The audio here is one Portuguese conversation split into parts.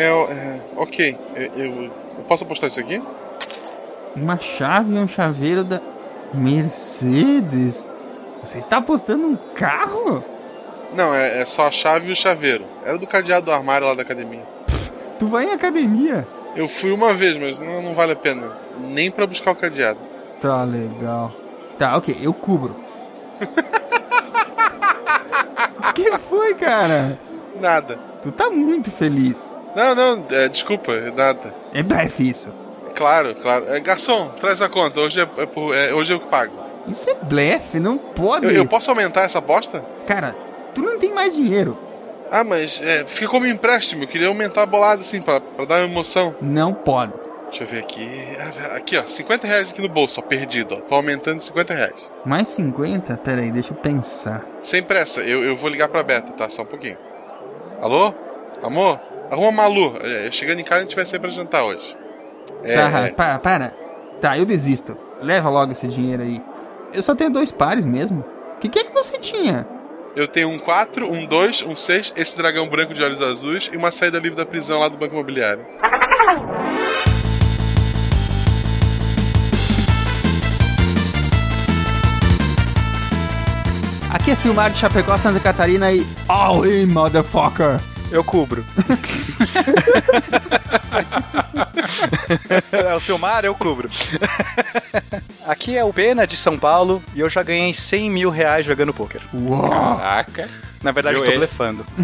É, é ok. Eu, eu, eu posso apostar isso aqui? Uma chave e um chaveiro da Mercedes. Você está apostando um carro? Não, é, é só a chave e o chaveiro. Era do cadeado do armário lá da academia. Tu vai em academia? Eu fui uma vez, mas não, não vale a pena. Nem para buscar o cadeado. Tá legal. Tá, ok, eu cubro. O que foi, cara? Nada. Tu tá muito feliz. Não, não, é, desculpa, nada. É blefe isso. Claro, claro. É, garçom, traz a conta. Hoje é, é, por- é- hoje eu que pago. Isso é blefe, não pode. Eu, eu posso aumentar essa aposta? Cara, tu não tem mais dinheiro. Ah, mas é, fica como empréstimo. Eu queria aumentar a bolada assim, pra, pra dar uma emoção. Não pode. Deixa eu ver aqui. Ah, Aqui, ó, 50 reais aqui no bolso, ó, perdido, ó. Tô aumentando 50 reais. Mais 50? Pera aí, deixa eu pensar. Sem pressa, eu, eu vou ligar pra Beta, tá? Só um pouquinho. Alô? Amor? Arruma Malu. É, chegando em casa a gente vai sair pra jantar hoje. É, Tá, para, para. Tá, eu desisto. Leva logo esse dinheiro aí. Eu só tenho dois pares mesmo. O que, que é que você tinha? eu tenho um 4, um 2, um 6, esse dragão branco de olhos azuis e uma saída livre da prisão lá do Banco Imobiliário. Aqui é Silmar de Chapecó, Santa Catarina e... All in, motherfucker! Eu cubro. é o Silmar, eu cubro. Aqui é o Pena de São Paulo e eu já ganhei 100 mil reais jogando poker. Uau! Caraca. Na verdade, eu tô ele? blefando.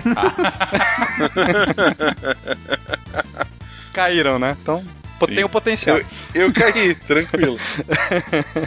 Caíram, né? Então. Tem o potencial. Eu, eu caí, tranquilo.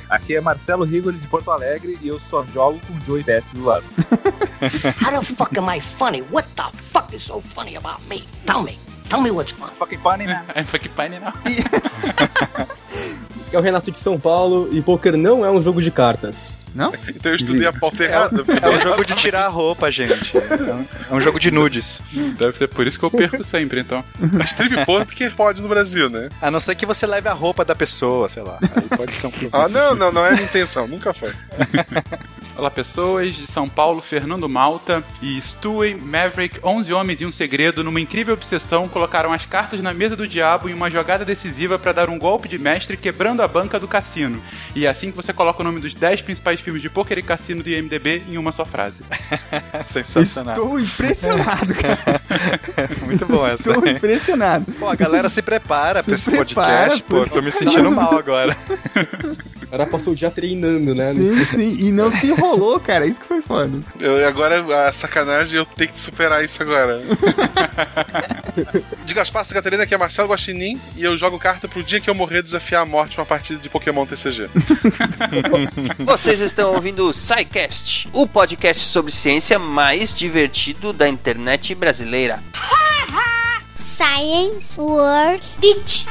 Aqui é Marcelo Rigoli de Porto Alegre e eu só jogo com o Joey PS do lado. How the fuck am I funny? What the fuck is so funny about me? Tell me. Tell me what's funny. Fucking funny, man. É, foi que pane não. Que é o Renato de São Paulo e poker não é um jogo de cartas. Não? Então eu estudei a pauta errada. É um jogo de tirar a roupa, gente. É um, é um jogo de nudes. Deve ser por isso que eu perco sempre, então. Strip porn porque pode no Brasil, né? A não ser que você leve a roupa da pessoa, sei lá. Aí pode ser um problema. Ah, não, não, não é a minha intenção, nunca foi. Olá, pessoas de São Paulo, Fernando Malta e Stewie, Maverick, 11 Homens e um Segredo, numa incrível obsessão, colocaram as cartas na mesa do diabo em uma jogada decisiva para dar um golpe de mestre quebrando a banca do cassino. E é assim que você coloca o nome dos 10 principais filmes de pôquer e cassino do IMDB em uma só frase. Sensacional. Estou impressionado, cara. Muito bom essa. Estou impressionado. Pô, a galera se prepara pra esse podcast, pô. pô. Tô me sentindo mal agora. O cara passou o dia treinando, né? Sim, sim. E não se enrolou, cara. Isso que foi foda. Eu, agora, a sacanagem, eu tenho que superar isso agora. de Gaspar Catarina, aqui é Marcelo Guaxinim, e eu jogo carta pro dia que eu morrer desafiar a morte uma partida de Pokémon TCG. Vocês estão ouvindo o SciCast, o podcast sobre ciência mais divertido da internet brasileira. Science World Beach.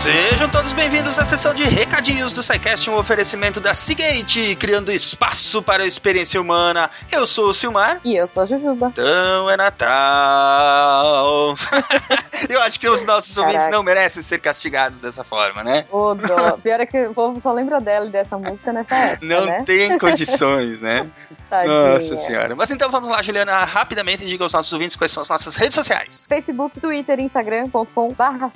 Sejam todos bem-vindos à sessão de recadinhos do SciCast, um oferecimento da Seagate, criando espaço para a experiência humana. Eu sou o Silmar. E eu sou a Jujuba. Então é Natal. eu acho que os nossos ouvintes Caraca. não merecem ser castigados dessa forma, né? Ô, dó. Pior é que o povo só lembra dela e dessa música nessa época, Não né? tem condições, né? Tadinha. Nossa senhora. Mas então vamos lá, Juliana, rapidamente diga aos nossos ouvintes quais são as nossas redes sociais. Facebook, Twitter e Instagram.com barra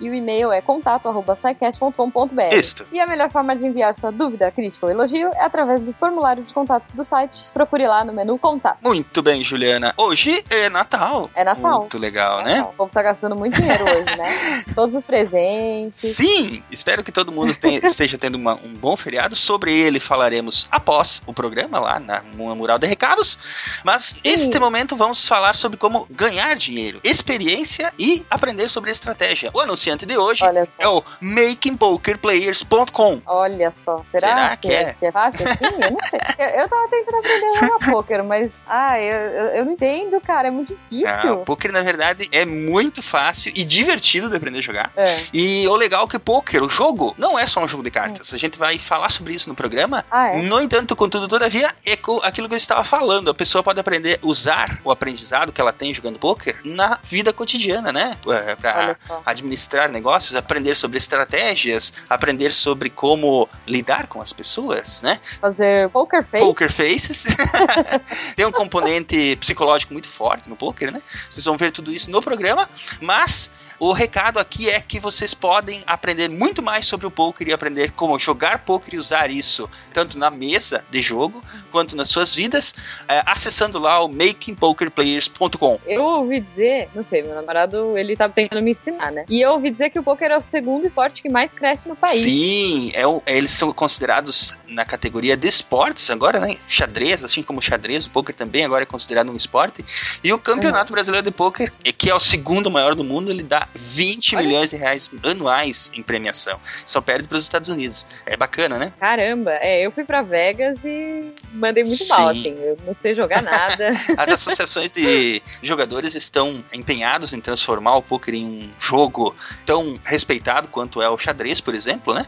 e o e-mail é contato arroba scicast.com.br. Isto. E a melhor forma de enviar sua dúvida, crítica ou elogio é através do formulário de contatos do site. Procure lá no menu Contatos. Muito bem, Juliana. Hoje é Natal. É Natal. Muito legal, né? O povo tá gastando muito dinheiro hoje, né? Todos os presentes. Sim, espero que todo mundo tenha- esteja tendo uma- um bom feriado. Sobre ele falaremos após o programa lá na Mural de Recados. Mas neste momento vamos falar sobre como ganhar dinheiro, experiência e aprender sobre estratégia. O anunciante de hoje é o makingpokerplayers.com. Olha só, será, Será que, que é? é? que é fácil assim? Eu não sei. Eu, eu tava tentando aprender a jogar poker, mas ah, eu, eu, não entendo, cara, é muito Ah, difícil. o poker, na verdade, é muito fácil e divertido de aprender a jogar. É. E o legal é que poker, o jogo, não é só um jogo de cartas. A gente vai falar sobre isso no programa. Ah, é? No entanto, contudo, todavia, é aquilo que eu estava falando. A pessoa pode aprender a usar o aprendizado que ela tem jogando poker na vida cotidiana, né? É, Pra administrar negócios. Negócios, aprender sobre estratégias, aprender sobre como lidar com as pessoas, né? Fazer poker face. Poker faces. Tem um componente psicológico muito forte no poker, né? Vocês vão ver tudo isso no programa, mas o recado aqui é que vocês podem aprender muito mais sobre o poker e aprender como jogar poker e usar isso tanto na mesa de jogo quanto nas suas vidas, é, acessando lá o makingpokerplayers.com. Eu ouvi dizer, não sei, meu namorado, ele tá tentando me ensinar, né? E eu ouvi dizer que o poker é o segundo esporte que mais cresce no país. Sim, é o- eles são considerados na categoria de esportes agora, né? Xadrez, assim como xadrez, o poker também agora é considerado um esporte. E o Campeonato Brasileiro de Poker, que é o segundo maior do mundo, ele dá 20 milhões de reais anuais em premiação. Só perde para os Estados Unidos. É bacana, né? Caramba, é, eu fui pra Vegas e mandei muito mal, Sim. assim. Eu não sei jogar nada. As associações de jogadores estão empenhados em transformar o poker em um jogo tão respeitado quanto é o xadrez, por exemplo, né?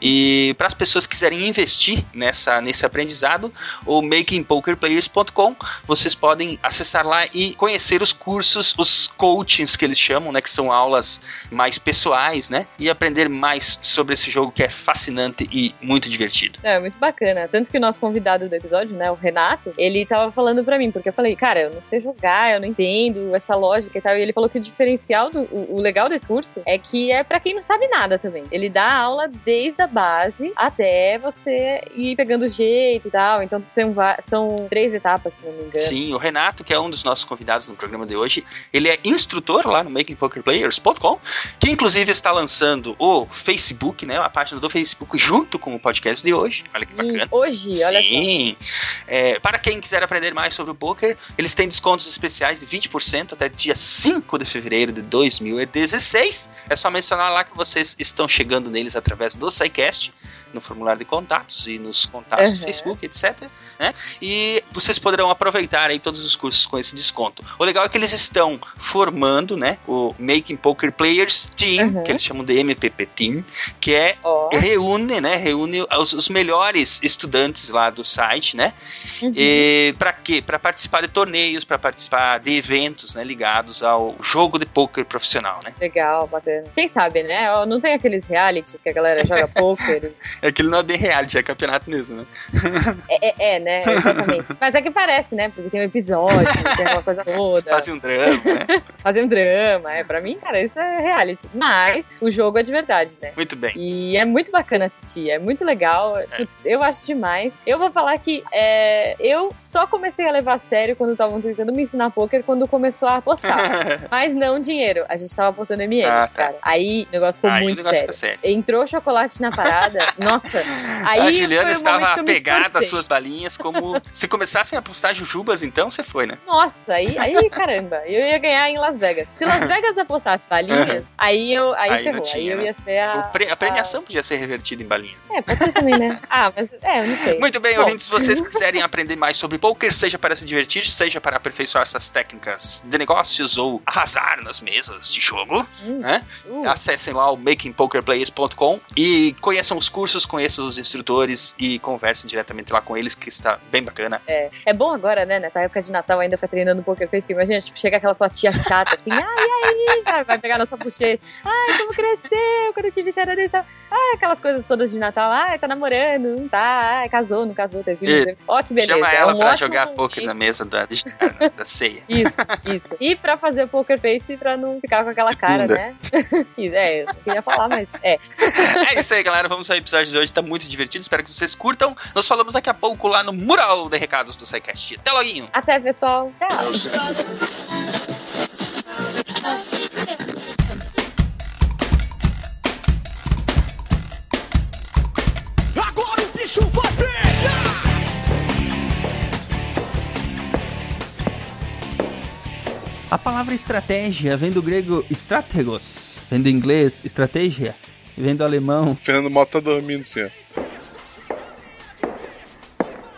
E para as pessoas que quiserem investir nessa, nesse aprendizado, o makingpokerplayers.com, vocês podem acessar lá e conhecer os cursos, os coachings que eles chamam, né? Que são aulas mais pessoais, né? E aprender mais sobre esse jogo que é fascinante e muito divertido. É, muito bacana. Tanto que o nosso convidado do episódio, né, o Renato, ele tava falando pra mim, porque eu falei, cara, eu não sei jogar, eu não entendo essa lógica e tal. E ele falou que o diferencial, do, o, o legal desse curso é que é pra quem não sabe nada também. Ele dá aula desde a base até você ir pegando o jeito e tal. Então são, são três etapas, se não me engano. Sim, o Renato, que é um dos nossos convidados no programa de hoje, ele é instrutor lá no makingpokerplayers.com, que inclusive está lançando o Facebook, né, a página do Facebook junto com o podcast de hoje. Olha que E bacana. hoje, olha só. Sim. É, para quem quiser aprender mais sobre o poker, eles têm descontos especiais de 20% até dia 5 de fevereiro de 2016. É só mencionar lá que vocês estão chegando neles através do SciCast, no formulário de contatos e nos contatos do Uhum. Facebook, etc. né? E vocês poderão aproveitar aí todos os cursos com esse desconto. O legal é que eles estão formando, né, o Making Poker Players Team, Uhum. que eles chamam de MPP Team, que é Ó. reúne, né, reúne os, os melhores estudantes lá do site, né? Uhum. E para quê? Para participar de torneios, para participar de eventos, né, ligados ao jogo de poker profissional, né? Legal, bacana. Quem sabe, né? Não tem aqueles realities que a galera joga poker. Aquilo não é bem reality, é campeonato mesmo, né? É, é, é, né? Exatamente. Mas é que parece, né? Porque tem um episódio, tem uma coisa toda. Fazem um drama, né? Fazer um drama. É, pra mim, cara, isso é reality. Mas o jogo é de verdade, né? Muito bem. E é muito bacana assistir, é muito legal. Putz, eu acho demais. Eu vou falar que é, eu só comecei a levar a sério quando estavam tentando me ensinar poker quando começou a apostar. Mas não dinheiro. A gente tava apostando MLs, Ah, tá. cara. Aí o negócio ficou Aí muito negócio sério. sério. Entrou chocolate na parada. Nossa. Aí a Juliana estava apegada às suas balinhas, como se começassem a apostar jujubas, então você foi, né? Nossa, aí, aí caramba, eu ia ganhar em Las Vegas. Se Las Vegas apostasse balinhas, aí eu aí, Aí ferrou. tinha, aí eu né? ia ser a. Pre- a premiação podia ser revertida em balinhas. É, pode ser também, né? Ah, mas é, eu não sei. Muito bem, Bom. ouvintes, se vocês quiserem aprender mais sobre poker, seja para se divertir, seja para aperfeiçoar essas técnicas de negócios ou arrasar nas mesas de jogo, Hum, né? uh, Acessem lá o makingpokerplayers.com e conheçam os cursos, conheçam os instrutores e conversem diretamente lá com eles, que está bem bacana. é. é bom agora, né? Nessa época de Natal ainda ficar treinando Poker Face, porque imagina, tipo, chega aquela sua tia chata assim, ai, ai, vai- pegar na sua bochecha, ai, como cresceu quando eu tive cara desse tal. Ai, aquelas coisas todas de Natal, ai, tá namorando, não tá, ai, casou, não casou, teve filho. Ó, que beleza. Chama é ela um para ótimo jogar poker na mesa da, de- da ceia. Isso, isso. E pra fazer poker face pra não ficar com aquela cara, Bunda. né? Isso, é, eu não queria falar, mas é. É isso aí, galera. Vamos ao episódio de hoje. Tá muito divertido. Espero que vocês curtam. Nós falamos daqui a pouco lá no mural de recados do SciCast. Até logo! Até, pessoal. Tchau. Agora bicho vai pegar! A palavra estratégia vem do grego strategos, vem do inglês estratégia, vem do alemão Fernando Mota tá dormindo, senhor.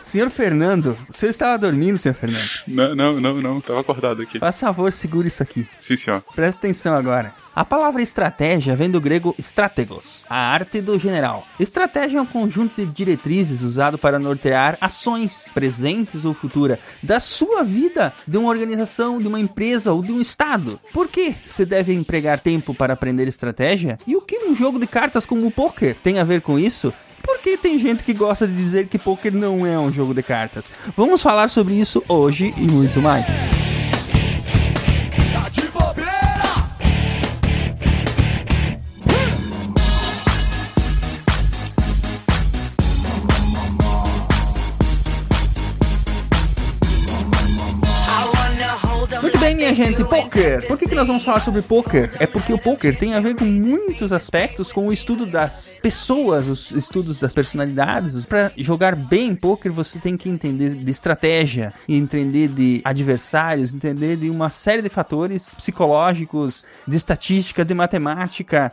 Senhor Fernando, senhor estava dormindo, senhor Fernando? Não, não, não, não. Tava acordado aqui. Faz favor, segure isso aqui. Sim, senhor. Presta atenção agora. A palavra estratégia vem do grego strategos, a arte do general. Estratégia é um conjunto de diretrizes usado para nortear ações, presentes ou futuras, da sua vida, de uma organização, de uma empresa ou de um estado. Por que se deve empregar tempo para aprender estratégia? E o que um jogo de cartas como o poker tem a ver com isso? Porque tem gente que gosta de dizer que poker não é um jogo de cartas. Vamos falar sobre isso hoje e muito mais. Minha gente, poker. Por que, que nós vamos falar sobre poker? É porque o poker tem a ver com muitos aspectos, com o estudo das pessoas, os estudos das personalidades. Para jogar bem poker, você tem que entender de estratégia, entender de adversários, entender de uma série de fatores psicológicos, de estatística, de matemática.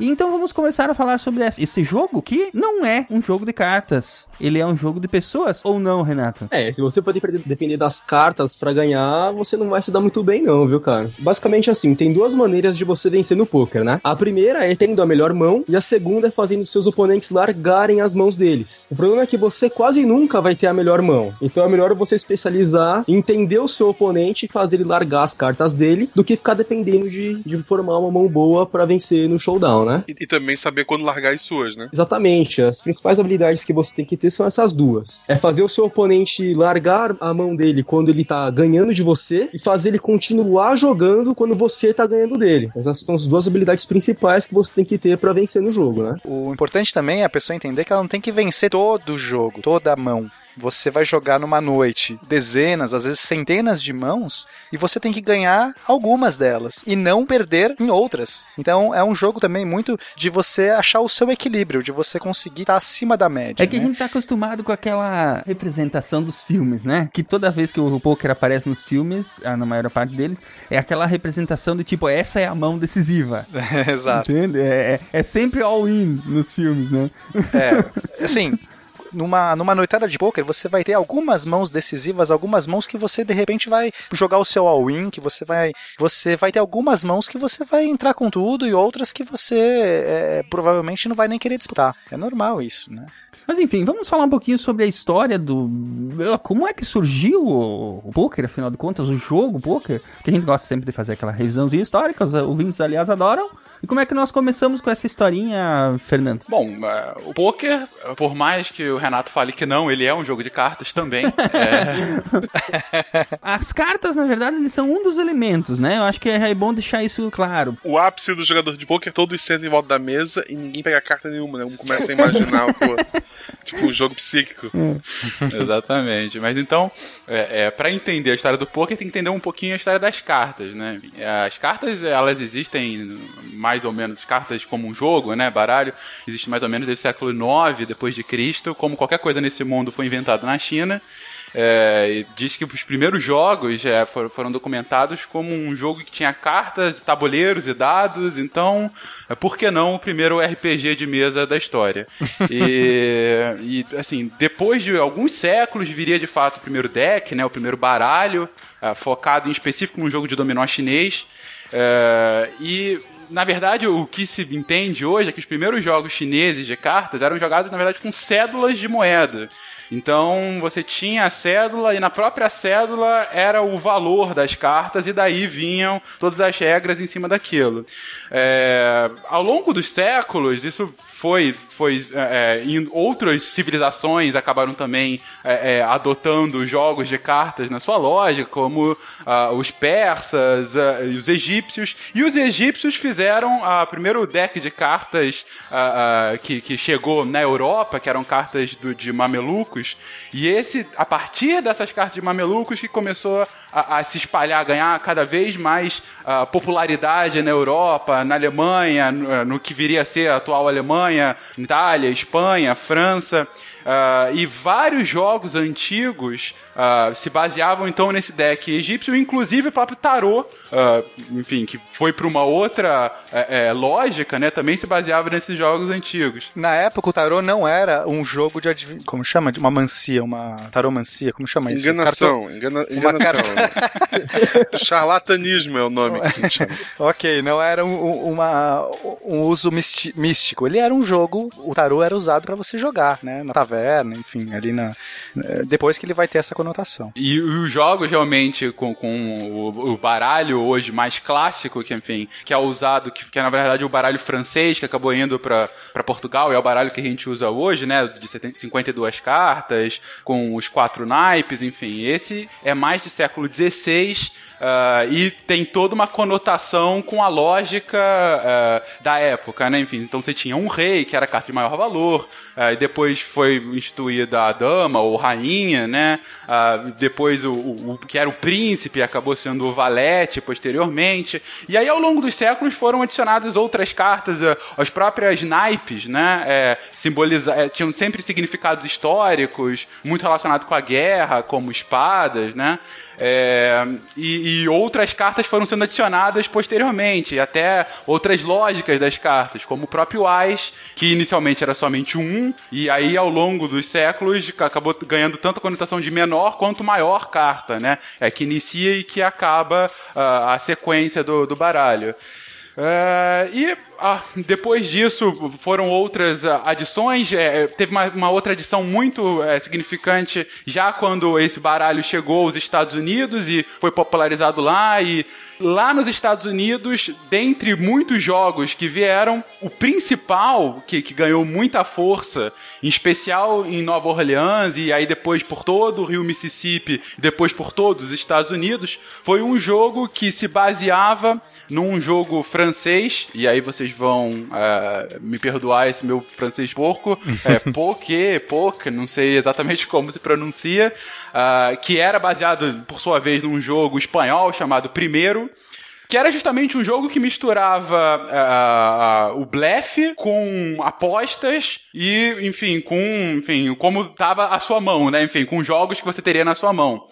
Então vamos começar a falar sobre esse jogo que não é um jogo de cartas. Ele é um jogo de pessoas ou não, Renato? É, se você for dep- depender das cartas pra ganhar, você não vai se dar muito bem não, viu, cara? Basicamente assim, tem duas maneiras de você vencer no poker, né? A primeira é tendo a melhor mão e a segunda é fazendo seus oponentes largarem as mãos deles. O problema é que você quase nunca vai ter a melhor mão. Então é melhor você especializar, entender o seu oponente e fazer ele largar as cartas dele do que ficar dependendo de, de formar uma mão boa pra vencer no showdown, né? E, e também saber quando largar as suas, né? Exatamente. As principais habilidades que você tem que ter são essas duas. É fazer o seu oponente largar a mão dele quando ele tá ganhando de você e fazer ele continuar jogando quando você tá ganhando dele. Essas são as duas habilidades principais que você tem que ter pra vencer no jogo, né? O importante também é a pessoa entender que ela não tem que vencer todo o jogo, toda a mão. Você vai jogar numa noite dezenas, às vezes centenas de mãos, e você tem que ganhar algumas delas e não perder em outras. Então é um jogo também muito de você achar o seu equilíbrio, de você conseguir estar acima da média. É que a né? gente tá acostumado com aquela representação dos filmes, né? Que toda vez que o poker aparece nos filmes, ah, na maior parte deles, é aquela representação de tipo, essa é a mão decisiva. Exato. Entende? É, é- é sempre all-in nos filmes, né? É, assim, numa, numa noitada de poker, você vai ter algumas mãos decisivas, algumas mãos que você de repente vai jogar o seu all-in, que você vai. Você vai ter algumas mãos que você vai entrar com tudo e outras que você é, provavelmente não vai nem querer disputar. É normal isso, né? Mas enfim, vamos falar um pouquinho sobre a história do. Como é que surgiu o, o poker, afinal de contas, o jogo poker? Que a gente gosta sempre de fazer aquela revisãozinha histórica, os ouvintes, aliás, adoram. E como é que nós começamos com essa historinha, Fernando? Bom, é, o poker, por mais que o Renato fale que não, ele é um jogo de cartas também. É, As cartas, na verdade, eles são um dos elementos, né? Eu acho que é bom deixar isso claro. O ápice do jogador de poker, todos sentam em volta da mesa e ninguém pega carta nenhuma, né? Um começa a imaginar o pô, tipo um jogo psíquico. Exatamente. Mas então, é, é, para entender a história do poker, tem que entender um pouquinho a história das cartas, né? As cartas, elas existem mais ou menos, cartas como um jogo, né? Baralho, existe mais ou menos desde o século IX depois de Cristo. Como qualquer coisa nesse mundo foi inventado na China. É, diz que os primeiros jogos é, foram, foram documentados como um jogo que tinha cartas, tabuleiros e dados, então, é, por que não o primeiro RPG de mesa da história? E, e, assim, depois de alguns séculos viria de fato o primeiro deck, né, o primeiro baralho, é, focado em específico num jogo de dominó chinês. É, e na verdade, o que se entende hoje é que os primeiros jogos chineses de cartas eram jogados, na verdade, com cédulas de moeda. Então você tinha a cédula e na própria cédula era o valor das cartas e daí vinham todas as regras em cima daquilo. É, ao longo dos séculos, isso foi, foi é, em outras civilizações acabaram também é, é, adotando jogos de cartas na sua lógica, como ah, os persas ah, e os egípcios. E os egípcios fizeram o primeiro deck de cartas ah, ah, que, que chegou na Europa, que eram cartas do, de mamelucos. E esse, a partir dessas cartas de mamelucos, que começou a, a se espalhar, a ganhar cada vez mais popularidade na Europa, na Alemanha, no, no, que viria a ser a atual Alemanha, Itália, Espanha, França. Uh, e vários jogos antigos uh, se baseavam então nesse deck egípcio, inclusive o próprio tarô, uh, enfim, que foi para uma outra é, é, lógica, né? Também se baseava nesses jogos antigos. Na época, o tarô não era um jogo de adiv... como chama? De uma mancia, uma taromancia, como chama isso? Enganação, Cartão... engana... enganação. Charlatanismo é o nome que a gente chama. ok, não era um, uma, um uso místico. Ele era um jogo, o tarô era usado para você jogar, né? Na taverna, enfim, ali na. Eh, depois que ele vai ter essa conotação. E, os jogos realmente com, com o, o, baralho hoje mais clássico, que enfim, que é usado, que, que é na verdade o baralho francês, que acabou indo para Portugal, é o baralho que a gente usa hoje, né? De 52 cartas, com os quatro naipes, enfim. Esse é mais de século XVI uh, e tem toda uma conotação com a lógica uh, da época, né? Enfim, então você tinha um rei, que era a carta de maior valor, uh, e depois foi instituída a dama ou rainha, né? depois o, o, o, que era o príncipe acabou sendo o valete posteriormente. E aí, ao longo dos séculos, foram adicionadas outras cartas, as próprias naipes, né? É, simboliza, é, tinham sempre significados históricos, muito relacionado com a guerra, como espadas, né? É, e, e, outras cartas foram sendo adicionadas posteriormente, até outras lógicas das cartas, como o próprio Ais, que inicialmente era somente um, e aí ao longo dos séculos acabou ganhando tanto a conotação de menor quanto maior carta, né? É que inicia e que acaba uh, a sequência do, do baralho. Uh, e ah, depois disso foram outras ah, adições. É, teve uma, uma, outra adição muito é, significante já quando esse baralho chegou aos Estados Unidos e foi popularizado lá. E lá nos Estados Unidos, dentre muitos jogos que vieram, o principal que, que ganhou muita força, em especial em Nova Orleans e aí depois por todo o Rio Mississippi, depois por todos os Estados Unidos, foi um jogo que se baseava num jogo francês. E aí vocês vão uh, me perdoar esse meu francês porco, é Poké, Poké, não sei exatamente como se pronuncia, uh, que era baseado, por sua vez, num jogo espanhol chamado Primeiro, que era justamente um jogo que misturava uh, uh, o blefe com apostas e, enfim, com, enfim, como tava a sua mão, né? Enfim, com jogos que você teria na sua mão.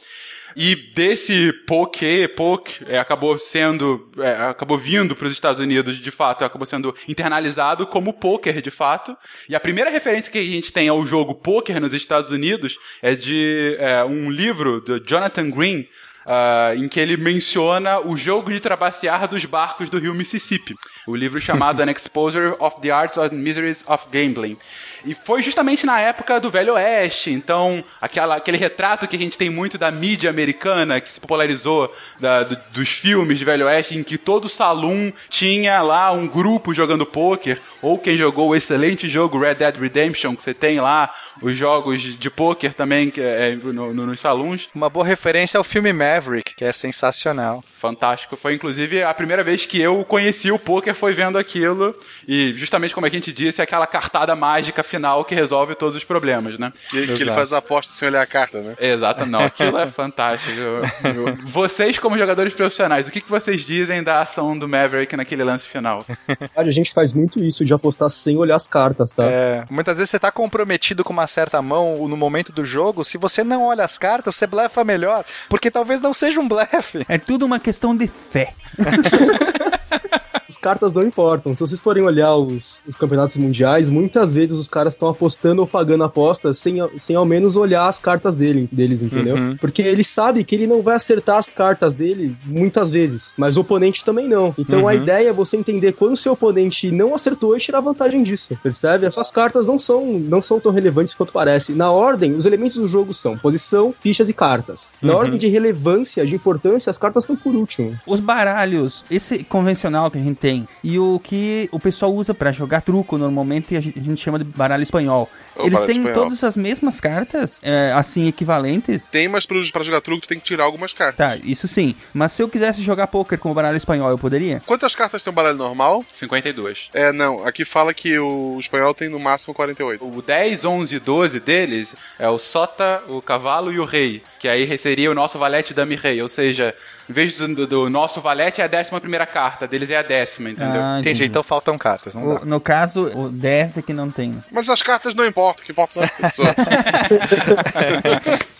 E desse poké, POK, é, acabou sendo, é, acabou vindo para os Estados Unidos de fato, acabou sendo internalizado como poker de fato. E a primeira referência que a gente tem ao jogo poker nos Estados Unidos é de é, um livro do Jonathan Green, uh, em que ele menciona o jogo de trapacear dos barcos do rio Mississippi. O livro chamado An Exposure of the Arts and Miseries of Gambling. E foi justamente na época do Velho Oeste, então aquela, aquele retrato que a gente tem muito da mídia americana, que se popularizou da, do, dos filmes de Velho Oeste, em que todo salão tinha lá um grupo jogando pôquer, ou quem jogou o excelente jogo Red Dead Redemption, que você tem lá, os jogos de pôquer também que é, no, no, nos salões. Uma boa referência ao filme Maverick, que é sensacional. Fantástico. Foi inclusive a primeira vez que eu conheci o pôquer foi vendo aquilo. E justamente como a gente disse, aquela cartada mágica final que resolve todos os problemas, né? Que, que ele faz a aposta sem olhar a carta, né? Exato, não. Aquilo é fantástico. vocês, como jogadores profissionais, o que, que vocês dizem da ação do Maverick naquele lance final? a gente faz muito isso de apostar sem olhar as cartas, tá? É, muitas vezes você tá comprometido com uma certa mão no momento do jogo, se você não olha as cartas, você blefa melhor, porque talvez não seja um blefe. É tudo uma questão de fé. As cartas não importam. Se vocês forem olhar os, os campeonatos mundiais, muitas vezes os caras estão apostando ou pagando apostas sem, sem ao menos olhar as cartas dele, deles, entendeu? Uhum. Porque ele sabe que ele não vai acertar as cartas dele muitas vezes, mas o oponente também não. Então uhum. a ideia é você entender quando o seu oponente não acertou e tirar vantagem disso, percebe? As suas cartas não são, não são tão relevantes quanto parece. Na ordem, os elementos do jogo são posição, fichas e cartas. Na uhum. ordem de relevância, de importância, as cartas estão por último. Os baralhos, esse convencional que a gente tem. E o que o pessoal usa pra jogar truco, normalmente a gente, a gente chama de baralho espanhol. O Eles baralho têm espanhol. todas as mesmas cartas, é, assim, equivalentes. Tem, mas pra jogar truco tu tem que tirar algumas cartas. Tá, isso sim. Mas se eu quisesse jogar poker com o baralho espanhol, eu poderia? Quantas cartas tem um baralho normal? 52. É, não. Aqui fala que o espanhol tem no máximo 48. O 10, 11 e 12 deles é o sota, o cavalo e o rei. Que aí seria o nosso valete dame rei. Ou seja, em vez do, do- do nosso valete é a décima primeira carta, deles é a décima, entendeu? Ah, Entendi, então faltam cartas, não dá. O- no caso, o 10 é que não tem. Mas as cartas não importam, o que importa são as pessoas.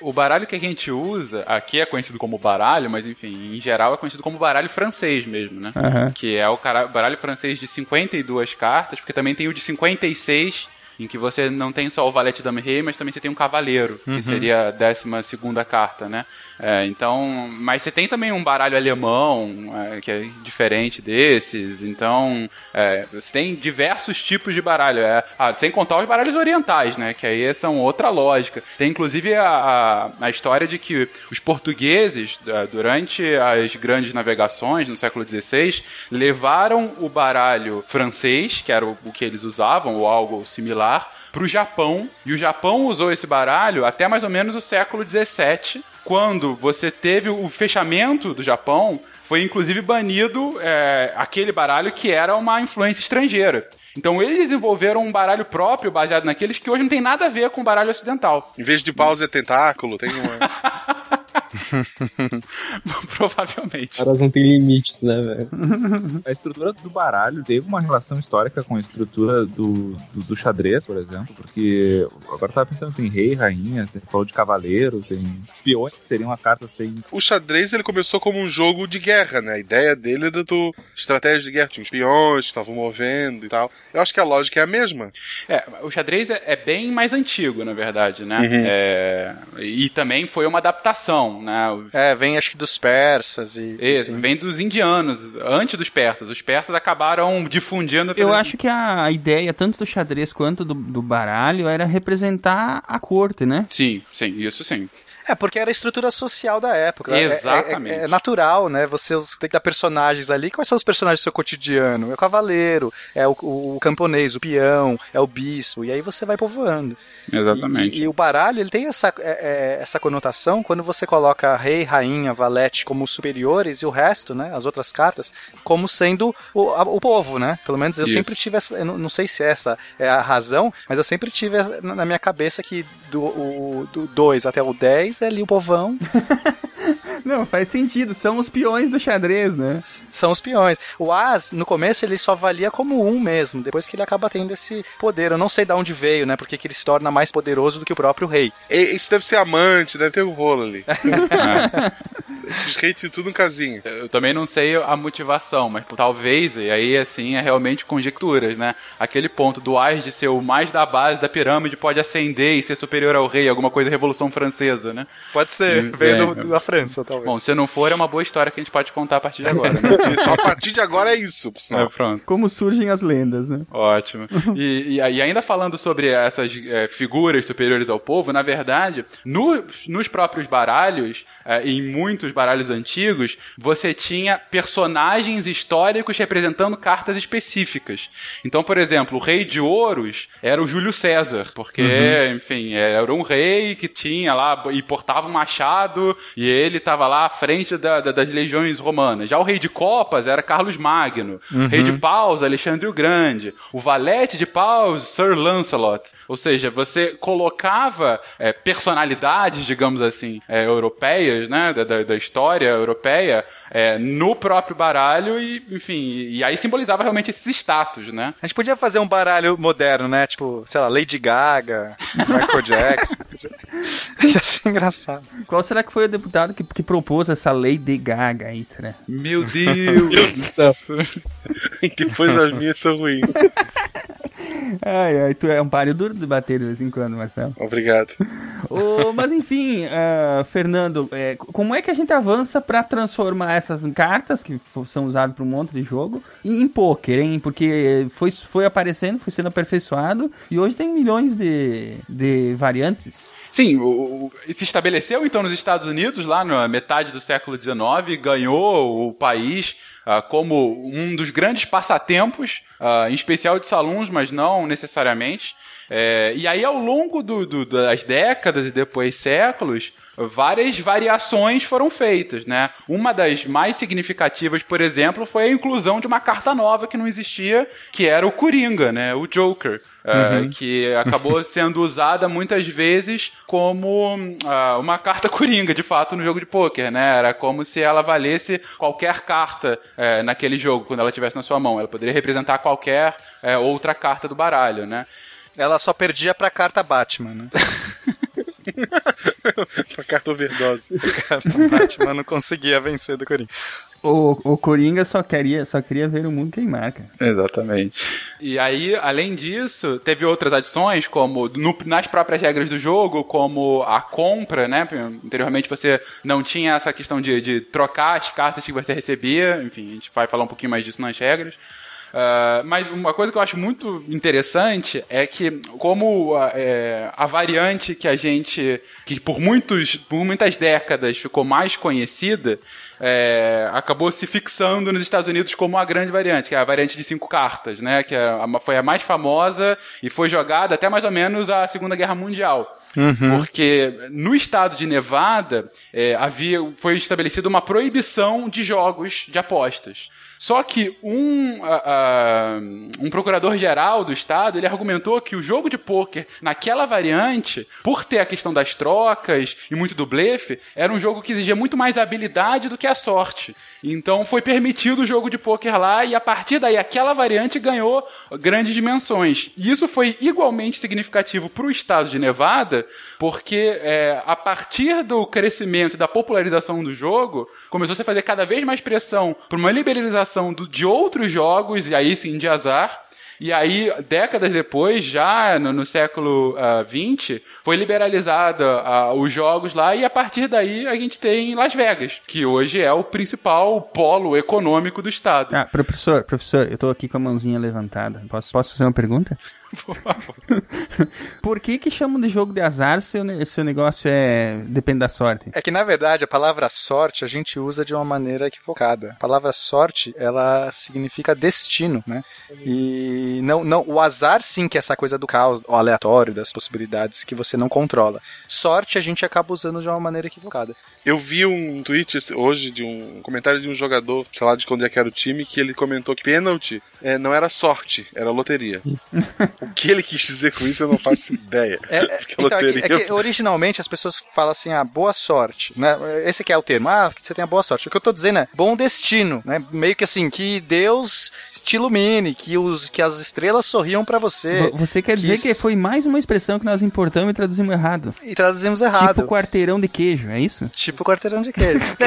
O baralho que a gente usa, aqui é conhecido como baralho, mas enfim, em geral é conhecido como baralho francês mesmo, né? Aham. Que é o baralho francês de 52 cartas, porque também tem o de 56, em que você não tem só o valete dame rei, mas também você tem um cavaleiro, Uhum. que seria a 12 segunda carta, né? É, então, mas você tem também um baralho alemão, é, que é diferente desses, então é, você tem diversos tipos de baralho, é, ah, sem contar os baralhos orientais, né? Que aí são outra lógica. Tem inclusive a, a, a história de que os portugueses, durante as grandes navegações no século XVI, levaram o baralho francês, que era o, o que eles usavam, ou algo similar, para o Japão. E o Japão usou esse baralho até mais ou menos o século XVII, quando você teve o fechamento do Japão, foi inclusive banido é, aquele baralho que era uma influência estrangeira. Então eles desenvolveram um baralho próprio baseado naqueles que hoje não tem nada a ver com o baralho ocidental. em vez de paus é tentáculo, tem uma. Provavelmente. Os caras não têm limites, né, velho? A estrutura do baralho teve uma relação histórica com a estrutura do, do, do xadrez, por exemplo, porque agora eu tava pensando, tem rei, rainha, tem, falou de cavaleiro, tem espiões que seriam as cartas sem. O xadrez ele começou como um jogo de guerra, né? A ideia dele era do estratégia de guerra, tinha espiões que estavam movendo e tal. Eu acho que a lógica é a mesma. É, o xadrez é, é bem mais antigo, na verdade, né? Uhum. É, e também foi uma adaptação, né? O- É, vem acho que dos persas e. Isso, vem dos indianos, antes dos persas. Os persas acabaram difundindo. Eu acho que a ideia, tanto do xadrez quanto do, do baralho, era representar a corte, né? Sim, sim, isso sim. É, porque era a estrutura social da época. É- é- Exatamente. É, é natural, né? Você tem que dar personagens ali. Quais são os personagens do seu cotidiano? É o cavaleiro, é o, o camponês, o peão, é o bispo. E aí você vai povoando. Exatamente. E, e o baralho, ele tem essa, é- é- essa conotação quando você coloca rei, rainha, valete como superiores e o resto, né? As outras cartas, como sendo o, o povo, né? Pelo menos eu Isso. sempre tive essa. Não, não sei se essa é a razão, mas eu sempre tive na na minha cabeça que do 2 até o 10 é ali o povão. Não, faz sentido. São os peões do xadrez, né? São os peões. O As, no começo, ele só valia como um mesmo, depois que ele acaba tendo esse poder. Eu não sei de onde veio, né? Porque que ele se torna mais poderoso do que o próprio rei. E- Isso deve ser amante, deve ter um rolo ali. Esses reis tinham tudo um casinho. Eu também não sei a motivação, mas talvez, e aí assim é realmente conjecturas, né? Aquele ponto do Ais de ser o mais da base da pirâmide pode ascender e ser superior ao rei, alguma coisa Revolução Francesa, né? Pode ser, Hum, veio é. da França, talvez. Bom, se não for, é uma boa história que a gente pode contar a partir de agora, né? Isso, a partir de agora é isso, por sinal. É, pronto. Como surgem as lendas, né? Ótimo. E, e, e ainda falando sobre essas é, figuras superiores ao povo, na verdade, no- nos próprios baralhos, é, em muitos baralhos antigos, você tinha personagens históricos representando cartas específicas. Então, por exemplo, o rei de ouros era o Júlio César, porque, enfim, era um rei que tinha lá e portava um machado e ele estava lá à frente da- da- das legiões romanas. Já o rei de copas era Carlos Magno. Uhum. Rei de paus, Alexandre o Grande. O valete de paus, Sir Lancelot. Ou seja, você colocava é, personalidades, digamos assim, é, europeias, né, da, da- da história europeia, é, no próprio baralho e, enfim, e aí simbolizava realmente esses status, né? A gente podia fazer um baralho moderno, né? Tipo, sei lá, Lady Gaga, Michael Jackson. Ia ser engraçado. Qual será que foi o deputado que, que propôs essa lei de Gaga aí, será? Meu Deus! Depois as minhas são ruins. Ai, ai, tu é um páreo duro de bater de vez em quando, Marcelo. Obrigado. Ô, mas enfim, ah, Fernando, é, como é que a gente avança pra transformar essas cartas que são usadas para um monte de jogo em, poker, hein? Porque foi, foi aparecendo, foi sendo aperfeiçoado e hoje tem milhões de, de variantes. Sim, o, o- se estabeleceu então nos Estados Unidos, lá na metade do século XIX, ganhou o país como um dos grandes passatempos, ah, em especial de salões, mas não necessariamente. É, e aí, ao longo do- do- das décadas e depois séculos, várias variações foram feitas, né? Uma das mais significativas, por exemplo, foi a inclusão de uma carta nova que não existia, que era o Coringa, né? O Joker. É, Uhum. que acabou sendo usada muitas vezes como ah, uma carta coringa, de fato, no jogo de pôquer, né? Era como se ela valesse qualquer carta eh, naquele jogo, quando ela estivesse na sua mão. Ela poderia representar qualquer eh, outra carta do baralho, né? Ela só perdia pra carta Batman, né? Pra carta overdose. A carta Batman não conseguia vencer do Coringa. O, o Coringa só queria, só queria ver o mundo queimar, cara. Exatamente. E aí, além disso, teve outras adições, como no- nas próprias regras do jogo, como a compra, né? Anteriormente você não tinha essa questão de, de trocar as cartas que você recebia, enfim, a gente vai falar um pouquinho mais disso nas regras. Ah, mas uma coisa que eu acho muito interessante é que como ah, é, a variante que a gente que por muitos por muitas décadas ficou mais conhecida é, acabou se fixando nos Estados Unidos como a grande variante, que é a variante de cinco cartas, né? Que é a- foi a mais famosa e foi jogada até mais ou menos a Segunda Guerra Mundial. Porque no estado de Nevada é, havia, foi estabelecida uma proibição de jogos de apostas. Só que um, ah, um procurador-geral do estado ele argumentou que o jogo de pôquer naquela variante, por ter a questão das trocas e muito do blefe, era um jogo que exigia muito mais habilidade do que a sorte. Então foi permitido o jogo de pôquer lá e a partir daí aquela variante ganhou grandes dimensões. E isso foi igualmente significativo para o estado de Nevada, porque é, a partir do crescimento e da popularização do jogo, começou -se a fazer cada vez mais pressão para uma liberalização do- de outros jogos, e aí sim de azar. E aí, décadas depois, já no, no século XX, foi liberalizada ah, os jogos lá, e a partir daí a gente tem Las Vegas, que hoje é o principal polo econômico do estado. Ah, professor, professor, eu tô aqui com a mãozinha levantada. Posso, posso fazer uma pergunta? Por favor. Por que que chamam de jogo de azar se o, se o negócio é depende da sorte? É que, na verdade, a palavra sorte a gente usa de uma maneira equivocada. A palavra sorte, ela significa destino, né? E não, não, o azar sim que é essa coisa do caos, o aleatório, das possibilidades que você não controla. Sorte a gente acaba usando de uma maneira equivocada. Eu vi um tweet hoje de um comentário de um jogador, sei lá de onde é que era o time, que ele comentou que pênalti é, não era sorte, era loteria. o que ele quis dizer com isso eu não faço ideia. É, é, Porque a então, é que, loteria é que originalmente as pessoas falam assim, ah, boa sorte, né? Esse que é o termo, ah, você tem a boa sorte. O que eu tô dizendo é bom destino, né? Meio que assim, que Deus te ilumine, que, os, que as estrelas sorriam pra você. Vo- Você quer dizer que isso- foi mais uma expressão que nós importamos e traduzimos errado? E traduzimos errado. Tipo quarteirão de queijo, é isso? Tipo quarteirão de queijo.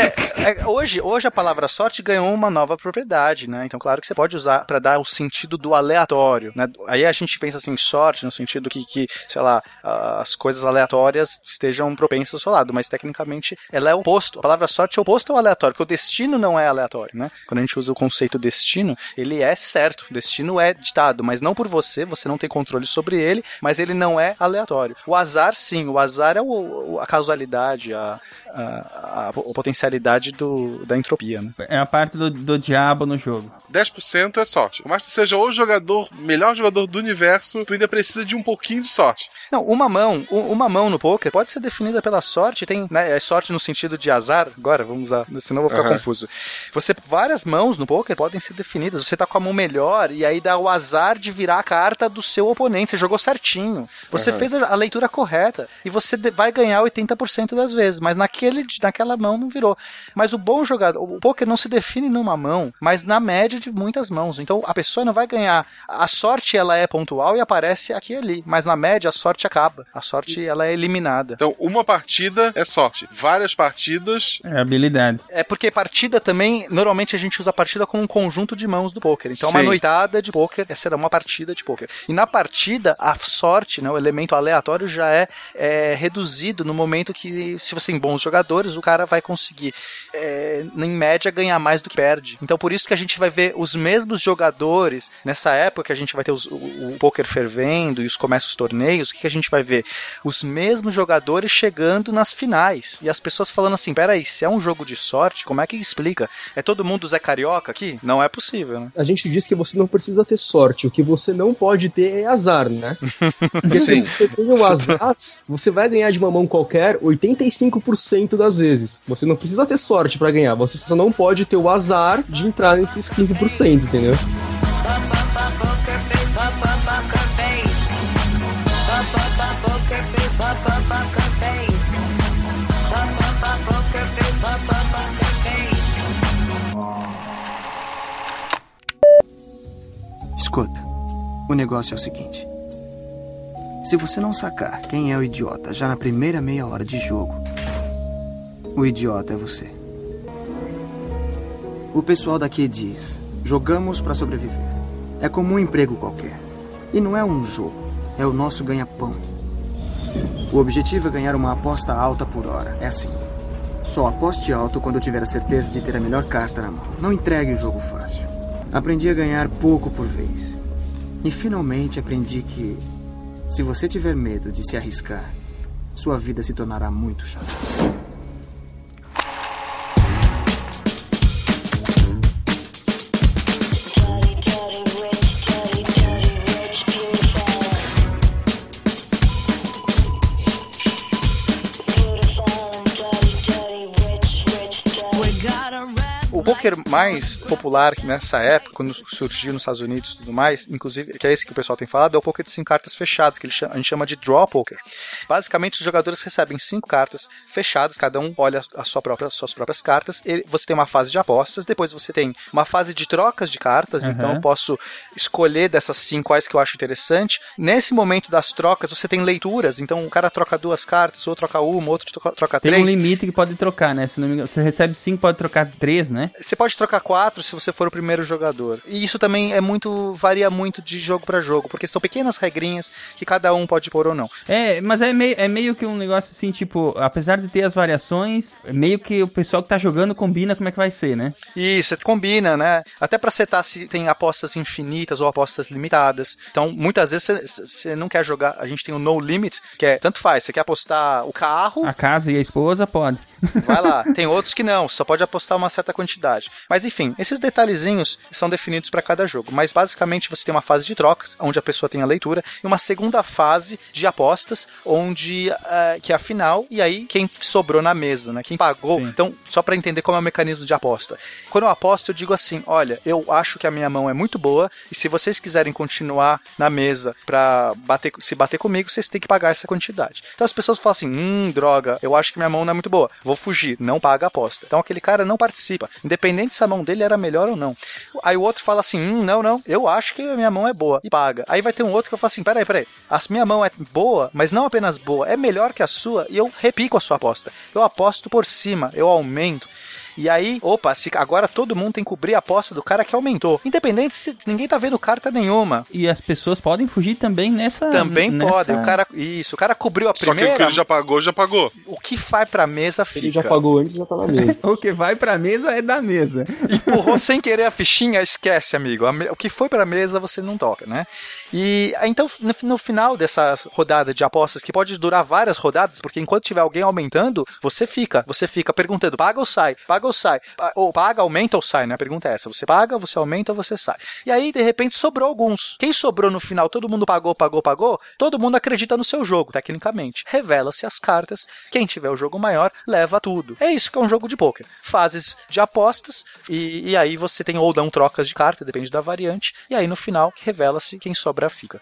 É, é, hoje, hoje a palavra sorte ganhou uma nova propriedade, né? Então, claro que você pode usar para dar o sentido do aleatório, né? Aí a gente pensa assim, sorte, no sentido que, que sei lá, as coisas aleatórias estejam propensas ao seu lado, mas tecnicamente ela é oposto. A palavra sorte é oposto ao aleatório, porque o destino não é aleatório, né? Quando a gente usa o conceito destino, ele é certo, o destino é ditado, mas não por você, você não tem controle sobre ele, mas ele não é aleatório. O azar, sim, o azar é o- a causalidade, a, a, a, a potencialidade do, da entropia, né? É a parte do, do diabo no jogo. 10% é sorte. Por mais que tu seja o jogador, melhor jogador do universo, tu ainda precisa de um pouquinho de sorte. Não, uma mão, uma mão no poker pode ser definida pela sorte, tem, né, é sorte no sentido de azar, agora vamos usar, senão eu vou ficar Aham. confuso. Você, várias mãos no poker podem ser definidas, você tá com a mão melhor e aí dá o azar de virar a carta do seu oponente, você jogou certinho. Você Aham. fez a, leitura correta e você vai ganhar 80% das vezes, mas naquele, naquela mão não virou. Mas o bom jogador, o poker não se define numa mão, mas na média de muitas mãos. Então a pessoa não vai ganhar. A sorte ela é pontual e aparece aqui e ali, mas na média a sorte acaba. A sorte ela é eliminada. Então, uma partida é sorte. Várias partidas. É habilidade. É porque partida também, normalmente a gente usa a partida como um conjunto de mãos do poker. Então, uma Sim. noitada de poker essa será uma partida de poker. E na partida, a sorte, né, o elemento aleatório já é, é reduzido no momento que, se você tem bons jogadores, o cara vai conseguir, é, em média, ganhar mais do que perde. Então, por isso que a gente vai ver os mesmos jogadores nessa época, a gente vai ter os- o, o poker fervendo e os começam os torneios, o que, que a gente vai ver? Os mesmos jogadores chegando nas finais. E as pessoas falando assim: peraí, se é um jogo de sorte, como é que explica? É todo mundo Zé Carioca aqui? Não é possível, né? A gente diz que você não precisa ter sorte, o que você não pode ter é azar, né? Porque se Sim. você tem o azar, você vai ganhar de uma mão qualquer 85% das vezes. Você não precisa ter sorte pra ganhar, você só não pode ter o azar de entrar nesses 15%, entendeu? Escuta, o negócio é o seguinte. Se você não sacar quem é o idiota já na primeira meia hora de jogo, o idiota é você. O pessoal daqui diz: jogamos pra sobreviver. É como um emprego qualquer. E não é um jogo, é o nosso ganha-pão. O objetivo é ganhar uma aposta alta por hora. É assim. Só aposte alto quando tiver a certeza de ter a melhor carta na mão. Não entregue o jogo fácil. Aprendi a ganhar pouco por vez. E finalmente aprendi que, se você tiver medo de se arriscar, sua vida se tornará muito chata. O poker mais popular nessa época, quando surgiu nos Estados Unidos e tudo mais, inclusive, que é esse que o pessoal tem falado, é o poker de cinco cartas fechadas, que a gente chama de draw poker. Basicamente, os jogadores recebem cinco cartas fechadas, cada um olha a sua própria, as suas próprias cartas. Você tem uma fase de apostas, depois você tem uma fase de trocas de cartas, Aham. então eu posso escolher dessas cinco quais que eu acho interessante. Nesse momento das trocas, você tem leituras, então o cara troca duas cartas, outro troca uma, outro troca, troca Tem três. um limite que pode trocar, né? Se não me engano, você recebe 5, pode trocar 3, né? Você pode trocar quatro se você for o primeiro jogador. E isso também é muito. varia muito de jogo pra jogo, porque são pequenas regrinhas que cada um pode pôr ou não. É, mas é meio, é meio que um negócio assim, tipo, apesar de ter as variações, é meio que o pessoal que tá jogando combina como é que vai ser, né? Isso, você combina, né? Até pra setar se tem apostas infinitas ou apostas limitadas. Então, muitas vezes você- você não quer jogar. A gente tem o no limit, que é tanto faz. Você quer apostar o carro, A casa e a esposa pode. vai lá. Tem outros que não, só pode apostar uma certa quantidade. Mas enfim, esses detalhezinhos são definidos para cada jogo. Mas basicamente você tem uma fase de trocas, onde a pessoa tem a leitura, e uma segunda fase de apostas, onde eh, que é a final, e aí quem sobrou na mesa, né? Quem pagou. Então, só para entender como é o mecanismo de aposta. Quando eu aposto, eu digo assim: olha, eu acho que a minha mão é muito boa, e se vocês quiserem continuar na mesa para bater, se bater comigo, vocês têm que pagar essa quantidade. Então as pessoas falam assim: hum, droga, eu acho que minha mão não é muito boa, vou fugir, não paga a aposta. Então aquele cara não participa, independente se a mão dele era melhor ou não. Aí o outro fala assim: hum, não, não, eu acho que a minha mão é boa, e paga. Aí vai ter um outro que eu falo assim: peraí, peraí, a minha mão é boa, mas não apenas boa, é melhor que a sua, e eu repico a sua aposta. Eu aposto por cima, eu aumento. E aí, opa, se agora todo mundo tem que cobrir a aposta do cara que aumentou. Independente se ninguém tá vendo carta nenhuma. E as pessoas podem fugir também nessa. Também nessa... pode. O cara, isso, o cara cobriu a Só que o primeira. que ele já pagou, já pagou. O que vai pra mesa fica. Ele já pagou antes já tá na mesa. O que vai pra mesa é da mesa. Empurrou sem querer a fichinha, esquece, amigo. O que foi pra mesa você não toca, né? E ah, então, no, no final dessa rodada de apostas, que pode durar várias rodadas, porque enquanto tiver alguém aumentando, você fica, você fica perguntando, paga ou sai, paga ou sai, ou paga, aumenta ou sai, né? A pergunta é essa, você paga, você aumenta ou você sai. E aí, de repente, sobrou alguns. Quem sobrou no final, todo mundo pagou, pagou, pagou, todo mundo acredita no seu jogo, tecnicamente. Revela-se as cartas, quem tiver o jogo maior, leva tudo. É isso que é um jogo de pôquer. Fases de apostas, e, e aí você tem ou não trocas de carta, depende da variante, e aí no final revela-se quem sobra fica.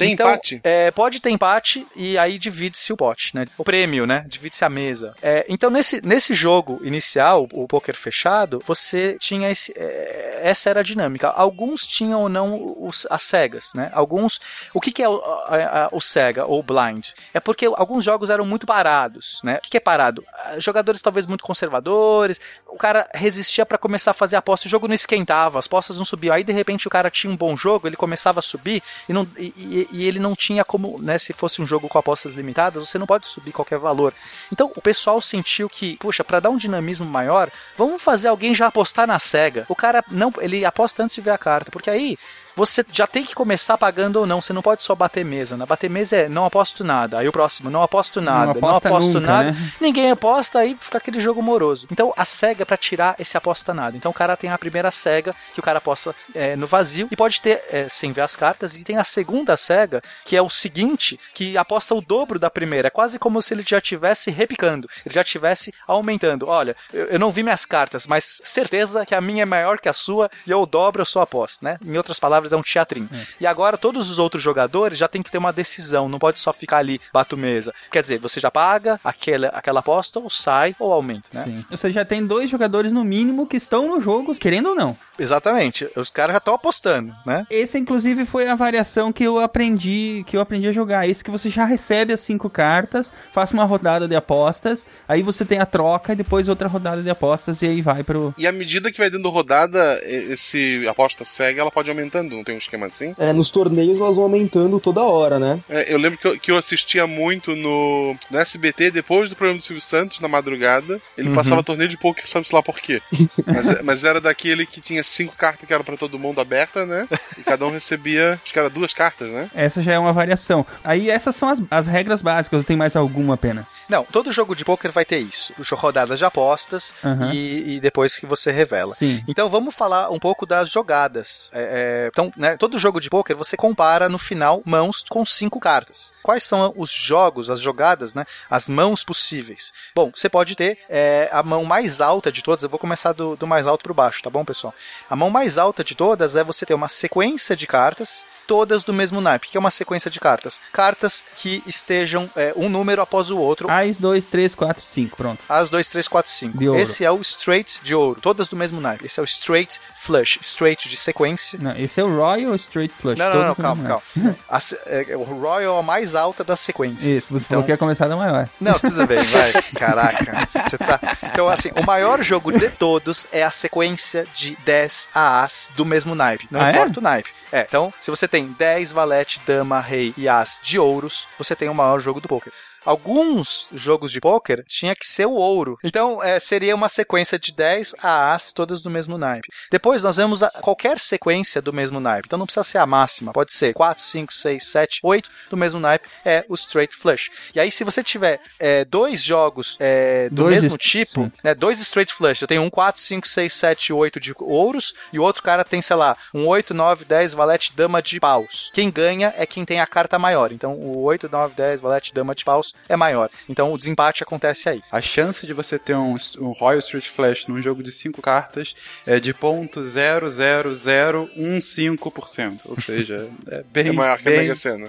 Tem Então, empate? É, pode ter empate e aí divide-se o pote, né? O prêmio, né? Divide-se a mesa. É, então, nesse, nesse jogo inicial, o poker fechado, você tinha esse, é, essa era a dinâmica. Alguns tinham ou não os, as cegas, né? Alguns. O que, que é o, a- a- o cega ou blind? É porque alguns jogos eram muito parados, né? O que, que é parado? Ah, Jogadores talvez muito conservadores, o cara resistia pra começar a fazer aposta, o jogo não esquentava, as apostas não subiam. Aí de repente o cara tinha um bom jogo, ele começava a subir e, não, e, e- e ele não tinha como, né? Se fosse um jogo com apostas limitadas, você não pode subir qualquer valor. Então o pessoal sentiu que, puxa, pra dar um dinamismo maior, vamos fazer alguém já apostar na cega. O cara não, ele aposta antes de ver a carta, porque aí você já tem que começar pagando ou não. Você não pode só bater mesa. Na bater mesa é não aposto nada. Aí o próximo, não aposto nada. Não, aposta aposto nunca, nada. né? Ninguém aposta, aí fica aquele jogo moroso. Então a SEGA é pra tirar esse aposta nada. Então o cara tem a primeira SEGA, que o cara aposta é, no vazio, e pode ter, é, sem ver as cartas, e tem a segunda SEGA, que é o seguinte, que aposta o dobro da primeira. É quase como se ele já estivesse repicando, ele já estivesse aumentando. Olha, eu, eu não vi minhas cartas, mas certeza que a minha é maior que a sua, e eu dobro a sua aposta, né? Em outras palavras, é um teatrinho. E agora todos os outros jogadores já tem que ter uma decisão, não pode só ficar ali, bato mesa. Quer dizer, você já paga aquela, aquela aposta, ou sai, ou aumenta, né? Sim. Você já tem dois jogadores no mínimo que estão no jogo, querendo ou não. Exatamente. Os caras já estão apostando, né? Esse, inclusive, foi a variação que eu aprendi, que eu aprendi a jogar. Esse que você já recebe as cinco cartas, faça uma rodada de apostas, aí você tem a troca e depois outra rodada de apostas e aí vai pro. E à medida que vai dando rodada, esse aposta segue, ela pode aumentando, não tem um esquema assim? É, nos torneios elas vão aumentando toda hora, né? É, eu lembro que eu, que eu assistia muito no, no SBT, depois do programa do Silvio Santos, na madrugada. Ele Uhum. passava torneio de poker, sabe-se lá por quê. Mas, mas era daquele que tinha cinco cartas que era pra todo mundo aberta, né? E cada um recebia, acho que era duas cartas, né? Essa já é uma variação. Aí essas são as, as regras básicas, ou tem mais alguma pena? Não, todo jogo de poker vai ter isso. Rodadas de apostas Aham. e, e depois que você revela. Sim. Então vamos falar um pouco das jogadas. É, é, então, né, todo jogo de poker você compara no final mãos com cinco cartas. Quais são os jogos, as jogadas, né? As mãos possíveis. Bom, você pode ter é, a mão mais alta de todas. Eu vou começar do, do mais alto para baixo, tá bom, pessoal? A mão mais alta de todas é você ter uma sequência de cartas, todas do mesmo naipe. O que é uma sequência de cartas? Cartas que estejam é, um número após o outro. Ais, 2, 3, 4, 5. Pronto. As 2, 3, 4, 5. De ouro. Esse é o straight de ouro, todas do mesmo naipe. Esse é o straight flush, straight de sequência. Não, esse é o Royal Straight Flush. Não, não, não, calma, calma. A se- é, o Royal é a mais alta das sequências. Isso, você Então- falou que ia começar da maior. Não, tudo bem, vai. Caraca. Você tá... Então, assim, o maior jogo de todos é a sequência de 10 As do mesmo naipe. Não Ah, é? importa o naipe. É, então, se você tem 10 valete, dama, rei e as de ouros, você tem o maior jogo do poker. Alguns jogos de poker tinha que ser o ouro. Então, é, seria uma sequência de 10 a as, todas do mesmo naipe. Depois, nós vemos a- qualquer sequência do mesmo naipe. Então, não precisa ser a máxima. Pode ser 4, 5, 6, 7, 8 do mesmo naipe. É o straight flush. E aí, se você tiver é, dois jogos é, do Dois mesmo tipo, né, dois straight flush. Eu tenho um 4, 5, 6, 7, 8 de ouros e o outro cara tem, sei lá, um 8, 9, 10 valete dama de paus. Quem ganha é quem tem a carta maior. Então o 8, 9, 10 valete dama de paus é maior. Então o desempate acontece aí. A chance de você ter um, um Royal Street Flash num jogo de 5 cartas é de 0.00015%. Ou seja, é bem. É maior que a bem- Mega Sena.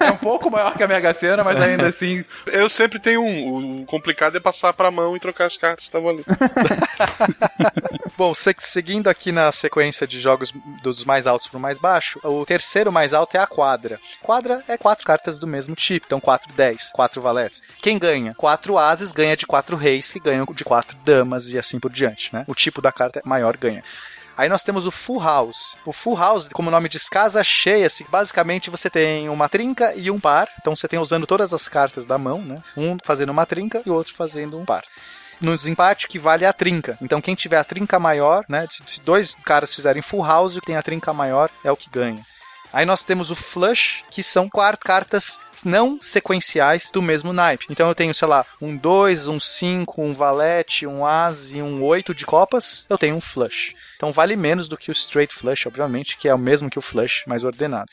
É, é um pouco maior que a Mega Sena, mas ainda assim. Eu sempre tenho um. O complicado é passar pra mão e trocar as cartas que estavam ali. Bom, se- seguindo aqui na sequência de jogos dos mais altos pro mais baixo, o terceiro mais alto é a quadra. Quadra é quatro cartas do mesmo tipo, então 4 10, 4 valetes. Quem ganha? Quatro ases ganha de quatro reis, que ganham de quatro damas e assim por diante, né? O tipo da carta maior ganha. Aí nós temos o Full House. O Full House, como o nome diz, casa cheia, assim, basicamente você tem uma trinca e um par. Então você tem usando todas as cartas da mão, né? Um fazendo uma trinca e o outro fazendo um par no desempate que vale a trinca. Então quem tiver a trinca maior, né? Se dois caras fizerem full house, o que tem a trinca maior é o que ganha. Aí nós temos o flush, que são quatro cartas não sequenciais do mesmo naipe. Então eu tenho, sei lá, um 2, um 5, um valete, um as e um 8 de copas, eu tenho um flush. Então vale menos do que o straight flush, obviamente, que é o mesmo que o flush, mais ordenado.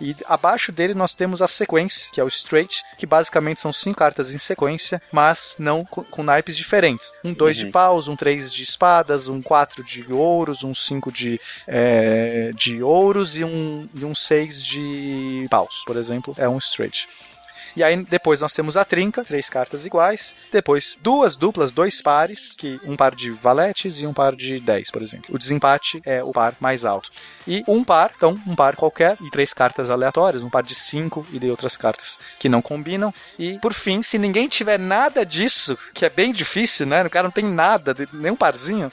E abaixo dele nós temos a sequência, que é o straight, que basicamente são cinco cartas em sequência, mas não com, com naipes diferentes. Um 2 de paus, um 3 de espadas, um 4 de ouros, um 5 de, é, de ouros e um, e um 6 de paus, por exemplo, é um straight. E aí depois nós temos a trinca, três cartas iguais. Depois duas duplas, dois pares, que um par de valetes e um par de 10, por exemplo. O desempate é o par mais alto. E um par, então um par qualquer, e três cartas aleatórias, um par de cinco e de outras cartas que não combinam. E por fim, se ninguém tiver nada disso, que é bem difícil, né? O cara não tem nada, de- nem um parzinho.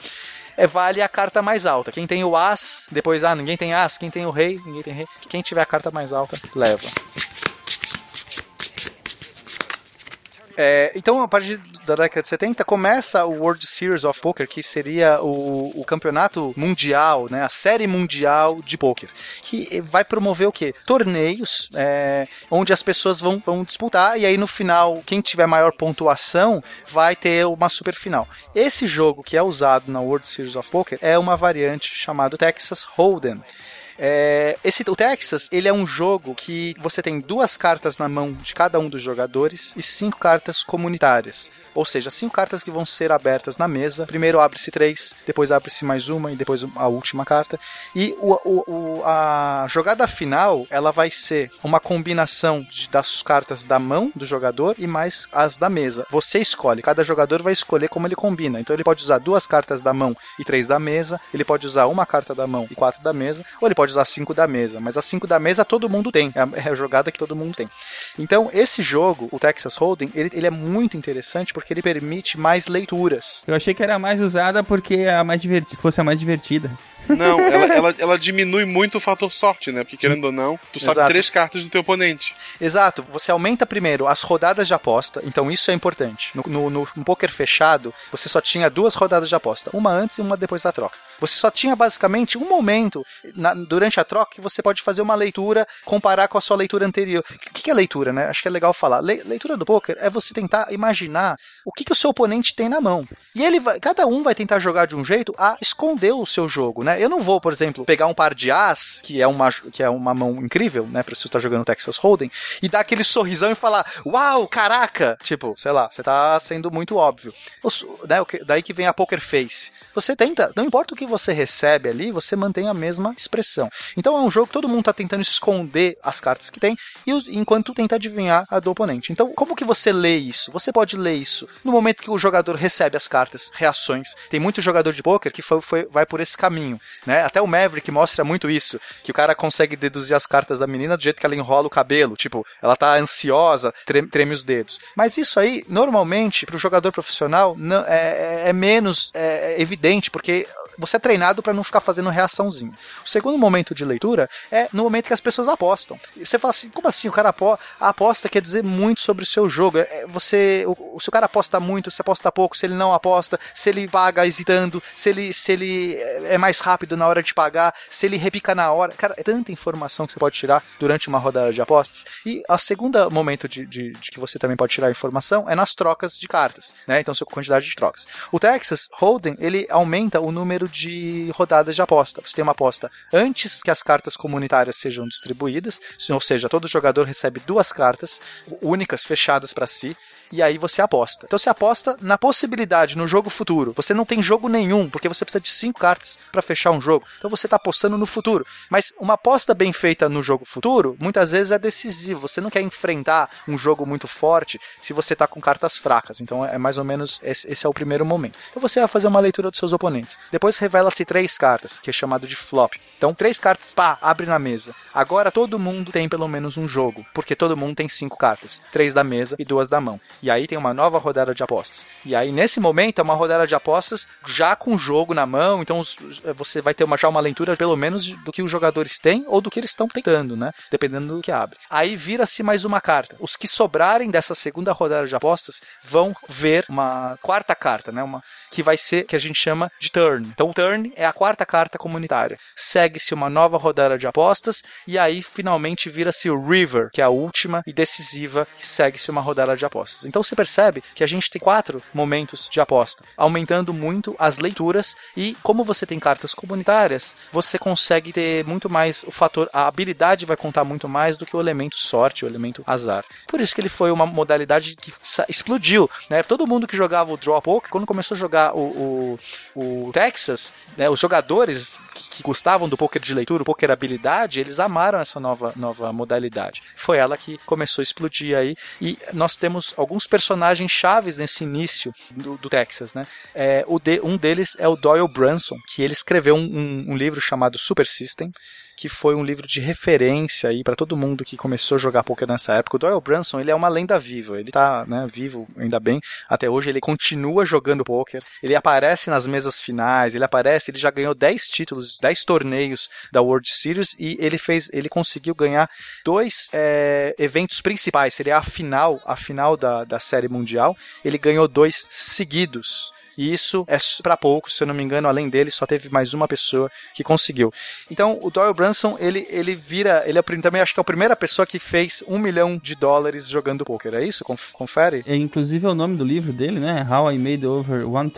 É, vale a carta mais alta. Quem tem o As, depois, ah, ninguém tem As. Quem tem o Rei, ninguém tem Rei. Quem tiver a carta mais alta, leva. É, então, a partir da década de 70, começa o World Series of Poker, que seria o, o campeonato mundial, né, a série mundial de poker, que vai promover o quê? Torneios, é, onde as pessoas vão, vão disputar, e aí no final, quem tiver maior pontuação vai ter uma super final. Esse jogo que é usado na World Series of Poker é uma variante chamada Texas Hold'em. É, esse o Texas, ele é um jogo que você tem duas cartas na mão de cada um dos jogadores e cinco cartas comunitárias. Ou seja, cinco cartas que vão ser abertas na mesa. Primeiro abre-se três, depois abre-se mais uma e depois a última carta. E o, o, o, a jogada final, ela vai ser uma combinação de, das cartas da mão do jogador e mais as da mesa. Você escolhe, cada jogador vai escolher como ele combina. Então ele pode usar duas cartas da mão e três da mesa, ele pode usar uma carta da mão e quatro da mesa, ou ele pode usar cinco da mesa. Mas as cinco da mesa todo mundo tem, é a, é a jogada que todo mundo tem. Então esse jogo, o Texas Hold'em, ele, ele é muito interessante porque ele permite mais leituras. Eu achei que era mais usada porque a mais fosse a mais divertida. Não, ela, ela, ela, diminui muito o fator sorte, né? Porque querendo ou não, tu sabe Exato. três cartas do teu oponente. Exato, você aumenta primeiro as rodadas de aposta, então isso é importante. No, no, no, no poker fechado, você só tinha duas rodadas de aposta, uma antes e uma depois da troca. Você só tinha basicamente um momento na, durante a troca que você pode fazer uma leitura, comparar com a sua leitura anterior. O que, que é leitura, né? Acho que é legal falar. Le, leitura do poker é você tentar imaginar o que, que o seu oponente tem na mão. E ele vai, cada um vai tentar jogar de um jeito a esconder o seu jogo, né? Eu não vou, por exemplo, pegar um par de as, que é uma, que é uma mão incrível, né? Pra você estar jogando Texas Hold'em, e dar aquele sorrisão e falar, uau, caraca! Tipo, sei lá, você tá sendo muito óbvio. Né, daí que vem a poker face. Você tenta, não importa o que você recebe ali, você mantém a mesma expressão. Então é um jogo que todo mundo tá tentando esconder as cartas que tem, e enquanto tenta adivinhar a do oponente. Então, como que você lê isso? Você pode ler isso no momento que o jogador recebe as cartas, reações. Tem muito jogador de poker que foi, foi, vai por esse caminho, né? Até o Maverick mostra muito isso, que o cara consegue deduzir as cartas da menina do jeito que ela enrola o cabelo, tipo, ela tá ansiosa, treme, treme os dedos. Mas isso aí, normalmente, para o jogador profissional, não, é, é, é menos é, evidente, porque você é treinado para não ficar fazendo reaçãozinha. O segundo momento de leitura é no momento que as pessoas apostam. E você fala assim, como assim? O cara apo a aposta quer dizer muito sobre o seu jogo. É, você, o, se o cara aposta muito, se aposta pouco, se ele não aposta, se ele paga hesitando, se ele, se ele é mais rápido na hora de pagar, se ele repica na hora. Cara, é tanta informação que você pode tirar durante uma rodada de apostas. E a segunda momento de, de, de que você também pode tirar informação é nas trocas de cartas, né? Então, sua quantidade de trocas. O Texas Hold'em, ele aumenta o número de rodadas de aposta. Você tem uma aposta antes que as cartas comunitárias sejam distribuídas, ou seja, todo jogador recebe duas cartas únicas fechadas para si e aí você aposta. Então você aposta na possibilidade no jogo futuro. Você não tem jogo nenhum, porque você precisa de cinco cartas para fechar um jogo. Então você está apostando no futuro. Mas uma aposta bem feita no jogo futuro, muitas vezes é decisivo. Você não quer enfrentar um jogo muito forte se você está com cartas fracas. Então é mais ou menos esse, esse, é o primeiro momento. Então você vai fazer uma leitura dos seus oponentes. Depois revela-se três cartas, que é chamado de flop. Então três cartas, pá, abre na mesa. Agora todo mundo tem pelo menos um jogo, porque todo mundo tem cinco cartas, três da mesa e duas da mão. E aí tem uma nova rodada de apostas. E aí, nesse momento, é uma rodada de apostas já com o jogo na mão, então você vai ter uma, já uma leitura, pelo menos, do que os jogadores têm ou do que eles estão tentando, né? Dependendo do que abre. Aí vira-se mais uma carta. Os que sobrarem dessa segunda rodada de apostas vão ver uma quarta carta, né? Uma, que vai ser, que a gente chama de turn. Então, turn é a quarta carta comunitária. Segue-se uma nova rodada de apostas e aí finalmente vira-se o river, que é a última e decisiva, segue-se uma rodada de apostas. Então, você percebe que a gente tem quatro momentos de aposta, aumentando muito as leituras e como você tem cartas comunitárias, você consegue ter muito mais o fator, a habilidade vai contar muito mais do que o elemento sorte, o elemento azar. Por isso que ele foi uma modalidade que explodiu, né? Todo mundo que jogava o draw poker, quando começou a jogar o, o, o Texas, né, os jogadores que, que gostavam do poker de leitura, o poker habilidade, eles amaram essa nova, nova modalidade. Foi ela que começou a explodir aí e nós temos alguns personagens chaves nesse início do, do Texas, né? É, de, um deles é o Doyle Brunson, que ele escreveu um, um, um livro chamado Super System, que foi um livro de referência aí para todo mundo que começou a jogar poker nessa época. O Doyle Brunson, ele é uma lenda viva, ele tá, né, vivo ainda bem. Até hoje ele continua jogando poker. Ele aparece nas mesas finais, ele aparece, ele já ganhou 10 títulos, 10 torneios da World Series e ele fez, ele conseguiu ganhar dois é, eventos principais, seria a final, a final da, da série mundial. Ele ganhou dois seguidos. E isso é para poucos, se eu não me engano, além dele, só teve mais uma pessoa que conseguiu. Então, o Doyle Brunson, ele, ele vira, ele é, também acho que é a primeira pessoa que fez um milhão de dólares jogando poker, é isso? Conf- Confere? É, inclusive é o nome do livro dele, né? How I Made Over 1000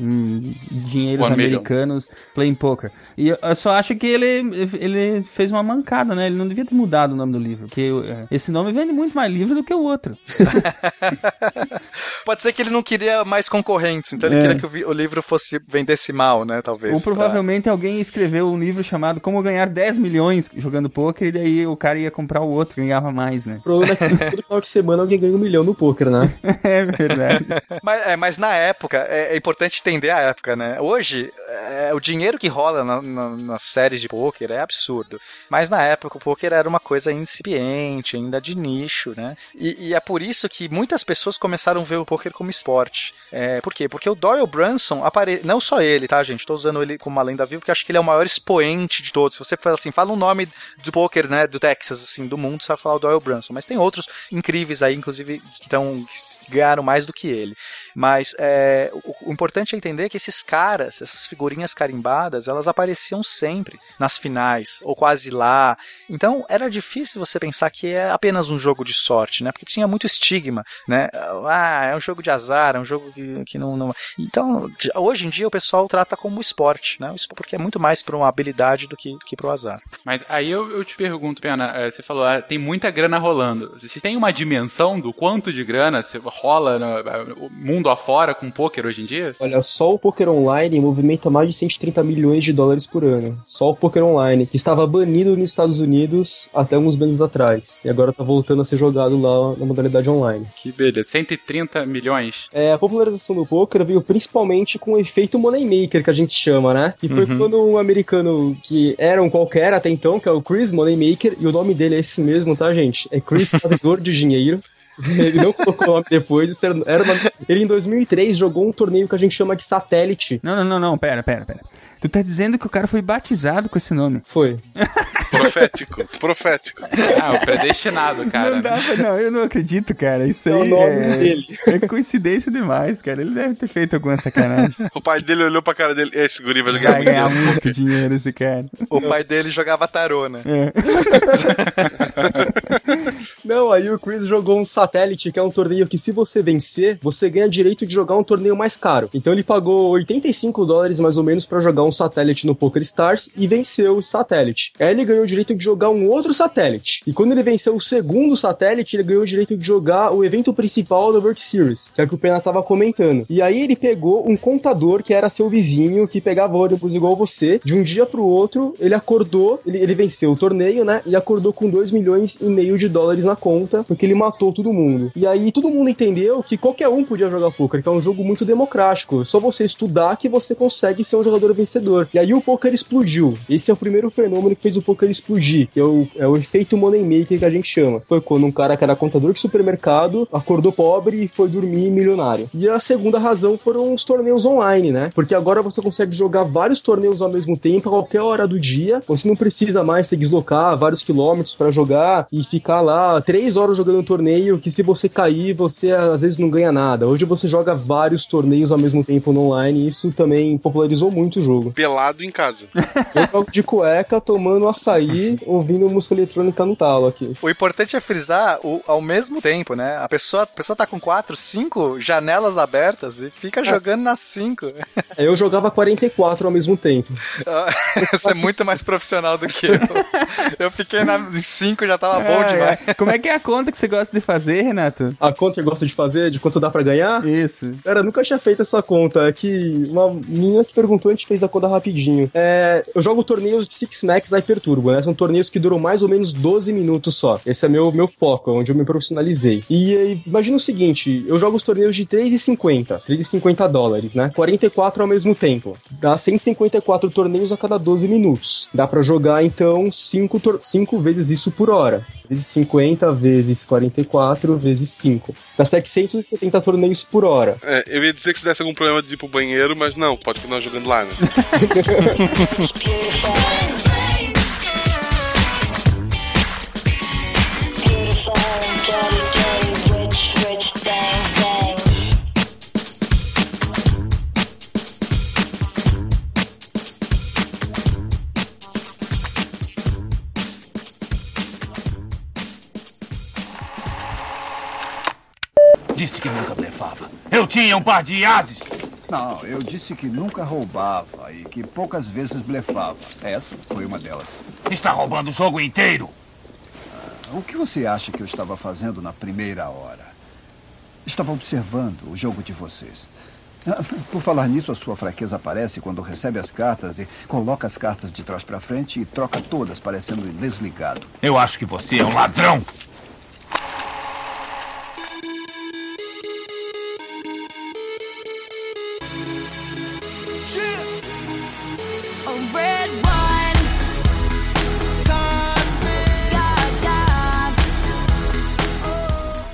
hum, Dinheiros One million. Americanos Playing Poker. E eu, só acho que ele, ele fez uma mancada, né? Ele não devia ter mudado o nome do livro, porque é, esse nome vende muito mais livro do que o outro. Pode ser que ele não queria mais concorrentes, então ele É. queria que o, o livro fosse vendesse mal, né, talvez. Ou provavelmente alguém escreveu um livro chamado Como Ganhar 10 Milhões Jogando Poker, e daí o cara ia comprar o outro, ganhava mais, né? O problema é que todo final de semana alguém ganha um milhão no poker, né? é verdade. Mas, é, mas na época, é, é importante entender a época, né? Hoje, é, o dinheiro que rola na- na- nas séries de pôquer é absurdo. Mas na época, o pôquer era uma coisa incipiente, ainda de nicho, né? E, e é por isso que muitas pessoas começaram a ver o pôquer como esporte. É, por quê? Porque o Doyle Brunson, apare... não só ele, tá, gente? Tô usando ele como uma lenda viva, porque acho que ele é o maior expoente de todos. Se você fala assim, fala um nome do pôquer, né, do Texas, assim, do mundo, você vai falar o Doyle Brunson. Mas tem outros incríveis aí, inclusive, que, tão, que ganharam mais do que ele. Mas é, o, o importante é entender que esses caras, essas figurinhas carimbadas, elas apareciam sempre nas finais, ou quase lá. Então era difícil você pensar que é apenas um jogo de sorte, né? Porque tinha muito estigma, né? Ah, é um jogo de azar, é um jogo que, que não, não. Então, hoje em dia o pessoal trata como esporte, né? Porque é muito mais para uma habilidade do que, que para o azar. Mas aí eu, eu te pergunto, Pena, eh, você falou, ah, tem muita grana rolando. Você tem uma dimensão do quanto de grana rola no eh, mundo afora com poker hoje em dia? Olha, só o poker online movimenta mais de 130 milhões de dólares por ano. Só o poker online, que estava banido nos Estados Unidos até alguns meses atrás. E agora tá voltando a ser jogado lá na modalidade online. Que beleza, 130 milhões. É, a popularização do poker veio principalmente com o efeito moneymaker que a gente chama, né? Que foi Uhum. quando um americano que era um qualquer até então, que é o Chris Moneymaker, e o nome dele é esse mesmo, tá, gente? É Chris Fazedor de Dinheiro. Ele não colocou o nome depois, isso era, era nome- Ele em 2003 jogou um torneio que a gente chama de satélite. Não, não, não, não, pera, pera, pera. Tu tá dizendo que o cara foi batizado com esse nome? Foi. Profético, profético. Ah, o predestinado, cara. Não dá pra, não, eu não acredito, cara. Isso é o aí nome é, dele. é coincidência demais, cara. Ele deve ter feito alguma sacanagem. O pai dele olhou pra cara dele. Esse guri vai Vai ganhar ganhar muito muito dinheiro esse cara. O pai dele jogava tarô, né? É. Não, aí o Chris jogou um satélite, que é um torneio que se você vencer, você ganha direito de jogar um torneio mais caro. Então ele pagou 85 dólares mais ou menos pra jogar um satélite no Poker Stars e venceu o satélite. Aí ele ganhou o direito de jogar um outro satélite. E quando ele venceu o segundo satélite, ele ganhou o direito de jogar o evento principal da World Series, que é o que o Pena tava comentando. E aí ele pegou um contador que era seu vizinho, que pegava ônibus igual você. De um dia pro outro, ele acordou, ele, ele venceu o torneio, né? E acordou com 2 milhões e meio de dólares na conta, porque ele matou todo mundo. E aí todo mundo entendeu que qualquer um podia jogar poker, que é um jogo muito democrático. Só você estudar que você consegue ser um jogador vencedor. E aí o poker explodiu. Esse é o primeiro fenômeno que fez o poker explodir, que é o, é o efeito moneymaker que a gente chama. Foi quando um cara que era contador de supermercado acordou pobre e foi dormir milionário. E a segunda razão foram os torneios online, né? Porque agora você consegue jogar vários torneios ao mesmo tempo, a qualquer hora do dia. Você não precisa mais se deslocar vários quilômetros para jogar e ficar lá três horas jogando um torneio que se você cair, você às vezes não ganha nada. Hoje você joga vários torneios ao mesmo tempo no online e isso também popularizou muito o jogo. Pelado em casa. Eu jogo de cueca, tomando açaí, ouvindo música eletrônica no talo aqui. O importante é frisar o, ao mesmo tempo, né? A pessoa, a pessoa tá com quatro, cinco janelas abertas e fica jogando nas cinco. Eu jogava 44 ao mesmo tempo. Você é muito mais profissional do que eu. Eu fiquei na cinco, já tava bom Ai, demais. ai. Como é que é a conta que você gosta de fazer, Renato? A conta que eu gosto de fazer, de quanto dá pra ganhar? Isso. Cara, eu nunca tinha feito essa conta. É que uma menina que perguntou, a gente fez a conta rapidinho. É, eu jogo torneios de Six Max Hyper Turbo, né? São torneios que duram mais ou menos 12 minutos só. Esse é meu, meu foco, onde eu me profissionalizei. E, e imagina o seguinte: eu jogo os torneios de 3,50, 3,50 dólares, né? 44 ao mesmo tempo. Dá 154 torneios a cada 12 minutos. Dá pra jogar, então, 5 cinco vezes isso por hora. Vezes 50 vezes 44 vezes 5. Dá 770 torneios por hora. É, eu ia dizer que se desse algum problema de ir pro banheiro, mas não, pode continuar jogando lá, né? Disse que nunca blefava. Eu tinha um par de ases. Não, eu disse que nunca roubava e que poucas vezes blefava. Essa foi uma delas. Está roubando o jogo inteiro. O que você acha que eu estava fazendo na primeira hora? Estava observando o jogo de vocês. Ah, Por falar nisso, a sua fraqueza aparece quando recebe as cartas e coloca as cartas de trás para frente e troca todas, parecendo desligado. Eu acho que você é um ladrão.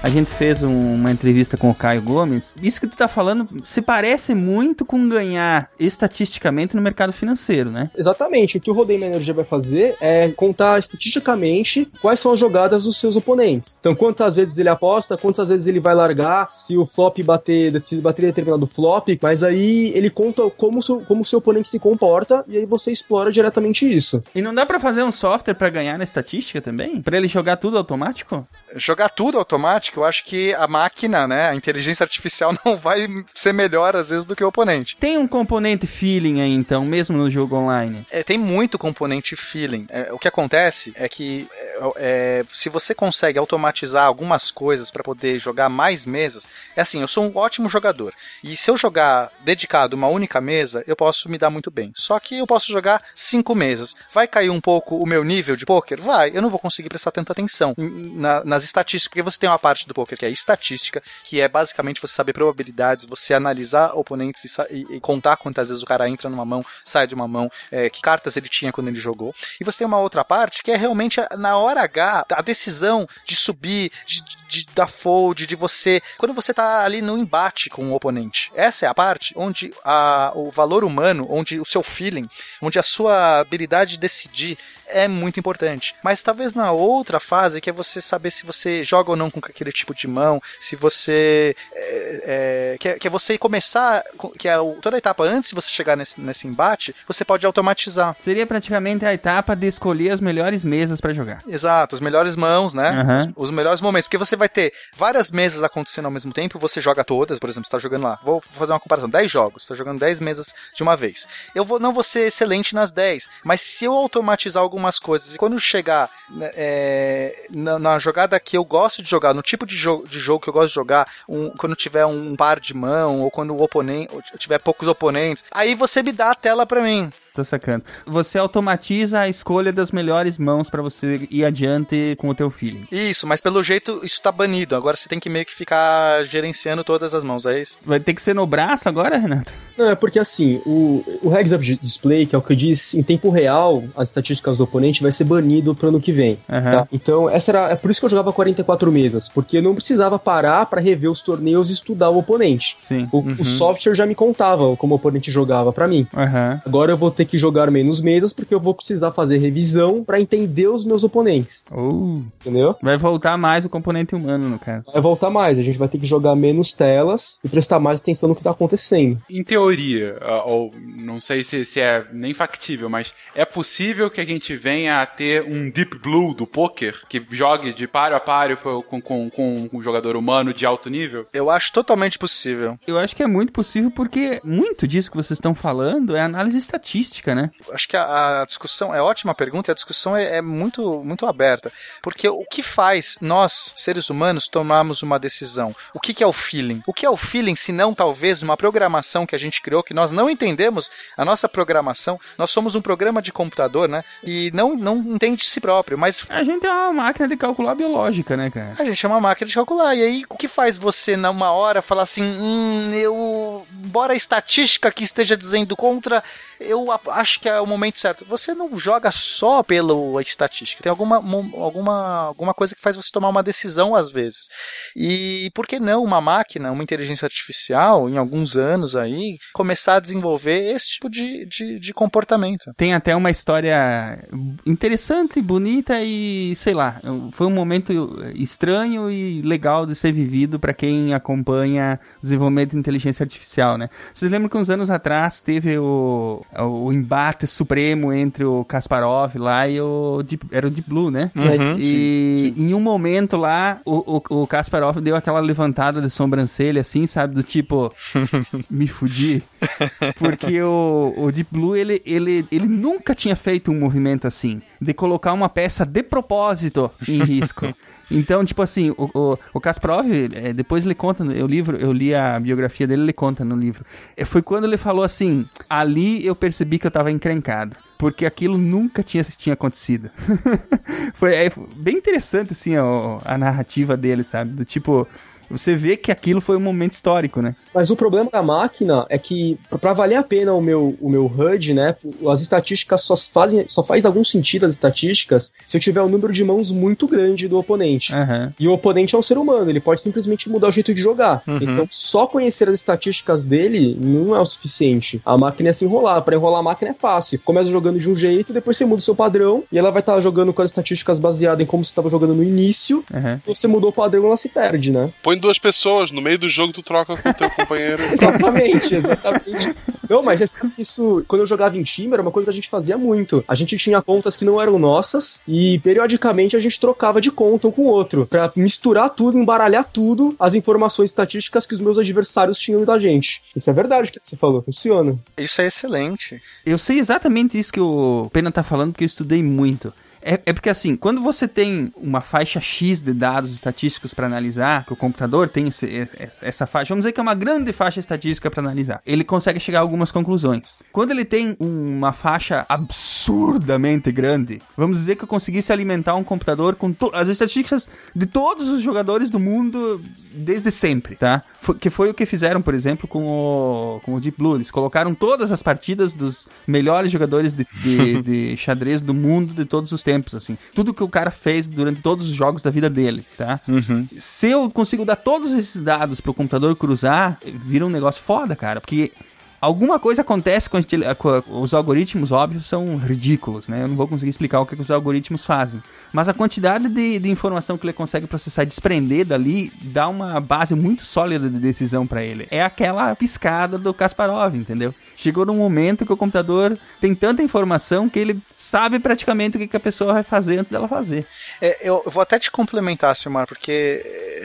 A gente fez um- uma entrevista com o Caio Gomes. Isso que tu tá falando se parece muito com ganhar estatisticamente no mercado financeiro, né? Exatamente. O que o Rodeio Manager vai fazer é contar estatisticamente quais são as jogadas dos seus oponentes. Então, quantas vezes ele aposta, quantas vezes ele vai largar, se o flop bater, se bater determinado flop, mas aí ele conta como o seu, como o seu oponente se comporta e aí você explora diretamente isso. E não dá pra fazer um software pra ganhar na estatística também? Pra ele jogar tudo automático? Jogar tudo automático, eu acho que a máquina, né, a inteligência artificial não vai ser melhor às vezes do que o oponente. Tem um componente feeling aí então, mesmo no jogo online? É, tem muito componente feeling. É, o que acontece é que é, é, se você consegue automatizar algumas coisas para poder jogar mais mesas, é assim, eu sou um ótimo jogador. E se eu jogar dedicado uma única mesa, eu posso me dar muito bem. Só que eu posso jogar cinco mesas. Vai cair um pouco o meu nível de poker? Vai. Eu não vou conseguir prestar tanta atenção na- nas estatísticas, porque você tem uma parte do poker que é estatística, que é basicamente você saber probabilidades, você analisar oponentes e, e- e contar quantas vezes o cara entra numa mão, sai de uma mão, é, que cartas ele tinha quando ele jogou. E você tem uma outra parte que é realmente na hora H, a decisão de subir, de, de- de dar fold, de você. Quando você tá ali no embate com o oponente. Essa é a parte onde a- o valor humano, onde o seu feeling, onde a sua habilidade de decidir é muito importante. Mas talvez na outra fase, que é você saber se você joga ou não com aquele tipo de mão, se você. É, é, que, é, que é você começar, com- que é toda a etapa antes de você chegar nesse, nesse embate, você pode automatizar. Seria praticamente a etapa de escolher as melhores mesas pra jogar. Exato, as melhores mãos, né? Aham. Os, os melhores momentos. Porque você vai ter várias mesas acontecendo ao mesmo tempo, você joga todas, por exemplo, você tá jogando lá. Vou fazer uma comparação: 10 jogos, você tá jogando 10 mesas de uma vez. Eu vou, não vou ser excelente nas 10, mas se eu automatizar algumas coisas e quando chegar né, é, na, na jogada que eu gosto de jogar, no tipo de, jo de jogo que eu gosto de jogar, um- quando tiver um par de mão, ou quando o oponente tiver poucos oponentes, aí você me dá a tela pra mim. Tô sacando. Você automatiza a escolha das melhores mãos pra você ir adiante com o teu feeling. Isso, mas pelo jeito isso tá banido. Agora você tem que meio que ficar gerenciando todas as mãos, é isso? Vai ter que ser no braço agora, Renato? Não, é porque assim, o, o Heads Up Display, que é o que diz em tempo real as estatísticas do oponente, vai ser banido pro ano que vem. Aham. tá? Então, essa era, é por isso que eu jogava 44 mesas, porque eu não precisava parar pra rever os torneios e estudar o oponente. Sim. O, Uhum. o software já me contava como o oponente jogava pra mim. Aham. Agora eu vou ter que jogar menos mesas porque eu vou precisar fazer revisão pra entender os meus oponentes. Uh, Entendeu? vai voltar mais o componente humano, no caso. Vai voltar mais, a gente vai ter que jogar menos telas e prestar mais atenção no que tá acontecendo. Em teoria, ou não sei se, se é nem factível, mas é possível que a gente venha a ter um Deep Blue do poker que jogue de páreo a páreo com, com, com um jogador humano de alto nível? Eu acho totalmente possível. Eu acho que é muito possível porque muito disso que vocês estão falando é análise estatística, né? Acho que a, a discussão é ótima pergunta e a discussão é, é muito, muito aberta. Porque o que faz nós, seres humanos, tomarmos uma decisão? O que, que é o feeling? O que é o feeling, se não talvez uma programação que a gente criou, que nós não entendemos a nossa programação? Nós somos um programa de computador, né? E não, não entende de si próprio, mas A gente é uma máquina de calcular biológica, né, cara? A gente é uma máquina de calcular. E aí, o que faz você, numa hora, falar assim: hum, eu. Embora a estatística que esteja dizendo contra, eu acho que é o momento certo. Você não joga só pela estatística. Tem alguma alguma, alguma coisa que faz você tomar uma decisão às vezes. E por que não uma máquina, uma inteligência artificial, em alguns anos aí, começar a desenvolver esse tipo de, de, de comportamento? Tem até uma história interessante, bonita e, sei lá, foi um momento estranho e legal de ser vivido para quem acompanha o desenvolvimento de inteligência artificial, né? Vocês lembram que uns anos atrás teve o, o embate supremo entre o Kasparov lá e o Deep, era o Deep Blue, né? Uhum, e em um momento lá, o, o, o Kasparov deu aquela levantada de sobrancelha, assim, sabe? Do tipo, me fudi. Porque o, o Deep Blue, ele, ele, ele nunca tinha feito um movimento assim, de colocar uma peça de propósito em risco. Então, tipo assim, o, o, o Kasparov, é, depois ele conta, no eu, livro, eu li a biografia dele, ele conta no livro. É, Foi quando ele falou assim, ali eu percebi que eu tava encrencado. Porque aquilo nunca tinha, tinha acontecido. Foi é, bem interessante, assim, a, a narrativa dele, sabe? Do tipo, você vê que aquilo foi um momento histórico, né? Mas o problema da máquina é que, pra valer a pena o meu, o meu HUD, né, as estatísticas só fazem, só faz algum sentido as estatísticas se eu tiver um número de mãos muito grande do oponente. Aham. E o oponente é um ser humano, ele pode simplesmente mudar o jeito de jogar. Uhum. Então, só conhecer as estatísticas dele não é o suficiente. A máquina é se enrolar. Pra enrolar a máquina é fácil. Começa jogando de um jeito, depois você muda o seu padrão, e ela vai estar jogando com as estatísticas baseadas em como você estava jogando no início. Aham. Se você mudou o padrão, ela se perde, né? Põe duas pessoas, no meio do jogo tu troca com o teu companheiro. Exatamente, exatamente. Não, mas é isso, quando eu jogava em time, era uma coisa que a gente fazia muito. A gente tinha contas que não eram nossas e periodicamente a gente trocava de conta um com o outro pra misturar tudo, embaralhar tudo, as informações estatísticas que os meus adversários tinham da gente. Isso é verdade o que você falou, funciona. Isso é excelente. Eu sei exatamente isso que o Pena tá falando, porque eu estudei muito. É, é porque assim, quando você tem uma faixa X de dados estatísticos para analisar, que o computador tem esse- essa faixa, vamos dizer que é uma grande faixa estatística para analisar, ele consegue chegar a algumas conclusões. Quando ele tem uma faixa absurdamente grande, vamos dizer que eu conseguisse alimentar um computador com as estatísticas de todos os jogadores do mundo desde sempre, tá? Foi- que foi o que fizeram, por exemplo, com o, com o Deep Blue. Eles colocaram todas as partidas dos melhores jogadores de, de- de xadrez do mundo de todos os tempos, assim. Tudo que o cara fez durante todos os jogos da vida dele, tá? Se eu consigo dar todos esses dados pro computador cruzar, vira um negócio foda, cara, porque Alguma coisa acontece com, a gente- com os algoritmos, óbvio, são ridículos, né? Eu não vou conseguir explicar o que, que os algoritmos fazem. Mas a quantidade de, de informação que ele consegue processar e desprender dali dá uma base muito sólida de decisão para ele. É aquela piscada do Kasparov, entendeu? Chegou num momento que o computador tem tanta informação que ele sabe praticamente o que, que a pessoa vai fazer antes dela fazer. É, eu, vou até te complementar, Silmar, porque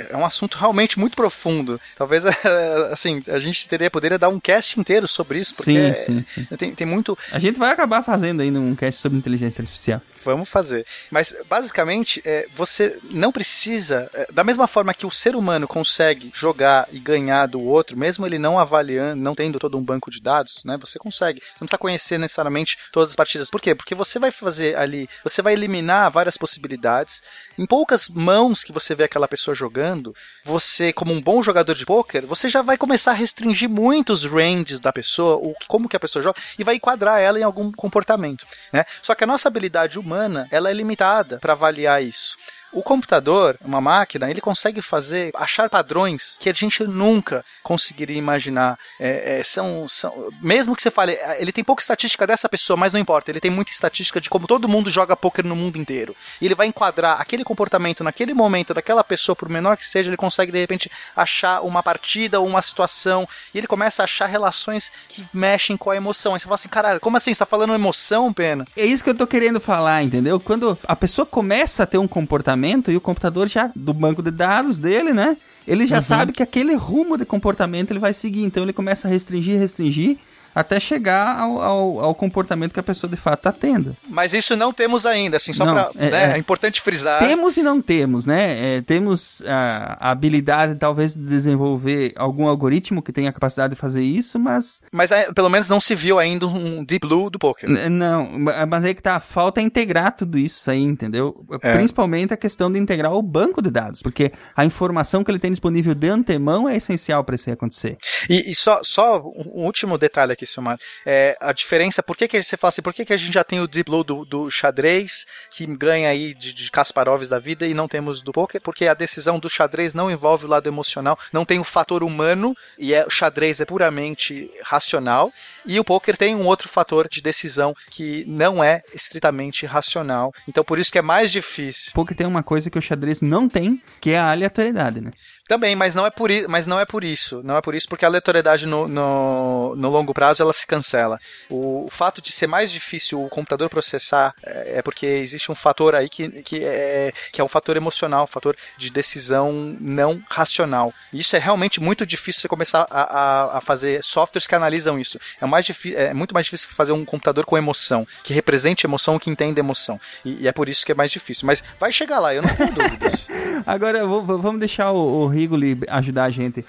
é um assunto realmente muito profundo. Talvez, assim, a gente teria, poderia dar um cast inteiro sobre isso, porque Sim, sim, sim. Tem, tem muito... A gente vai acabar fazendo ainda um cast sobre inteligência artificial. Vamos fazer. Mas, basicamente, é, você não precisa. é, da mesma forma que o ser humano consegue jogar e ganhar do outro, mesmo ele não avaliando, não tendo todo um banco de dados, né? Você consegue. Você não precisa conhecer necessariamente todas as partidas. Por quê? Porque você vai fazer ali. Você vai eliminar várias possibilidades. Em poucas mãos que você vê aquela pessoa jogando, você, como um bom jogador de pôquer, você já vai começar a restringir muitos ranges da pessoa, o, como que a pessoa joga, e vai enquadrar ela em algum comportamento. Né? Só que a nossa habilidade humana ela é limitada para avaliar isso. O computador, uma máquina, ele consegue fazer, achar padrões que a gente nunca conseguiria imaginar. É, é, são, são, mesmo que você fale, "Ah, ele tem pouca estatística dessa pessoa, mas não importa, ele tem muita estatística de como todo mundo joga poker no mundo inteiro. E ele vai enquadrar aquele comportamento naquele momento daquela pessoa, por menor que seja, ele consegue de repente achar uma partida ou uma situação, e ele começa a achar relações que mexem com a emoção. Aí você fala assim, caralho, como assim? Você tá falando emoção, pena? É isso que eu tô querendo falar, entendeu? Quando a pessoa começa a ter um comportamento e o computador já, do banco de dados dele, né? Ele já Uhum. sabe que aquele rumo de comportamento ele vai seguir. Então ele começa a restringir, restringir, até chegar ao, ao, ao comportamento que a pessoa de fato tá tendo. Mas isso não temos ainda, assim, só pra. é- né, é. é importante frisar. Temos e não temos, né? É, temos a, a habilidade, talvez, de desenvolver algum algoritmo que tenha a capacidade de fazer isso, mas Mas é, pelo menos não se viu ainda um Deep Blue do poker. Não, ma- mas aí que tá, falta integrar tudo isso aí, entendeu? É. Principalmente a questão de integrar o banco de dados, porque a informação que ele tem disponível de antemão é essencial para isso acontecer. E, e só, só um último detalhe aqui aqui, Silmar. É, a diferença, por que, que você fala assim, por que, que a gente já tem o Deep Blue do, do xadrez, que ganha aí de, de Kasparovs da vida, e não temos do poker? Porque a decisão do xadrez não envolve o lado emocional, não tem o fator humano, e é, o xadrez é puramente racional, e o poker tem um outro fator de decisão que não é estritamente racional. Então por isso que é mais difícil. Poker tem uma coisa que o xadrez não tem, que é a aleatoriedade, né? Também, mas não é por, mas não é por isso. Não é por isso, porque a aleatoriedade no, no, no longo prazo ela se cancela. O, o fato de ser mais difícil o computador processar é, é porque existe um fator aí que, que, é, que é um fator emocional, um fator de decisão não racional. E isso é realmente muito difícil você começar a, a, a fazer softwares que analisam isso. É, mais é muito mais difícil fazer um computador com emoção, que represente emoção, que entenda emoção. E, e é por isso que é mais difícil. Mas vai chegar lá, eu não tenho dúvidas. Agora v- v- vamos deixar o, o Rigoli ajudar a gente.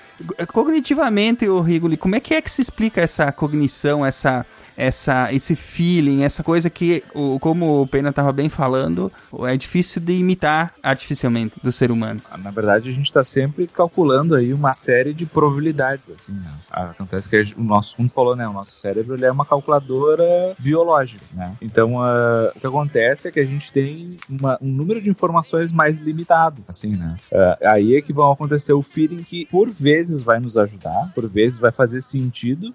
Cognitivamente, o Rigoli, como é que é que se explica essa cognição, essa, essa, esse feeling, essa coisa que, o, como o Pena estava bem falando, é difícil de imitar artificialmente do ser humano? Na verdade, a gente está sempre calculando aí uma série de probabilidades, assim, né? Acontece que o nosso, como falou, né? O nosso cérebro ele é uma calculadora biológica, né? Então, ah, o que acontece é que a gente tem uma- um número de informações mais limitado, assim, né? Ah, aí é que vão acontecer o feeling que, por vezes, vai nos ajudar, por vezes vai fazer sentido,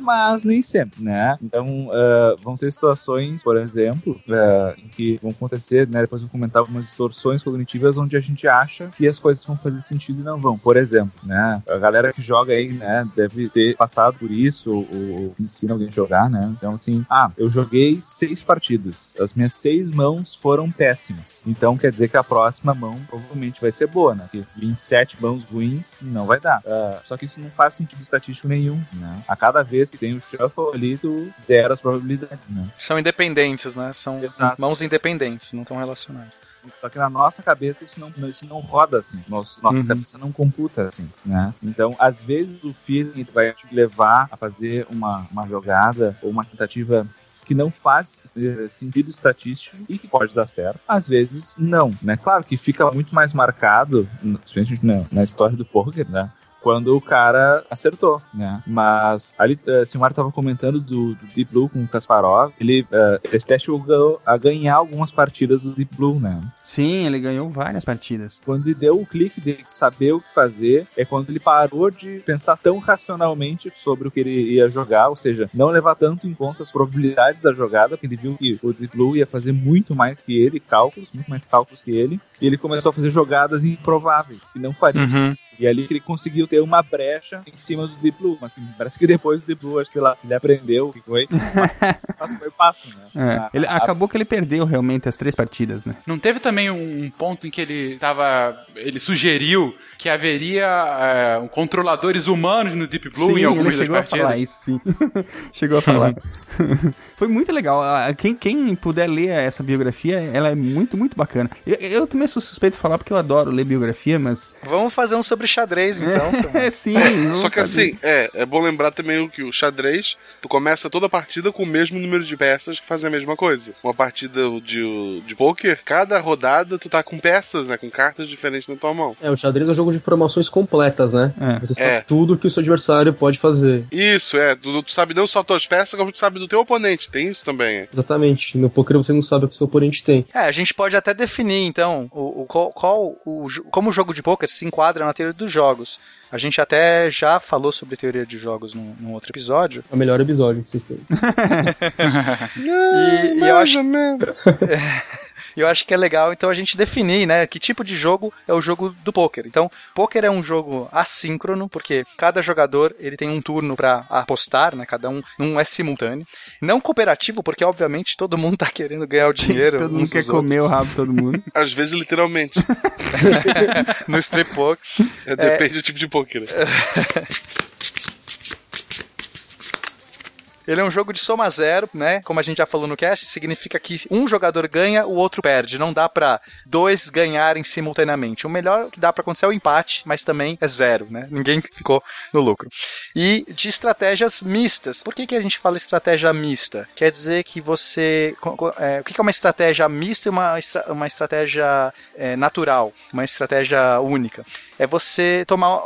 mas nem sempre, né? Então, ah, vão ter situações, por exemplo, ah, em que vão acontecer, né? Depois eu comentar algumas distorções cognitivas onde a gente acha que as coisas vão fazer sentido e não vão. Por exemplo, né? A galera que joga aí, né? Deve ter passado por isso ou, ou ensina alguém a jogar, né? Então, assim, ah, eu joguei seis partidas. As minhas seis mãos foram péssimas. Então, quer dizer que a próxima mão provavelmente vai ser boa, né? Porque vir sete mãos ruins não vai dar. Ah, só que isso não faz sentido estatístico nenhum, né? A cada vez que tem o shuffle ali, tu zera as probabilidades, né? São independentes, né? São Exato. mãos independentes, não estão relacionadas. Só que na nossa cabeça isso não, isso não roda assim. Nosso, nossa Uhum. cabeça não computa assim, né? Então, às vezes o feeling vai te levar a fazer uma, uma jogada ou uma tentativa que não faz sentido estatístico e que pode dar certo. Às vezes, não, né? Claro que fica muito mais marcado, principalmente na, na história do poker, né? Quando o cara acertou, né? Mas ali, uh, Silmar estava comentando do, do Deep Blue com o Kasparov. Ele, uh, ele até chegou a ganhar algumas partidas do Deep Blue, né? Sim, ele ganhou várias partidas. Quando ele deu o clique dele de saber o que fazer, é quando ele parou de pensar tão racionalmente sobre o que ele ia jogar, ou seja, não levar tanto em conta as probabilidades da jogada, porque ele viu que o Deep Blue ia fazer muito mais que ele, cálculos, muito mais cálculos que ele, e ele começou a fazer jogadas improváveis, que não faria Uhum. E ali que ele conseguiu ter uma brecha em cima do Deep Blue, mas assim, parece que depois do Deep Blue, sei lá, se ele aprendeu o que foi, mas foi fácil, né? É, A- ele, a- acabou que ele perdeu realmente as três partidas, né? Não teve também um ponto em que ele tava. Ele sugeriu que haveria é, controladores humanos no Deep Blue sim, em algumas ele das chegou a partidas? falar isso, sim. chegou a falar. Foi muito legal. Quem, quem puder ler essa biografia, ela é muito, muito bacana. Eu, eu também sou suspeito de falar porque eu adoro ler biografia, mas. Vamos fazer um sobre xadrez, então. É, sim. Só que fazer. assim, é, é bom lembrar também o que o xadrez, tu começa toda a partida com o mesmo número de peças que fazem a mesma coisa. Uma partida de, de poker, cada rodada tu tá com peças, né? Com cartas diferentes na tua mão. É, o xadrez é um jogo de informações completas, né? Você sabe É. tudo que o seu adversário pode fazer. Isso, é. Tu, tu sabe não só tuas peças, como tu sabe do teu oponente. Tem isso também. é. Exatamente. No poker você não sabe o que o seu oponente tem. É, a gente pode até definir, então, o, o- qual, qual o, como o jogo de poker se enquadra na teoria dos jogos. A gente até já falou sobre teoria de jogos num, num outro episódio. É o melhor episódio que vocês têm. E, e eu acho. eu acho que é legal, então, a gente definir, né, que tipo de jogo é o jogo do poker. Então, poker é um jogo assíncrono, porque cada jogador ele tem um turno para apostar, né, cada um não é simultâneo. Não cooperativo, porque obviamente todo mundo tá querendo ganhar o dinheiro. Todo mundo quer dos comer o outros. rabo de todo mundo. Às vezes, literalmente. no strip poker. É, depende do tipo de poker. Ele é um jogo de soma zero, né? Como a gente já falou no cast, significa que um jogador ganha, o outro perde. Não dá pra dois ganharem simultaneamente. O melhor que dá pra acontecer é o empate, mas também é zero, né? Ninguém ficou no lucro. E de estratégias mistas. Por que, que a gente fala estratégia mista? Quer dizer que você. é, o que, é uma estratégia mista e uma, uma estratégia é, natural? Uma estratégia única? É você tomar.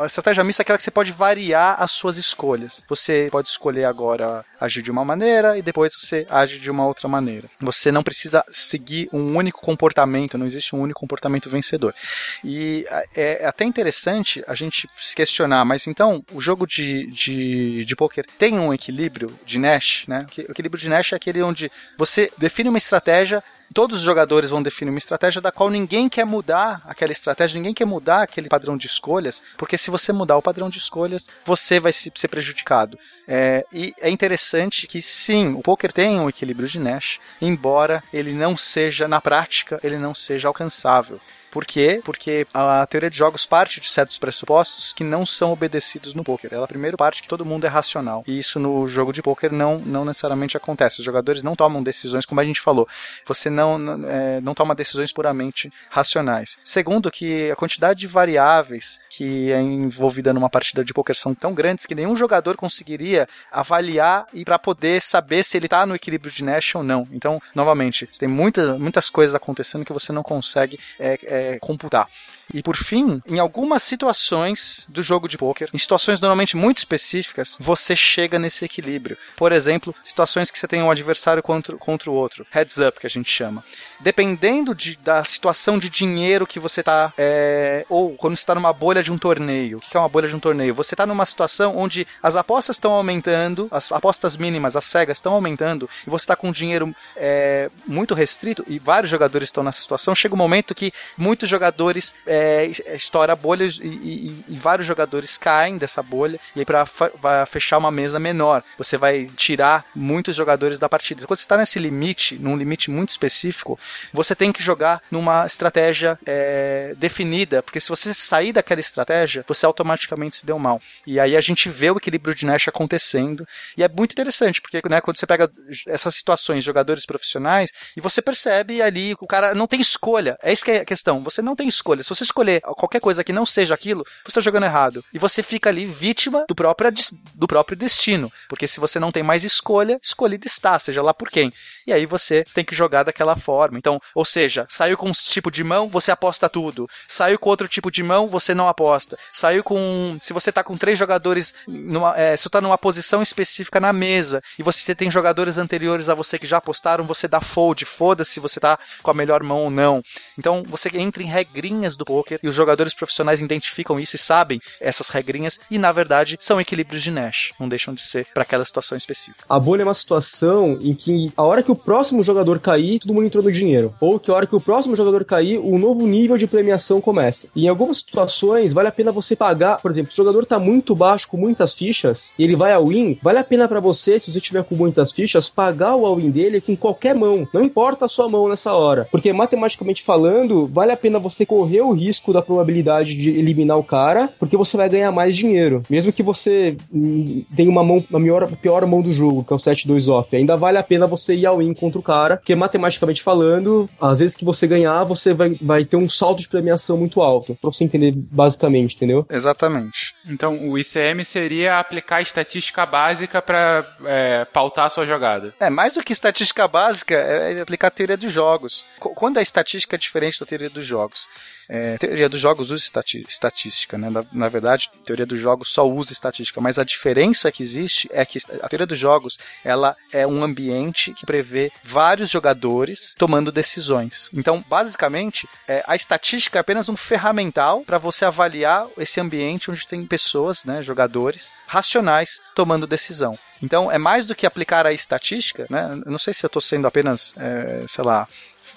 A estratégia mista é aquela que você pode variar as suas escolhas. Você pode escolher agora agir de uma maneira e depois você age de uma outra maneira. Você não precisa seguir um único comportamento, não existe um único comportamento vencedor. E é até interessante a gente se questionar, mas então o jogo de, de, de poker tem um equilíbrio de Nash, né? O equilíbrio de Nash é aquele onde você define uma estratégia todos os jogadores vão definir uma estratégia da qual ninguém quer mudar aquela estratégia, ninguém quer mudar aquele padrão de escolhas, porque se você mudar o padrão de escolhas, você vai se, ser prejudicado. É, e é interessante que sim, o poker tem um equilíbrio de Nash, embora ele não seja, na prática, ele não seja alcançável. Por quê? Porque a teoria de jogos parte de certos pressupostos que não são obedecidos no poker. Ela primeiro parte que todo mundo é racional. E isso no jogo de poker não, não necessariamente acontece. Os jogadores não tomam decisões, como a gente falou. Você não, não, é, não toma decisões puramente racionais. Segundo, que a quantidade de variáveis que é envolvida numa partida de poker são tão grandes que nenhum jogador conseguiria avaliar e para poder saber se ele está no equilíbrio de Nash ou não. Então, novamente, tem muita, muitas coisas acontecendo que você não consegue é, é, computar. E por fim, em algumas situações do jogo de poker, em situações normalmente muito específicas, você chega nesse equilíbrio. Por exemplo, situações que você tem um adversário contra, contra o outro, heads up que a gente chama. Dependendo de, da situação de dinheiro que você está, é, ou quando está numa bolha de um torneio. O que é uma bolha de um torneio? Você está numa situação onde as apostas estão aumentando, as apostas mínimas, as cegas estão aumentando, e você está com dinheiro é, muito restrito, e vários jogadores estão nessa situação. Chega um momento que muitos jogadores é, estoura bolhas e, e, e, vários jogadores caem dessa bolha e aí para fechar uma mesa menor você vai tirar muitos jogadores da partida. Quando você está nesse limite, num limite muito específico, você tem que jogar numa estratégia é, definida, porque se você sair daquela estratégia, você automaticamente se deu mal. E aí a gente vê o equilíbrio de Nash acontecendo e é muito interessante porque né, quando você pega essas situações, jogadores profissionais e você percebe ali o cara não tem escolha. É isso que é a questão. Você não tem escolha. Se você escolher qualquer coisa que não seja aquilo, você está jogando errado. E você fica ali vítima do próprio, do próprio destino. Porque se você não tem mais escolha, escolhido está, seja lá por quem. E aí você tem que jogar daquela forma. Então, ou seja, saiu com um tipo de mão, você aposta tudo. Saiu com outro tipo de mão, você não aposta. Saiu com. Se você tá com três jogadores, numa, é, se você tá numa posição específica na mesa e você tem jogadores anteriores a você que já apostaram, você dá fold. Foda-se se você tá com a melhor mão ou não. Então você entra em regrinhas do poker e os jogadores profissionais identificam isso e sabem essas regrinhas e na verdade são equilíbrios de Nash, não deixam de ser para aquela situação específica. A bolha é uma situação em que a hora que o próximo jogador cair, todo mundo entrou no dinheiro, ou que a hora que o próximo jogador cair, um novo nível de premiação começa. E em algumas situações vale a pena você pagar, por exemplo, se o jogador tá muito baixo com muitas fichas e ele vai ao win, vale a pena para você, se você tiver com muitas fichas, pagar o all-in dele com qualquer mão, não importa a sua mão nessa hora, porque matematicamente falando, vale a pena você correr o risco da probabilidade de eliminar o cara, porque você vai ganhar mais dinheiro. Mesmo que você hum, tenha uma mão, a pior, pior mão do jogo, que é o 7-2 off, ainda vale a pena você ir ao in contra o cara, porque matematicamente falando, às vezes que você ganhar, você vai, vai ter um salto de premiação muito alto, pra você entender basicamente, entendeu? Exatamente. Então, o ICM seria aplicar estatística básica para é, pautar a sua jogada. É, mais do que estatística básica, é aplicar a teoria dos jogos. Quando a estatística é diferente da teoria dos jogos? É, teoria dos jogos usa estatística, né? Na, na, verdade, teoria dos jogos só usa estatística, mas a diferença que existe é que a teoria dos jogos ela é um ambiente que prevê vários jogadores tomando decisões. Então, basicamente, é, a estatística é apenas um ferramental para você avaliar esse ambiente onde tem pessoas, né, jogadores racionais tomando decisão. Então, é mais do que aplicar a estatística, né? Não sei se eu estou sendo apenas, é, sei lá,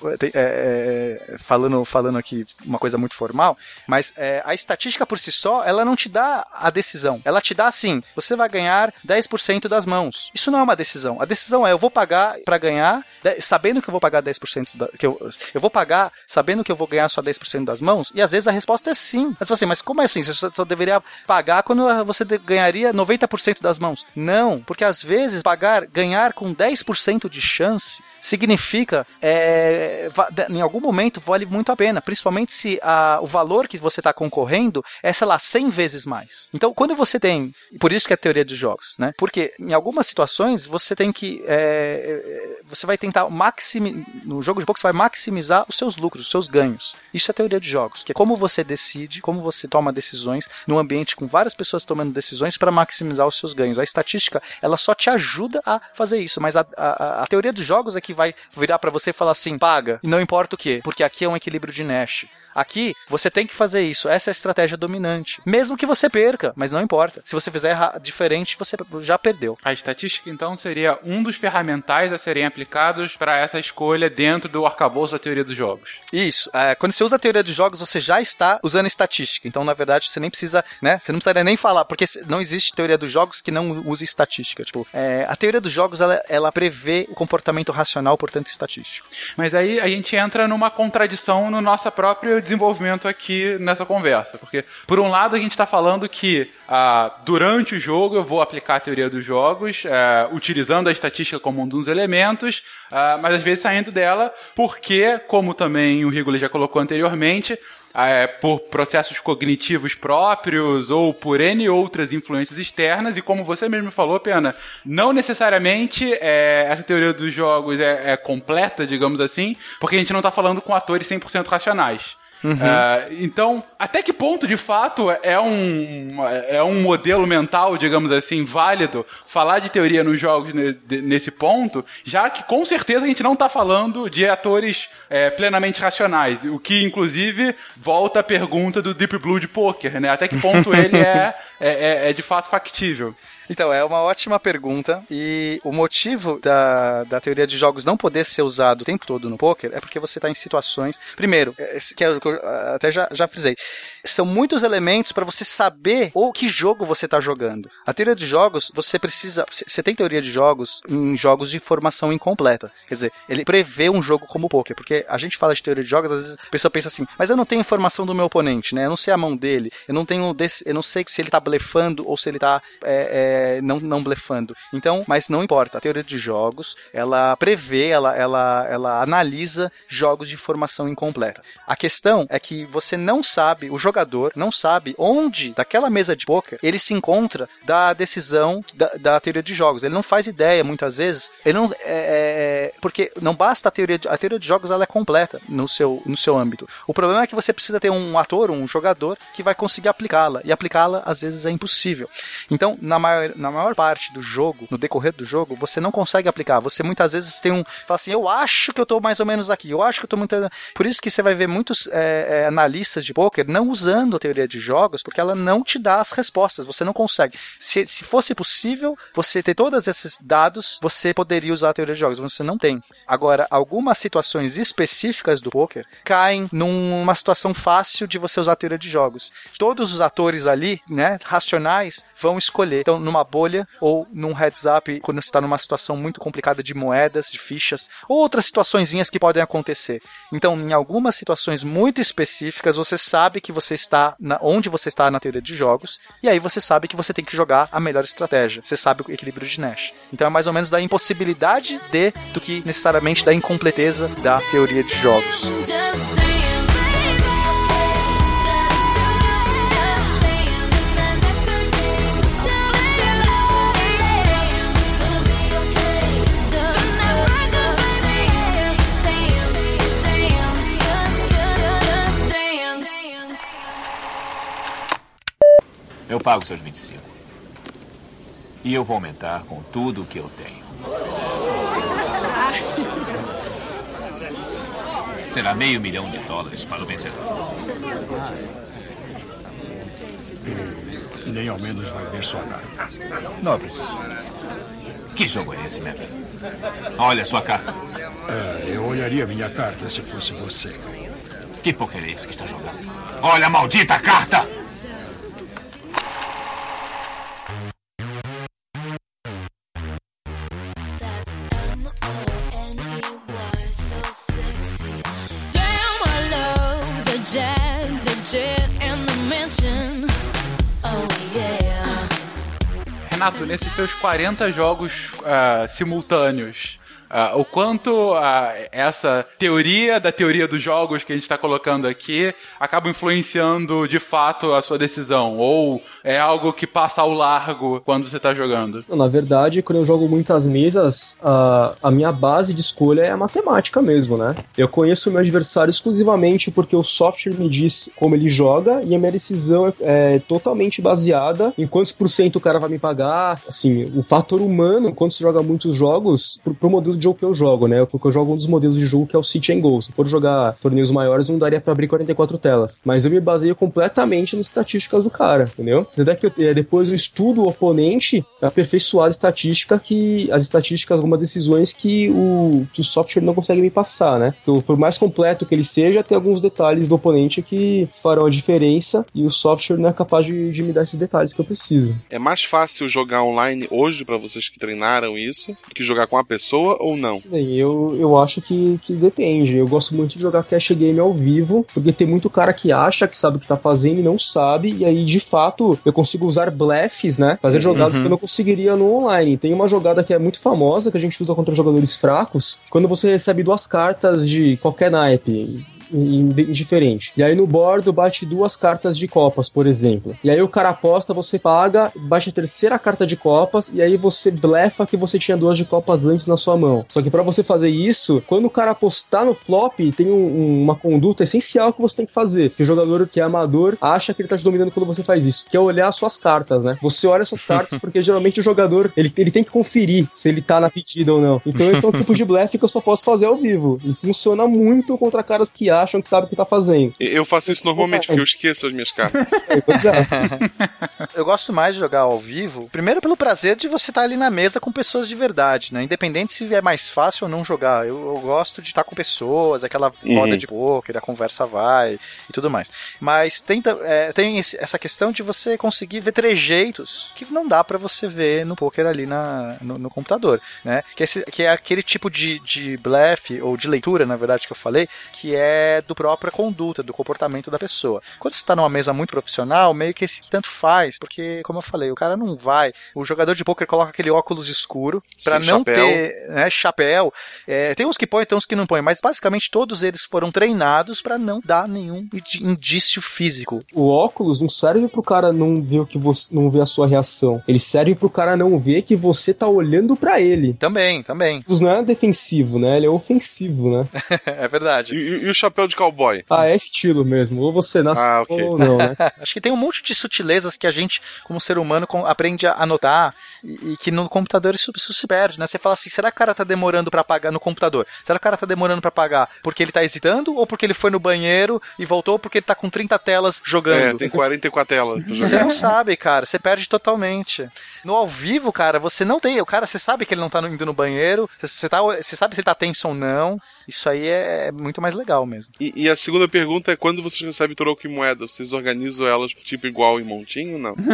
é, é, falando, falando aqui uma coisa muito formal, mas é, a estatística por si só, ela não te dá a decisão. Ela te dá assim: você vai ganhar 10% das mãos. Isso não é uma decisão. A decisão é: eu vou pagar para ganhar, sabendo que eu vou pagar 10%, da, que eu, eu vou pagar sabendo que eu vou ganhar só 10% das mãos, e às vezes a resposta é sim. Mas assim, mas como é assim? Você só, só deveria pagar quando você ganharia 90% das mãos. Não, porque às vezes pagar, ganhar com 10% de chance significa é, é, em algum momento vale muito a pena, principalmente se a- o valor que você está concorrendo é, sei lá, 100 vezes mais. Então, quando você tem, por isso que é a teoria dos jogos, né? Porque em algumas situações você tem que, é, é, você vai tentar maximizar, no jogo de poker você vai maximizar os seus lucros, os seus ganhos. Isso é a teoria de jogos, que é como você decide, como você toma decisões num ambiente com várias pessoas tomando decisões para maximizar os seus ganhos. A estatística, ela só te ajuda a fazer isso, mas a, a, a teoria dos jogos é que vai virar para você e falar assim, e não importa o que, porque aqui é um equilíbrio de Nash. Aqui, você tem que fazer isso. Essa é a estratégia dominante. Mesmo que você perca, mas não importa. Se você fizer erra- diferente, você já perdeu. A estatística, então, seria um dos ferramentais a serem aplicados para essa escolha dentro do arcabouço da teoria dos jogos. Isso. É, quando você usa a teoria dos jogos, você já está usando estatística. Então, na verdade, você nem precisa, né? Você não precisaria nem falar, porque se- não existe teoria dos jogos que não use estatística. Tipo, é, a teoria dos jogos, ela, ela prevê o comportamento racional, portanto, estatístico. Mas aí a gente entra numa contradição no nosso próprio desenvolvimento aqui nessa conversa. Porque, por um lado, a gente está falando que ah, durante o jogo eu vou aplicar a teoria dos jogos, ah, utilizando a estatística como um dos elementos, ah, mas às vezes saindo dela, porque, como também o Rigoli já colocou anteriormente, é, por processos cognitivos próprios ou por N outras influências externas, e como você mesmo falou, Pena, não necessariamente é, essa teoria dos jogos é, é completa, digamos assim, porque a gente não está falando com atores 100% racionais. Uhum. É, então, até que ponto de fato é um, é um modelo mental, digamos assim, válido falar de teoria nos jogos nesse ponto, já que com certeza a gente não está falando de atores é, plenamente racionais, o que inclusive volta à pergunta do Deep Blue de Poker, né? Até que ponto ele é, é, é- é de fato factível. Então, é uma ótima pergunta. E o motivo da, da teoria de jogos não poder ser usado o tempo todo no poker é porque você está em situações. Primeiro, é, esse que é o que eu ah, até já, já frisei. São muitos elementos para você saber o que jogo você está jogando. A teoria de jogos, você precisa. Você tem teoria de jogos em jogos de informação incompleta. Quer dizer, ele prevê um jogo como o poker. Porque a gente fala de teoria de jogos, às vezes a pessoa pensa assim, mas eu não tenho informação do meu oponente, né? Eu não sei a mão dele, eu não tenho desse, eu não sei se ele tá blefando ou se ele tá é, é, não, não blefando. Então, mas não importa. A teoria de jogos, ela prevê, ela, ela, ela analisa jogos de informação incompleta. A questão é que você não sabe, o jogador não sabe onde, daquela mesa de poker, ele se encontra da decisão da, da teoria de jogos. Ele não faz ideia, muitas vezes. Ele não, é, é, porque não basta a teoria de, a teoria de jogos, ela é completa no seu, no seu âmbito. O problema é que você precisa ter um ator, um jogador, que vai conseguir aplicá-la. E aplicá-la, às vezes, é impossível. Então, na maior, na maior parte do jogo, no decorrer do jogo, você não consegue aplicar. Você muitas vezes tem um. Fala assim, eu acho que eu tô mais ou menos aqui, eu acho que eu tô muito. Por isso que você vai ver muitos é, é, analistas de poker não usando a teoria de jogos, porque ela não te dá as respostas. Você não consegue. Se, se fosse possível você ter todos esses dados, você poderia usar a teoria de jogos, mas você não tem. Agora, algumas situações específicas do poker caem numa situação fácil de você usar a teoria de jogos. Todos os atores ali, né, racionais, vão escolher. Então, numa bolha ou num heads up, quando você está numa situação muito complicada de moedas, de fichas, ou outras situaçõezinhas que podem acontecer. Então, em algumas situações muito específicas, você sabe que você está na, onde você está na teoria de jogos, e aí você sabe que você tem que jogar a melhor estratégia. Você sabe o equilíbrio de Nash. Então é mais ou menos da impossibilidade de do que necessariamente da incompleteza da teoria de jogos. Eu pago seus 25. E eu vou aumentar com tudo o que eu tenho. Será meio milhão de dólares para o vencedor. Nem ao menos vai ver sua cara. Não precisa. Que jogo é esse, Maverick? Olha a sua carta. É, eu olharia minha carta se fosse você. Que poker é esse que está jogando? Olha a maldita carta! Renato, nesses seus 40 jogos ah, simultâneos, ah, o quanto ah, essa teoria da teoria dos jogos que a gente está colocando aqui acaba influenciando de fato a sua decisão? Ou é algo que passa ao largo quando você está jogando? Na verdade, quando eu jogo muitas mesas, a, a minha base de escolha é a matemática mesmo, né? Eu conheço o meu adversário exclusivamente porque o software me diz como ele joga e a minha decisão é, é totalmente baseada em quantos por cento o cara vai me pagar. Assim, o fator humano, quando se joga muitos jogos, pro, pro modelo de jogo que eu jogo, né? Porque eu jogo um dos modelos de jogo que é o City and Go. Se for jogar torneios maiores, não daria pra abrir 44 telas. Mas eu me baseio completamente nas estatísticas do cara, entendeu? Até que eu, é, depois eu estudo o oponente, aperfeiçoar a estatística que. as estatísticas, algumas decisões que o, que o software não consegue me passar, né? Por mais completo que ele seja, tem alguns detalhes do oponente que farão a diferença e o software não é capaz de, de me dar esses detalhes que eu preciso. É mais fácil jogar online hoje pra vocês que treinaram isso do que jogar com a pessoa ou não? Bem, eu, eu acho que, que depende. Eu gosto muito de jogar cash game ao vivo, porque tem muito cara que acha que sabe o que tá fazendo e não sabe, e aí de fato eu consigo usar blefs, né? Fazer jogadas Uhum. que eu não conseguiria no online. Tem uma jogada que é muito famosa que a gente usa contra jogadores fracos, quando você recebe duas cartas de qualquer naipe. Indiferente. E aí no bordo bate duas cartas de copas, por exemplo. E aí o cara aposta, você paga, bate a terceira carta de copas e aí você blefa que você tinha duas de copas antes na sua mão. Só que pra você fazer isso, quando o cara apostar no flop, tem um- uma conduta essencial que você tem que fazer. Que o jogador que é amador acha que ele tá te dominando quando você faz isso, que é olhar as suas cartas, né? Você olha as suas cartas porque geralmente o jogador, ele, ele tem que conferir se ele tá na pedida ou não. Então esse é um tipo de blefe que eu só posso fazer ao vivo. E funciona muito contra caras que acham que sabem o que tá fazendo. Eu faço isso normalmente, porque eu esqueço as minhas cartas. Pois é. Eu gosto mais de jogar ao vivo, primeiro pelo prazer de você estar ali na mesa com pessoas de verdade, né? Independente se é mais fácil ou não jogar. Eu, eu gosto de estar com pessoas, aquela Uhum. roda de poker, a conversa vai e tudo mais. Mas tenta, é, tem esse- essa questão de você conseguir ver trejeitos que não dá pra você ver no poker ali na, no, no computador, né? Que, esse- que é aquele tipo de, de blefe, ou de leitura, na verdade, que eu falei, que é do própria conduta, do comportamento da pessoa. Quando você tá numa mesa muito profissional, meio que esse tanto faz, porque, como eu falei, o cara não vai. O jogador de poker coloca aquele óculos escuro pra Sim, não chapéu. ter né, chapéu. É, tem uns que põem, tem uns que não põem, mas basicamente todos eles foram treinados pra não dar nenhum indício físico. O óculos não serve pro cara não ver o que você não ver a sua reação. Ele serve pro cara não ver que você tá olhando pra ele. Também, também. O óculos não é defensivo, né? Ele é ofensivo, né? é verdade. E, e o chapéu de cowboy? Ah, é estilo mesmo. Ou você nasce Ah, ok. ou não, né? Acho que tem um monte de sutilezas que a gente, como ser humano, aprende a anotar e, e que no computador isso, isso se perde, né? Você fala assim, será que o cara tá demorando pra pagar no computador? Será que o cara tá demorando pra pagar porque ele tá hesitando ou porque ele foi no banheiro e voltou porque ele tá com 30 telas É, jogando? tem 44 telas pra Você não sabe, cara. Você perde totalmente. No ao vivo, cara, você não tem. O cara, você sabe que ele não tá indo no banheiro. Você, você, tá, você sabe se ele tá tenso ou não. Isso aí é muito mais legal mesmo. E, e a segunda pergunta é quando vocês recebem troco e moeda, vocês organizam elas tipo igual em montinho, não?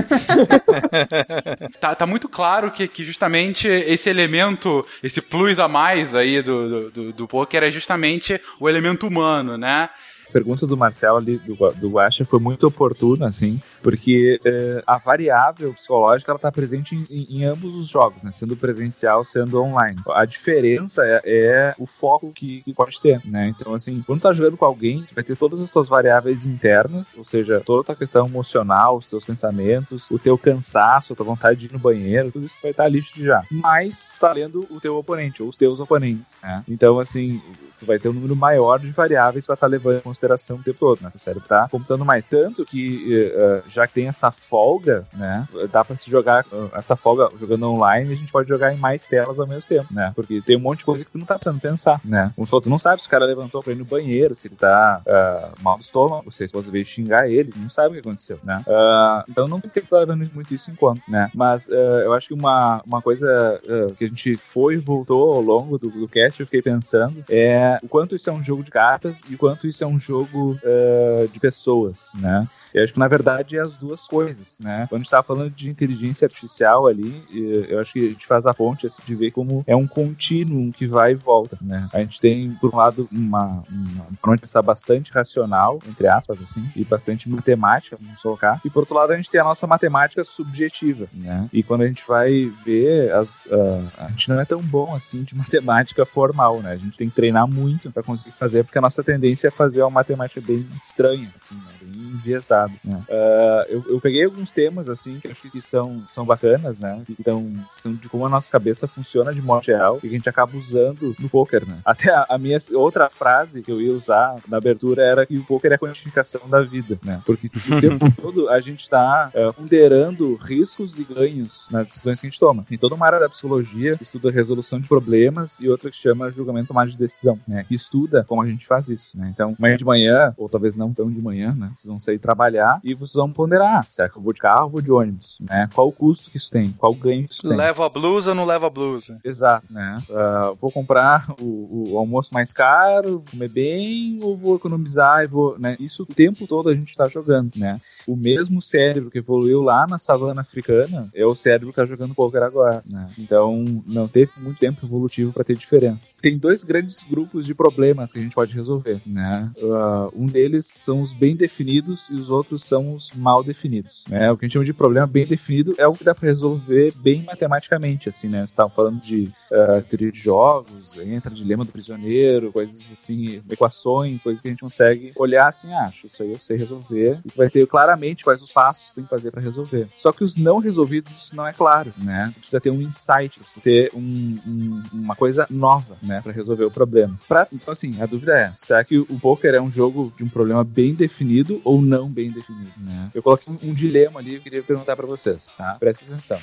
Tá, tá muito claro que, que justamente esse elemento, esse plus a mais aí do, do, do, do poker é justamente o elemento humano, né? Pergunta do Marcelo ali, do, do Guaxa, foi muito oportuna, assim, porque eh, a variável psicológica ela está presente em, em- ambos os jogos, né? Sendo presencial, sendo online. A diferença é, é o foco que, que pode ter, né? Então, assim, quando tá jogando com alguém, vai ter todas as tuas variáveis internas, ou seja, toda a tua questão emocional, os teus pensamentos, o teu cansaço, a tua vontade de ir no banheiro, tudo isso vai estar ali já. Mas tá lendo o teu oponente, ou os teus oponentes, né? Então, assim, tu vai ter um número maior de variáveis para estar levando em consideração o tempo todo, né? O cérebro tá computando mais. Tanto que, eh, já que tem essa folga, né? Dá para se jogar eh, essa folga jogando online, a gente pode jogar em mais telas ao mesmo tempo, né? Porque tem um monte de coisa que tu não tá precisando pensar, né? Tu falou, tu não sabe se o cara levantou pra ir no banheiro, se ele tá ah, mal do estômago, se a esposa veio xingar ele, não sabe o que aconteceu, né? Ah, então não tem que estar levando muito isso em conta, né? Mas ah, eu acho que uma, uma coisa que a gente foi e voltou ao longo do, do cast, eu fiquei pensando, é o quanto isso é um jogo de cartas e o quanto isso é um jogo eh, de pessoas, né? Eu acho que na verdade é as duas coisas, né? Quando a gente tava falando de inteligência artificial ali, eu acho que a gente faz a ponte assim, de ver como é um contínuo que vai e volta, né? A gente tem, por um lado, uma, uma pensar bastante racional, entre aspas, assim, e bastante matemática, vamos colocar. E por outro lado, a gente tem a nossa matemática subjetiva, né? E quando a gente vai ver, as, ah, a gente não é tão bom assim de matemática formal, né? A gente tem que treinar muito para conseguir fazer, porque a nossa tendência é fazer uma matemática bem estranha, assim, né? bem enviesada. Né? Ah, eu, eu peguei alguns temas, assim, que acho que são, são bacanas, né? Que tão, são de como a nossa cabeça funciona de modo geral e que a gente acaba usando no poker, né? Até a, a minha outra frase que eu ia usar na abertura era que o poker é a quantificação da vida, né? Porque o tempo todo a gente está ponderando riscos e ganhos nas decisões que a gente toma. Tem toda uma área da psicologia que estuda resolução de problemas e outra que chama julgamento tomado de decisão, né? Que estuda como a gente faz isso, né? Então, amanhã de manhã, ou talvez não tão de manhã, né? Vocês vão sair trabalhar e vocês vão ponderar, ah, será que eu vou de carro ou vou de ônibus, né? Qual o custo que isso tem? Qual o ganho que isso tem? Leva a blusa ou não leva a blusa? Exato, né? Ah, vou comprar o, o almoço mais caro, comer bem, ou vou economizar e vou, né? Isso o tempo todo a gente tá jogando, né? O mesmo cérebro que evoluiu lá na savana africana é o cérebro que tá jogando poker agora, né? Então, não teve muito tempo evolutivo para ter diferença. Tem dois grandes grupos de problemas que a gente pode resolver, né? Ah, um deles são os bem definidos e os outros são os mal definidos, né? O que a gente chama de problema bem definido é o que dá para resolver bem matematicamente, assim, né? Você estava falando de uh, teoria de jogos, entra dilema do prisioneiro, coisas assim, equações, coisas que a gente consegue olhar assim, ah, isso aí eu sei resolver, e tu vai ter claramente quais os passos que tem que fazer para resolver. Só que os não resolvidos, isso não é claro, né? Precisa ter um insight, precisa ter um, um, uma coisa nova, né, para resolver o problema. Pra, então, assim, a dúvida é, será que o poker é um jogo de um problema bem definido ou não bem definido, né? Eu coloquei um, um dilema ali, eu queria perguntar para vocês, tá? Presta atenção.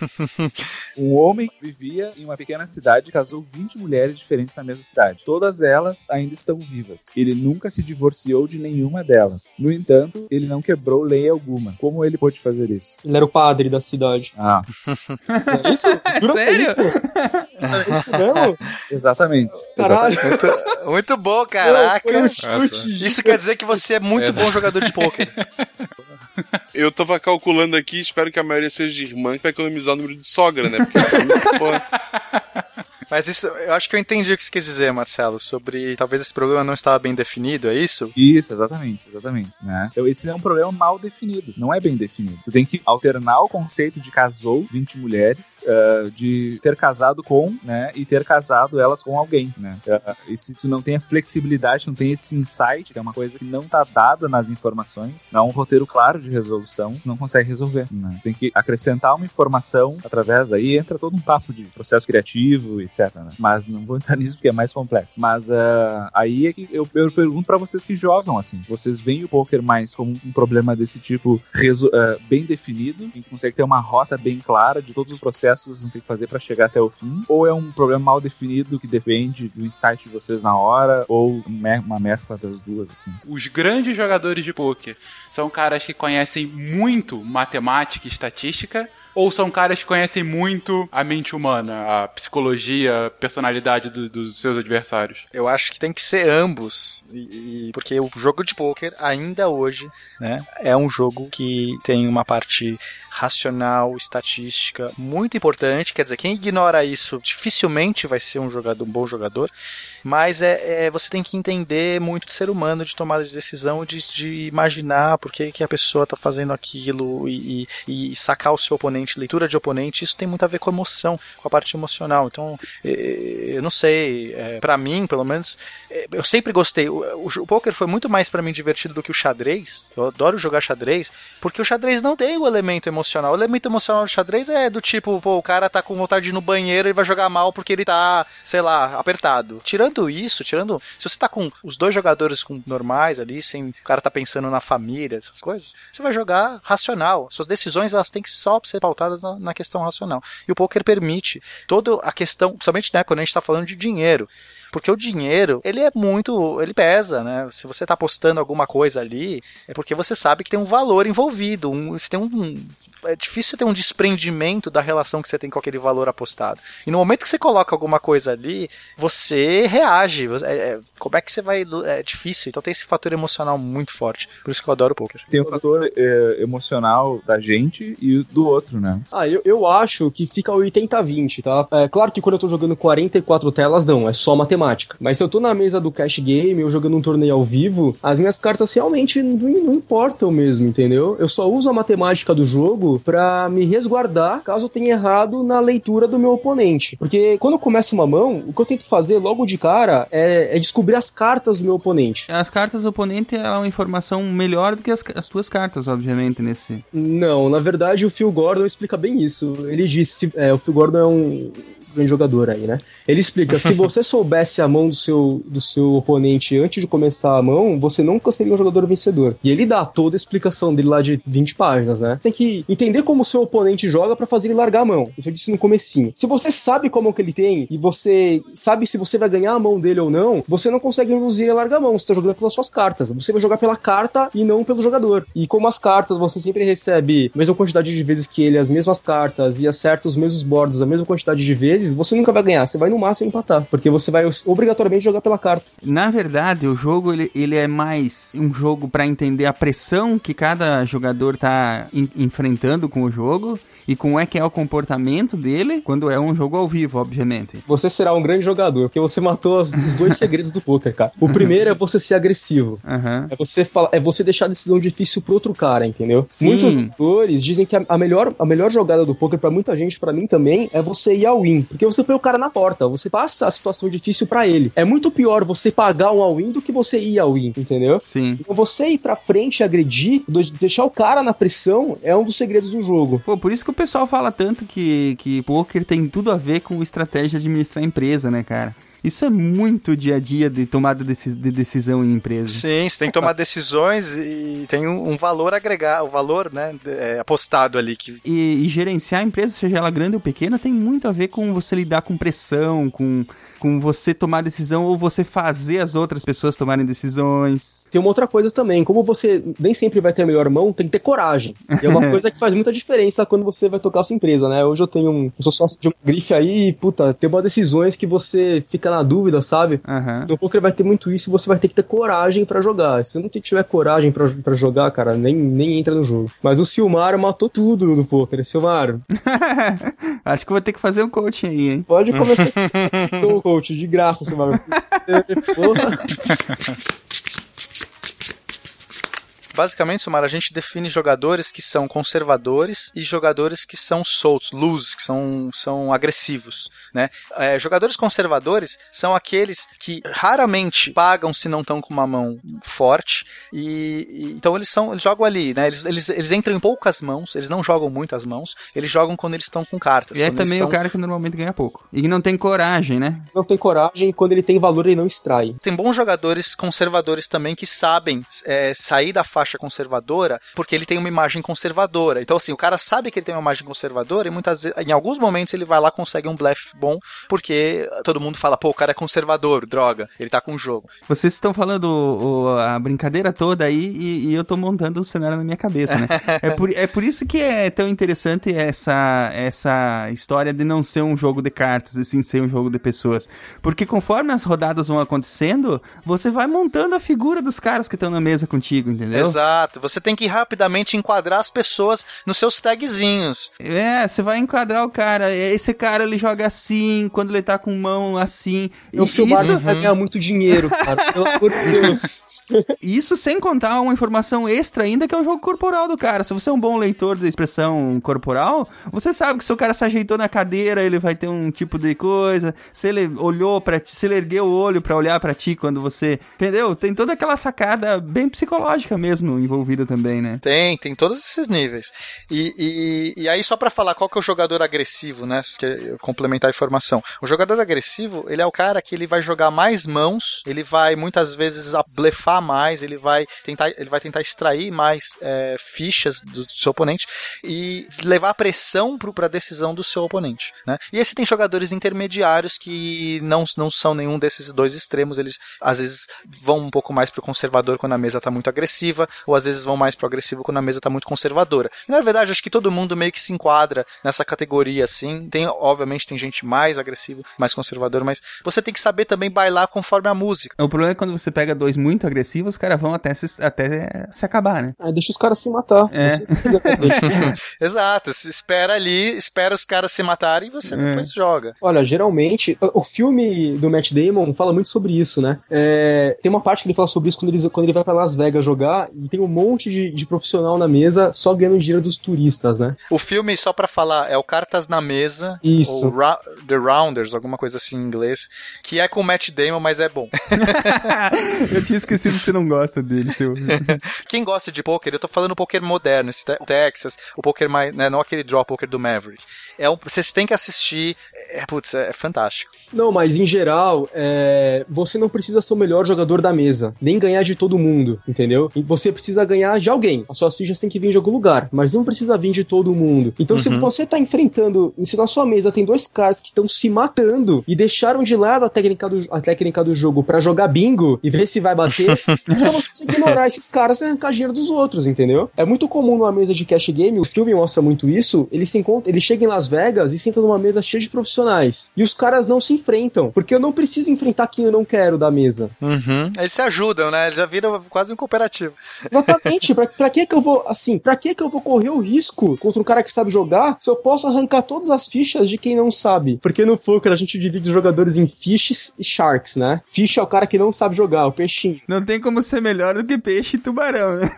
um homem vivia em uma pequena cidade e casou 20 mulheres diferentes na mesma cidade. Todas elas ainda estão vivas. Ele nunca se divorciou de nenhuma delas. No entanto, ele não quebrou lei alguma. Como ele pôde fazer isso? Ele era o padre da cidade. Ah. É isso? Jura que é Sério? isso? É isso mesmo? Exatamente. Caralho. Exatamente. Muito, bom, caraca. Um chute Isso quer dizer que você é muito É. bom jogador de poker. Eu tava calculando aqui, espero que a maioria seja de irmã, que vai economizar o número de sogra, né? Porque, pô, Mas isso, eu acho que eu entendi o que você quis dizer, Marcelo, sobre talvez esse problema não estava bem definido, é isso? Isso, exatamente, exatamente, né? Então esse é um problema mal definido, não é bem definido. Tu tem que alternar o conceito de casou 20 mulheres, ah, de ter casado com, né, e ter casado elas com alguém, né? Ah, e se tu não tem a flexibilidade, não tem esse insight, que é uma coisa que não tá dada nas informações, não há um roteiro claro de resolução, não consegue resolver, né? Tem que acrescentar uma informação através aí, entra todo um papo de processo criativo, etc, né? Mas não vou entrar nisso porque é mais complexo. Mas ah, aí é que eu, eu pergunto pra vocês que jogam, assim, vocês veem o poker mais como um problema desse tipo ah, bem definido, em que consegue ter uma rota bem clara de todos os processos que vocês vão que fazer pra chegar até o fim, ou é um problema mal definido que depende do insight de vocês na hora, ou uma mescla das duas, assim. Os grandes jogadores de poker são caras que conhecem muito matemática e estatística ou são caras que conhecem muito a mente humana, a psicologia, a personalidade do- dos seus adversários? Eu acho que tem que ser ambos, e, e- porque o jogo de poker ainda hoje, né, é um jogo que tem uma parte racional, estatística muito importante. Quer dizer, quem ignora isso dificilmente vai ser um jogador, um bom jogador. Mas é, é- você tem que entender muito de ser humano, de tomada de decisão, de, de imaginar por que, que a pessoa está fazendo aquilo e, e- e sacar o seu oponente, leitura de oponente. Isso tem muito a ver com emoção, com a parte emocional. Então, eu não sei, é, para mim, pelo menos, é, eu sempre gostei. O, o, o poker foi muito mais para mim divertido do que o xadrez. Eu adoro jogar xadrez, porque o xadrez não tem o elemento emocional. O elemento emocional do xadrez é do tipo, pô, o cara tá com vontade de ir no banheiro e vai jogar mal porque ele tá, sei lá, apertado. Tirando isso, tirando. Se você tá com os dois jogadores com normais ali, sem o cara tá pensando na família, essas coisas, você vai jogar racional. Suas decisões elas têm que só ser pautadas na, na questão racional. E o poker permite toda a questão, principalmente né, quando a gente tá falando de dinheiro. Porque o dinheiro, ele é muito, ele pesa, né? Se você tá apostando alguma coisa ali, é porque você sabe que tem um valor envolvido, um, você tem um é difícil ter um desprendimento da relação que você tem com aquele valor apostado. E no momento que você coloca alguma coisa ali, você reage. É- é- como é que você vai. É difícil. Então tem esse fator emocional muito forte. Por isso que eu adoro o poker. Tem o fator é, emocional da gente e do outro, né? Ah, eu, eu acho que fica 80-20, tá? É claro que quando eu tô jogando 44 telas, não, é só matemática. Mas se eu tô na mesa do cash game ou jogando um torneio ao vivo, as minhas cartas realmente não, não importam mesmo, entendeu? Eu só uso a matemática do jogo pra me resguardar caso eu tenha errado na leitura do meu oponente. Porque quando eu começo uma mão, o que eu tento fazer logo de cara é, é descobrir as cartas do meu oponente. As cartas do oponente é uma informação melhor do que as, as tuas cartas, obviamente, nesse. Não, na verdade o Phil Gordon explica bem isso. Ele disse, é, o Phil Gordon é um grande jogador aí, né? Ele explica, se você soubesse a mão do seu, do seu oponente antes de começar a mão, você nunca seria um jogador vencedor. E ele dá toda a explicação dele lá de 20 páginas, né? Tem que entender como o seu oponente joga pra fazer ele largar a mão. Isso eu disse no comecinho. Se você sabe como que ele tem e você sabe se você vai ganhar a mão dele ou não, você não consegue induzir ele a largar a mão. Você tá jogando pelas suas cartas. Você vai jogar pela carta e não pelo jogador. E como as cartas você sempre recebe a mesma quantidade de vezes que ele, as mesmas cartas e acerta os mesmos bordos a mesma quantidade de vezes, você nunca vai ganhar. Você vai no máximo empatar. Porque você vai obrigatoriamente jogar pela carta. Na verdade, o jogo ele, ele é mais um jogo pra entender a pressão que cada jogador tá en- enfrentando com o jogo e como é que é o comportamento dele quando é um jogo ao vivo, obviamente. Você será um grande jogador, porque você matou as- os dois segredos do poker, cara. O primeiro é você ser agressivo. Aham. É você fala, é você deixar a decisão difícil pro outro cara, entendeu? Sim. Muitos jogadores dizem que a, a melhor, a melhor jogada do poker pra muita gente, pra mim também, é você ir ao win, porque você põe o cara na porta, você passa a situação difícil pra ele. É muito pior você pagar um all-in do que você ir ao win, entendeu? Sim. Então você ir pra frente e agredir, deixar o cara na pressão, é um dos segredos do jogo. Pô, por isso que o pessoal fala tanto que, que poker tem tudo a ver com estratégia de administrar empresa, né, cara? Isso é muito dia a dia de tomada de decisão em empresa. Sim, você tem que tomar decisões e tem um, um valor agregado, o valor, né, é, apostado ali. Que... E, e gerenciar a empresa, seja ela grande ou pequena, tem muito a ver com você lidar com pressão, com, com você tomar decisão ou você fazer as outras pessoas tomarem decisões. Tem uma outra coisa também, como você nem sempre vai ter a melhor mão, tem que ter coragem. E é uma coisa que faz muita diferença quando você vai tocar a sua empresa, né? Hoje eu tenho um. Eu sou sócio de um grife aí, e, puta, tem umas decisões que você fica na dúvida, sabe? Aham. No poker vai ter muito isso e você vai ter que ter coragem pra jogar. Se você não tiver coragem pra pra jogar, cara, nem, nem entra no jogo. Mas o Silmar matou tudo no poker. Silmar, Acho que vou ter que fazer um coaching aí, hein? pode começar esse teu coach de graça, Silmar. Você, porra. Basicamente, Sumar, a gente define jogadores que são conservadores e jogadores que são soltos, loose, que são, são agressivos, né? É, jogadores conservadores são aqueles que raramente pagam se não estão com uma mão forte e, e- então eles são eles jogam ali, né? Eles, eles, eles entram em poucas mãos, eles não jogam muitas mãos, eles jogam quando eles estão com cartas. E é também o cara que normalmente ganha pouco. E que não tem coragem, né? Não tem coragem, quando ele tem valor, ele não extrai. Tem bons jogadores conservadores também que sabem é, sair da faixa conservadora porque ele tem uma imagem conservadora. Então, assim, o cara sabe que ele tem uma imagem conservadora e muitas vezes, em alguns momentos ele vai lá e consegue um blefe bom porque todo mundo fala, pô, o cara é conservador, droga, ele tá com o jogo. Vocês estão falando o- o- a brincadeira toda aí e, e eu tô montando um cenário na minha cabeça, né? é, por, é por isso que é tão interessante essa, essa história de não ser um jogo de cartas, e sim ser um jogo de pessoas. Porque conforme as rodadas vão acontecendo, você vai montando a figura dos caras que estão na mesa contigo, entendeu? Exato. Você tem que rapidamente enquadrar as pessoas nos seus tagzinhos. É, você vai enquadrar o cara. Esse cara ele joga assim, quando ele tá com mão assim. E o Silmar isso- vai ganhar muito dinheiro, cara. Pelo amor de Deus. Isso sem contar uma informação extra ainda que é o jogo corporal do cara. Se você é um bom leitor da expressão corporal, você sabe que se o cara se ajeitou na cadeira, ele vai ter um tipo de coisa. Se ele olhou para ti, se ele ergueu o olho pra olhar pra ti quando você, entendeu? Tem toda aquela sacada bem psicológica mesmo envolvida também, né? Tem, tem todos esses níveis. E, e, e aí, só pra falar qual que é o jogador agressivo, né? Que complementar a informação. O jogador agressivo, ele é o cara que ele vai jogar mais mãos, ele vai muitas vezes blefar mais, ele vai tentar, ele vai tentar extrair mais é, fichas do, do seu oponente e levar a pressão para a decisão do seu oponente. Né? E esse tem jogadores intermediários que não, não são nenhum desses dois extremos, eles às vezes vão um pouco mais pro conservador quando a mesa tá muito agressiva, ou às vezes vão mais pro agressivo quando a mesa tá muito conservadora. E na verdade, acho que todo mundo meio que se enquadra nessa categoria assim. Tem, obviamente, tem gente mais agressiva, mais conservadora, mas você tem que saber também bailar conforme a música. O problema é quando você pega dois muito agressivos, os caras vão até se, até se acabar, né? Aí deixa os caras se matar. É. Você- Exato, se espera ali, espera os caras se matarem e você É. depois joga. Olha, geralmente, o o filme do Matt Damon fala muito sobre isso, né? É, tem uma parte que ele fala sobre isso quando ele, quando ele vai pra Las Vegas jogar e tem um monte de, de profissional na mesa só ganhando dinheiro dos turistas, né? O filme, só pra falar, é o Cartas na Mesa, Isso. ou Ra- The Rounders, alguma coisa assim em inglês, que é com o Matt Damon, mas é bom. Eu tinha esquecido que você não gosta dele, seu. Quem gosta de poker, eu tô falando poker moderno, esse te- Texas, o poker mais, né, não aquele draw poker do Maverick. É um, vocês têm que assistir, é, putz, é, é fantástico. Não, mas em geral, é, você não precisa ser o melhor jogador da mesa, nem ganhar de todo mundo, entendeu? Você precisa ganhar de alguém. As suas fichas têm que vir de algum lugar, mas não precisa vir de todo mundo. Então, se Uhum. você tá enfrentando, se na sua mesa tem dois caras que estão se matando e deixaram de lado a técnica do, a técnica do jogo pra jogar bingo e ver se vai bater, é só você ignorar esses caras e arrancar dinheiro dos outros, entendeu? É muito comum numa mesa de cash game, o filme mostra muito isso, ele se encontra, ele chega em Las Vegas e senta numa mesa cheia de profissionais. E os caras não se enfrentam, porque eu não preciso enfrentar quem eu não quero da mesa. Uhum. Eles se ajudam, né? Eles já viram quase um cooperativo. Exatamente, pra, pra que que eu vou, assim, pra que que eu vou correr o risco contra um cara que sabe jogar se eu posso arrancar todas as fichas de quem não sabe? Porque no poker a gente divide os jogadores em fishes e sharks, né? Fish é o cara que não sabe jogar, o peixinho. Não tem como ser melhor do que peixe e tubarão, né?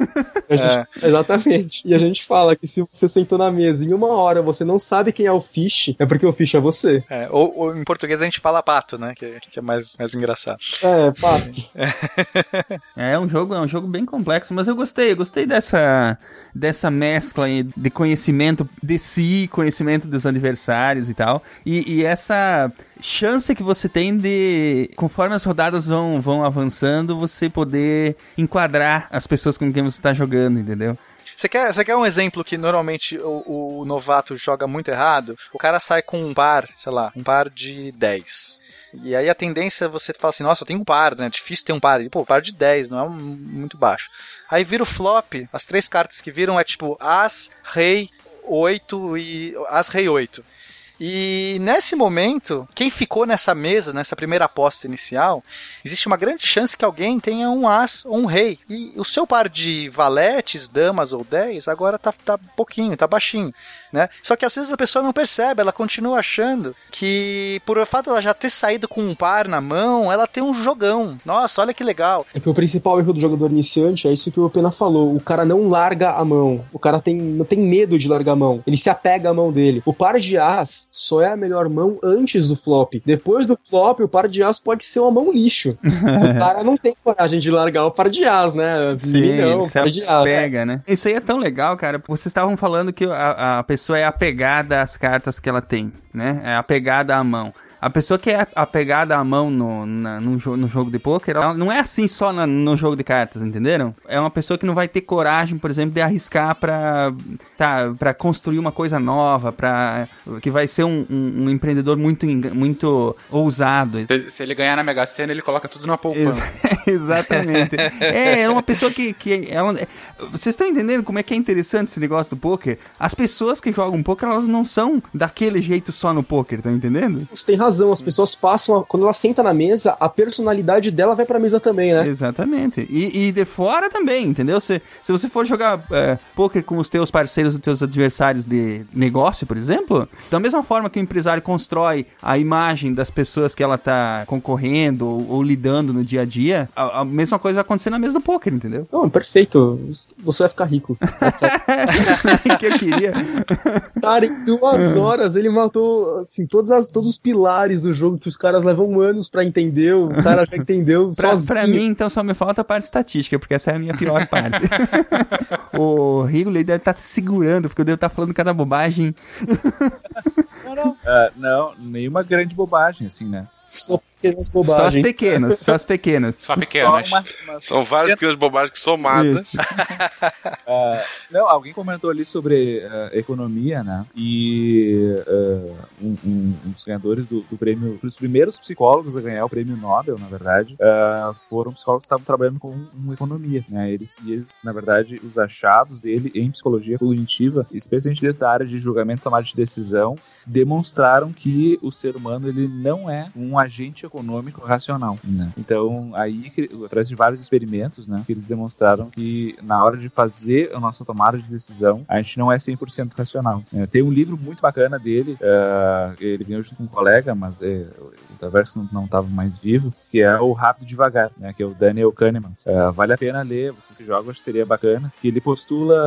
A gente- Exatamente. E a gente fala que se você sentou na mesa e em uma hora você não sabe quem é o fish, é porque o fish é você. É, ou, ou em português a gente fala pato, né? Que, que é mais, mais engraçado. É, pato. É um jogo, é um jogo bem complexo, mas eu gostei, eu gostei dessa dessa mescla aí de conhecimento de si, conhecimento dos adversários e tal, e, e essa chance que você tem de, conforme as rodadas vão, vão avançando, você poder enquadrar as pessoas com quem você está jogando, entendeu? Você quer, você quer um exemplo que normalmente o, o novato joga muito errado? O cara sai com um par, sei lá, um par de 10. E aí a tendência é você falar assim, nossa, eu tenho um par, né? Difícil ter um par. E, pô, par de 10, não é um- muito baixo. Aí vira o flop, as três cartas que viram é tipo As, Rei, 8 e. As, Rei 8. E nesse momento, quem ficou nessa mesa, nessa primeira aposta inicial, existe uma grande chance que alguém tenha um as ou um rei. E o seu par de valetes, damas ou 10 agora tá, tá pouquinho, tá baixinho. Né? Só que às vezes a pessoa não percebe, ela continua achando que por o fato dela já ter saído com um par na mão, ela tem um jogão. Nossa, olha que legal. É que o principal erro do jogador iniciante é isso que o Pena falou. O cara não larga a mão. O cara tem, não tem medo de largar a mão. Ele se apega à mão dele. O par de as só é a melhor mão antes do flop. Depois do flop, o par de as pode ser uma mão lixo. Mas o cara não tem coragem de largar o par de as, né? Não, ele par de as. apega, né? Isso aí é tão legal, cara. Vocês estavam falando que a, a pessoa é apegada às cartas que ela tem, né? É apegada à mão. A pessoa que é apegada à mão no, na- no, jo- no jogo de pôquer, ela não é assim só na- no jogo de cartas, entenderam? É uma pessoa que não vai ter coragem, por exemplo, de arriscar pra, tá, pra construir uma coisa nova, pra, que vai ser um, um- um empreendedor muito, muito ousado. Se, se ele ganhar na Mega Sena, ele coloca tudo na poupança. Exatamente. É, é uma pessoa que. que ela, vocês estão entendendo como é que é interessante esse negócio do poker? As pessoas que jogam poker, elas não são daquele jeito só no poker, estão entendendo? Você tem razão, as pessoas passam, a- quando ela senta na mesa, a personalidade dela vai pra mesa também, né? Exatamente. E, e de fora também, entendeu? Se, se você for jogar é, poker com os teus parceiros, os teus adversários de negócio, por exemplo, da mesma forma que o empresário constrói a imagem das pessoas que ela tá concorrendo ou, ou lidando no dia a dia, a, a mesma coisa vai acontecer na mesa do poker, entendeu? Não, perfeito. Você vai ficar rico. que eu queria. Cara, em duas horas ele matou assim, todas as, todos os pilares do jogo que os caras levam anos pra entender. O cara já entendeu Pra, sozinho. pra mim, então, só me falta a parte estatística, porque essa é a minha pior parte. o Ridley deve estar se segurando, porque eu devo estar falando cada bobagem. Não, não. Ah, não, nenhuma grande bobagem, assim, né? Só pequenas Só as bobagens. pequenas, só as pequenas. Só pequenas. Só uma- uma- São várias pequenas bobagens que somadas. Ah, não, alguém comentou ali sobre ah, economia, né? E ah, um, um- um dos ganhadores do, do prêmio, os primeiros psicólogos a ganhar o prêmio Nobel, na verdade, foram psicólogos que estavam trabalhando com, com economia, né? Eles, e eles, na verdade, os achados dele em psicologia cognitiva, especialmente dentro da área de julgamento e tomada de decisão, demonstraram que o ser humano ele não é um agente econômico racional. né? Então, aí, através de vários experimentos, né, que eles demonstraram que na hora de fazer a nossa tomada de decisão, a gente não é 100% racional. É, tem um livro muito bacana dele, é, ele ganhou junto com um colega, mas é, o Traverso não estava mais vivo, que é o Rápido Devagar, né, que é o Daniel Kahneman. É, vale a pena ler, você se joga, acho que seria bacana, que ele postula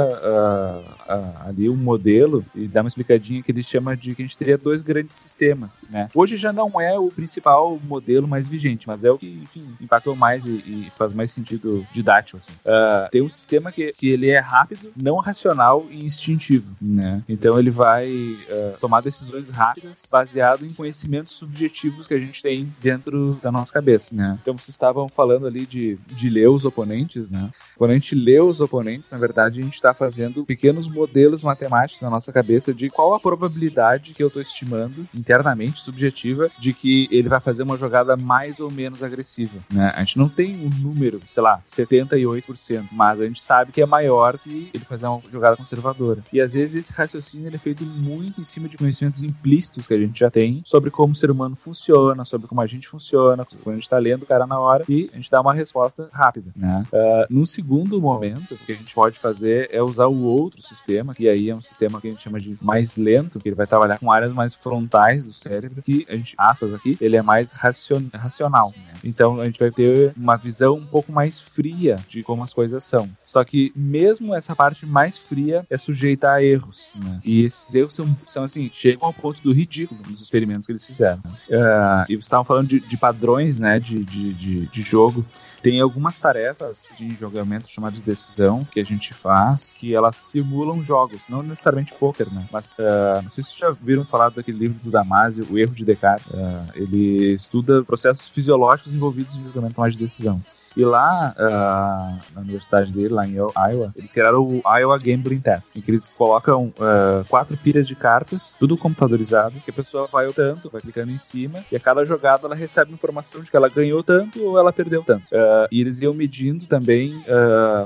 ah, ali um modelo e dá uma explicadinha que ele chama de que a gente teria dois grandes sistemas, né? Hoje já não é o principal modelo mais vigente, mas é o que, enfim, impactou mais e, e faz mais sentido didático, assim. Ah, tem um sistema que, que ele é rápido, não racional e instintivo, né? Então ele vai ah, tomar decisões rápidas baseado em conhecimentos subjetivos que a gente tem dentro da nossa cabeça, né? Então vocês estavam falando ali de, de ler os oponentes, né? Quando a gente lê os oponentes, na verdade, a gente está fazendo pequenos modelos matemáticos na nossa cabeça de qual a probabilidade que eu estou estimando internamente, subjetiva, de que ele vai fazer uma jogada mais ou menos agressiva. Né? A gente não tem um número, sei lá, 78%, mas a gente sabe que é maior que ele fazer uma jogada conservadora. E às vezes esse raciocínio ele é feito muito em cima de conhecimentos implícitos que a gente já tem sobre como o ser humano funciona, sobre como a gente funciona, quando a gente está lendo o cara na hora e a gente dá uma resposta rápida. Né? Uh, num segundo momento, o que a gente pode fazer é usar o outro sistema, que aí é um sistema que a gente chama de mais lento, que ele vai trabalhar com áreas mais frontais do cérebro, que a gente, aspas aqui, ele é mais racion, racional. Né? Então a gente vai ter uma visão um pouco mais fria de como as coisas são. Só que mesmo essa parte mais fria é sujeita a erros. Né? E esses erros são, são assim, chegam ao ponto do ridículo nos experimentos que eles fizeram. Uh, e vocês estavam falando de, de padrões né, de, de, de, de jogo. Tem algumas tarefas de jogamento chamadas de decisão que a gente faz que elas simulam jogos, não necessariamente poker, né? Mas uh, não sei se vocês já viram falar daquele livro do Damasio, O Erro de Descartes. Uh, ele estuda processos fisiológicos envolvidos em julgamento de decisão. E lá, uh, na universidade dele, lá em Iowa, eles criaram o Iowa Gambling Test, em que eles colocam uh, quatro pilhas de cartas, tudo computadorizado, que a pessoa vai o tanto, vai clicando em cima, e a cada jogada ela recebe informação de que ela ganhou tanto ou ela perdeu tanto. Uh, e eles iam medindo também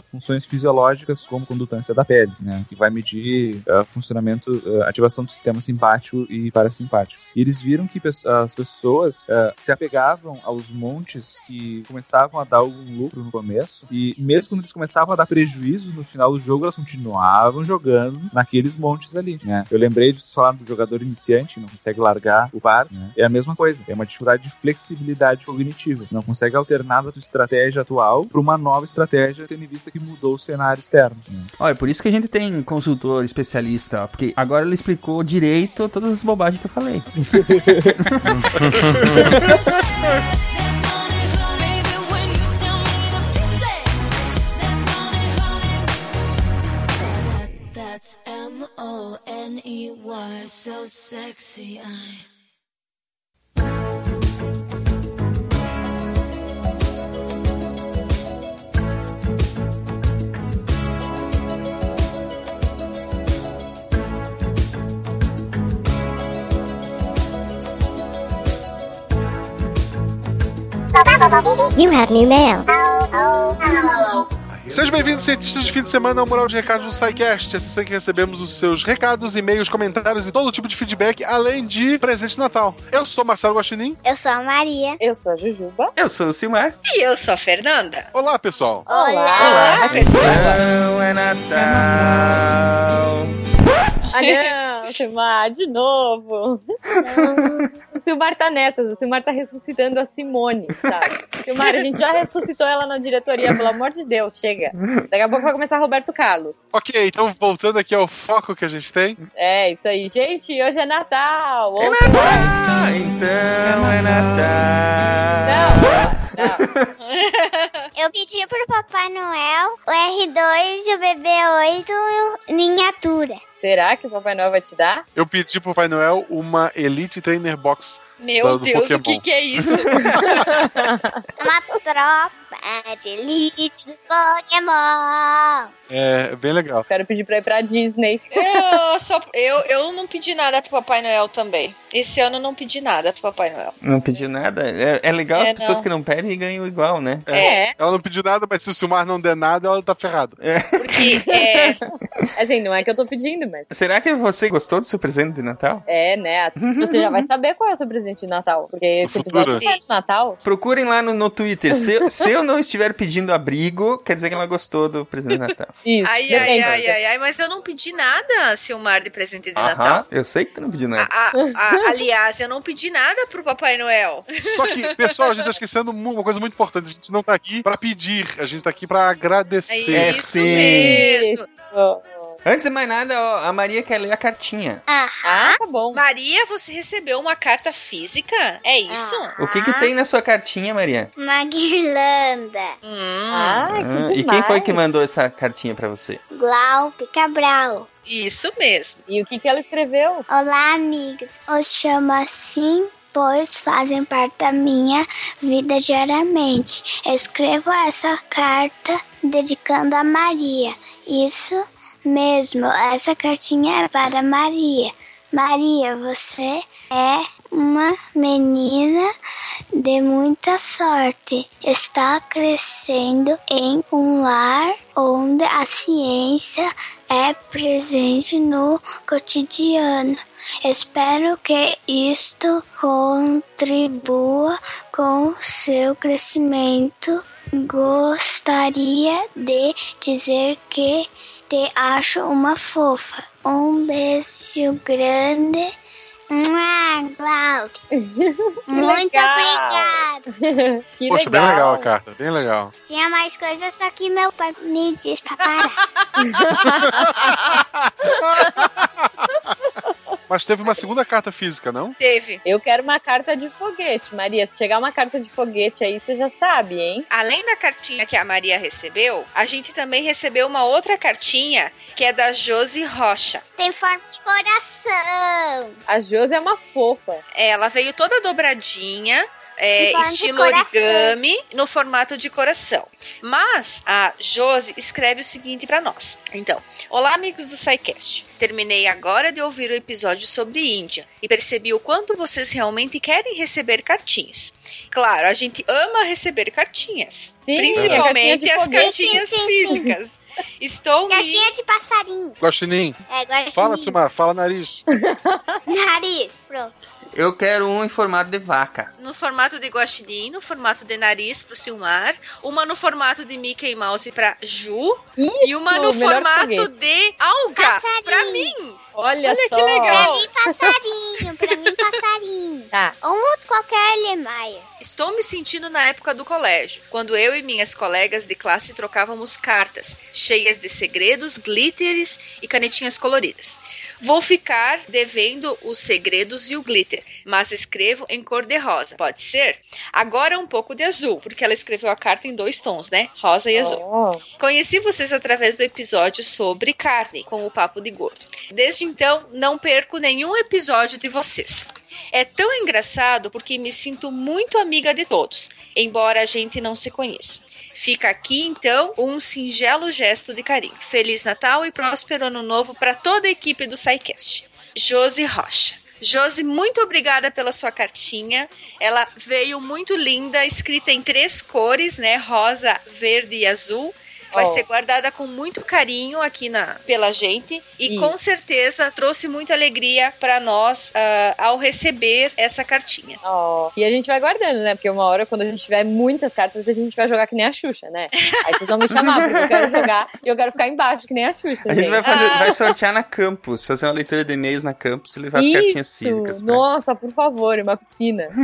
funções fisiológicas, como condutância da pele, né, que vai medir funcionamento, ativação do sistema simpático e parasimpático. E eles viram que as pessoas se apegavam aos montes que começavam a dar o um lucro no começo. E mesmo quando eles começavam a dar prejuízo no final do jogo, elas continuavam jogando naqueles montes ali, né? Eu lembrei de falar do jogador iniciante, não consegue largar o par, né? É a mesma coisa. É uma dificuldade de flexibilidade cognitiva. Não consegue alternar da tua estratégia atual para uma nova estratégia, tendo em vista que mudou o cenário externo. Né? Olha, por isso que a gente tem consultor especialista, ó, porque agora ele explicou direito todas as bobagens que eu falei. That's M O N E Y, so sexy. I. You have new mail. Sejam bem-vindos, cientistas de fim de semana, ao Mural de Recados do SciCast. É assim que recebemos os seus recados, e-mails, comentários e todo tipo de feedback, além de presente de Natal. Eu sou Marcelo Guaxinim. Eu sou a Maria. Eu sou a Jujuba. Eu sou o Silmar. E eu sou a Fernanda. Olá, pessoal. Olá, Olá pessoas. Então é Natal. Ah, não, Silmar, de novo. o Silmar tá nessas, o Silmar tá ressuscitando a Simone, sabe? Silmar, a gente já ressuscitou ela na diretoria, pelo amor de Deus, chega. Daqui a pouco vai começar Roberto Carlos. Ok, então voltando aqui ao foco que a gente tem. É, isso aí. Gente, hoje é Natal. É Natal, então é Natal. Eu pedi pro Papai Noel o R2 e o BB8 miniatura. Será que o Papai Noel vai te dar? Eu pedi pro Papai Noel uma Elite Trainer Box Meu Deus, o que, Pokémon. que é isso? Uma tropa de elite dos Pokémon. É bem legal. Quero pedir pra ir pra Disney. eu, só, eu, eu não pedi nada pro Papai Noel também. Esse ano eu não pedi nada pro Papai Noel. Não pediu nada? É, é legal É, as pessoas não. que não pedem e ganham igual, né? É. Ela não pediu nada, mas se o Silmar não der nada, ela tá ferrada. Porque é. Assim, não é que eu tô pedindo, mas. Será que você gostou do seu presente de Natal? É, né? Você já vai saber qual é o seu presente de Natal. Porque esse episódio futuro. sai de Natal. Procurem lá no, no Twitter. Se, eu- se eu não estiver pedindo abrigo, quer dizer que ela gostou do presente de Natal. Isso. Ai, ai, ai, ai, ai, mas eu não pedi nada, Silmar, de presente de Natal. Aham, eu sei que tu não pediu nada. A- a- aliás, eu não pedi nada pro Papai Noel. Só que, pessoal, a gente tá esquecendo uma coisa muito importante. A gente não tá aqui pra pedir, a gente tá aqui pra agradecer. É isso sim. mesmo. Antes de mais nada, ó, a Maria quer ler a cartinha. Ah, tá bom. Maria, você recebeu uma carta física? É isso? O que que tem na sua cartinha, Maria? Uma guirlanda. Ah, Ah, e quem foi que mandou essa cartinha pra você? Glauque Cabral. Isso mesmo. E o que que ela escreveu? Olá, amigos. Os chamo assim, pois fazem parte da minha vida diariamente. Eu escrevo essa carta dedicando a Maria. Isso mesmo, essa cartinha é para Maria. Maria, você é uma menina de muita sorte. Está crescendo em um lar onde a ciência é presente no cotidiano. Espero que isto contribua com seu crescimento. Gostaria de dizer que te acho uma fofa. Um beijo grande. Muito legal. obrigada. que Poxa, bem legal a carta, bem legal. Tinha mais coisas, só que meu pai me diz pra parar. Mas teve uma segunda carta física, não? Teve. Eu quero uma carta de foguete, Maria. Se chegar uma carta de foguete aí, você já sabe, hein? Além da cartinha que a Maria recebeu, a gente também recebeu uma outra cartinha que é da Josi Rocha. Tem forma de coração. A Josi é uma fofa. Ela veio toda dobradinha. É, estilo origami no formato de coração. Mas a Josi escreve o seguinte pra nós. Então, olá amigos do SciCast. Terminei agora de ouvir o episódio sobre Índia e percebi o quanto vocês realmente querem receber cartinhas. Claro, a gente ama receber cartinhas, Sim, principalmente de as cartinhas Sim, sim, sim. físicas. Estou me Caixinha de passarinho. Guaxinim. É, guaxinim. Fala, Silmar, fala nariz. Nariz. Pronto. Eu quero um em formato de vaca. no formato de guaxinim, no formato de nariz pro Silmar, uma no formato de Mickey Mouse pra Ju e uma no formato de alga Passarinho. pra mim. Olha, Olha só. que legal. Pra mim, passarinho. Pra mim, passarinho. Tá. Ou um outro qualquer Alemanha. Estou me sentindo na época do colégio, quando eu e minhas colegas de classe trocávamos cartas, cheias de segredos, glitters e canetinhas coloridas. Vou ficar devendo os segredos e o glitter, mas escrevo em cor de rosa. Pode ser? Agora um pouco de azul, porque ela escreveu a carta em dois tons, né? Rosa e azul. Oh. Conheci vocês através do episódio sobre carne, com o Papo de Gordo. Desde então, não perco nenhum episódio de vocês. É tão engraçado porque me sinto muito amiga de todos, embora a gente não se conheça. Fica aqui então um singelo gesto de carinho. Feliz Natal e próspero ano novo para toda a equipe do SciCast. Josi Rocha. Josi, muito obrigada pela sua cartinha. Ela veio muito linda, escrita em três cores, né? Rosa, verde e azul. Vai Oh. ser guardada com muito carinho aqui na, pela gente e Isso. com certeza trouxe muita alegria para nós ah, ao receber essa cartinha. Ó, E a gente vai guardando, né? Porque uma hora, quando a gente tiver muitas cartas, a gente vai jogar que nem a Xuxa, né? Aí vocês vão me chamar, porque eu quero jogar e eu quero ficar embaixo, que nem a Xuxa. A gente vai, Ah. fazer, vai sortear na campus, fazer uma leitura de e-mails na campus e levar as cartinhas Isso! físicas. pra- Nossa, por favor, uma piscina.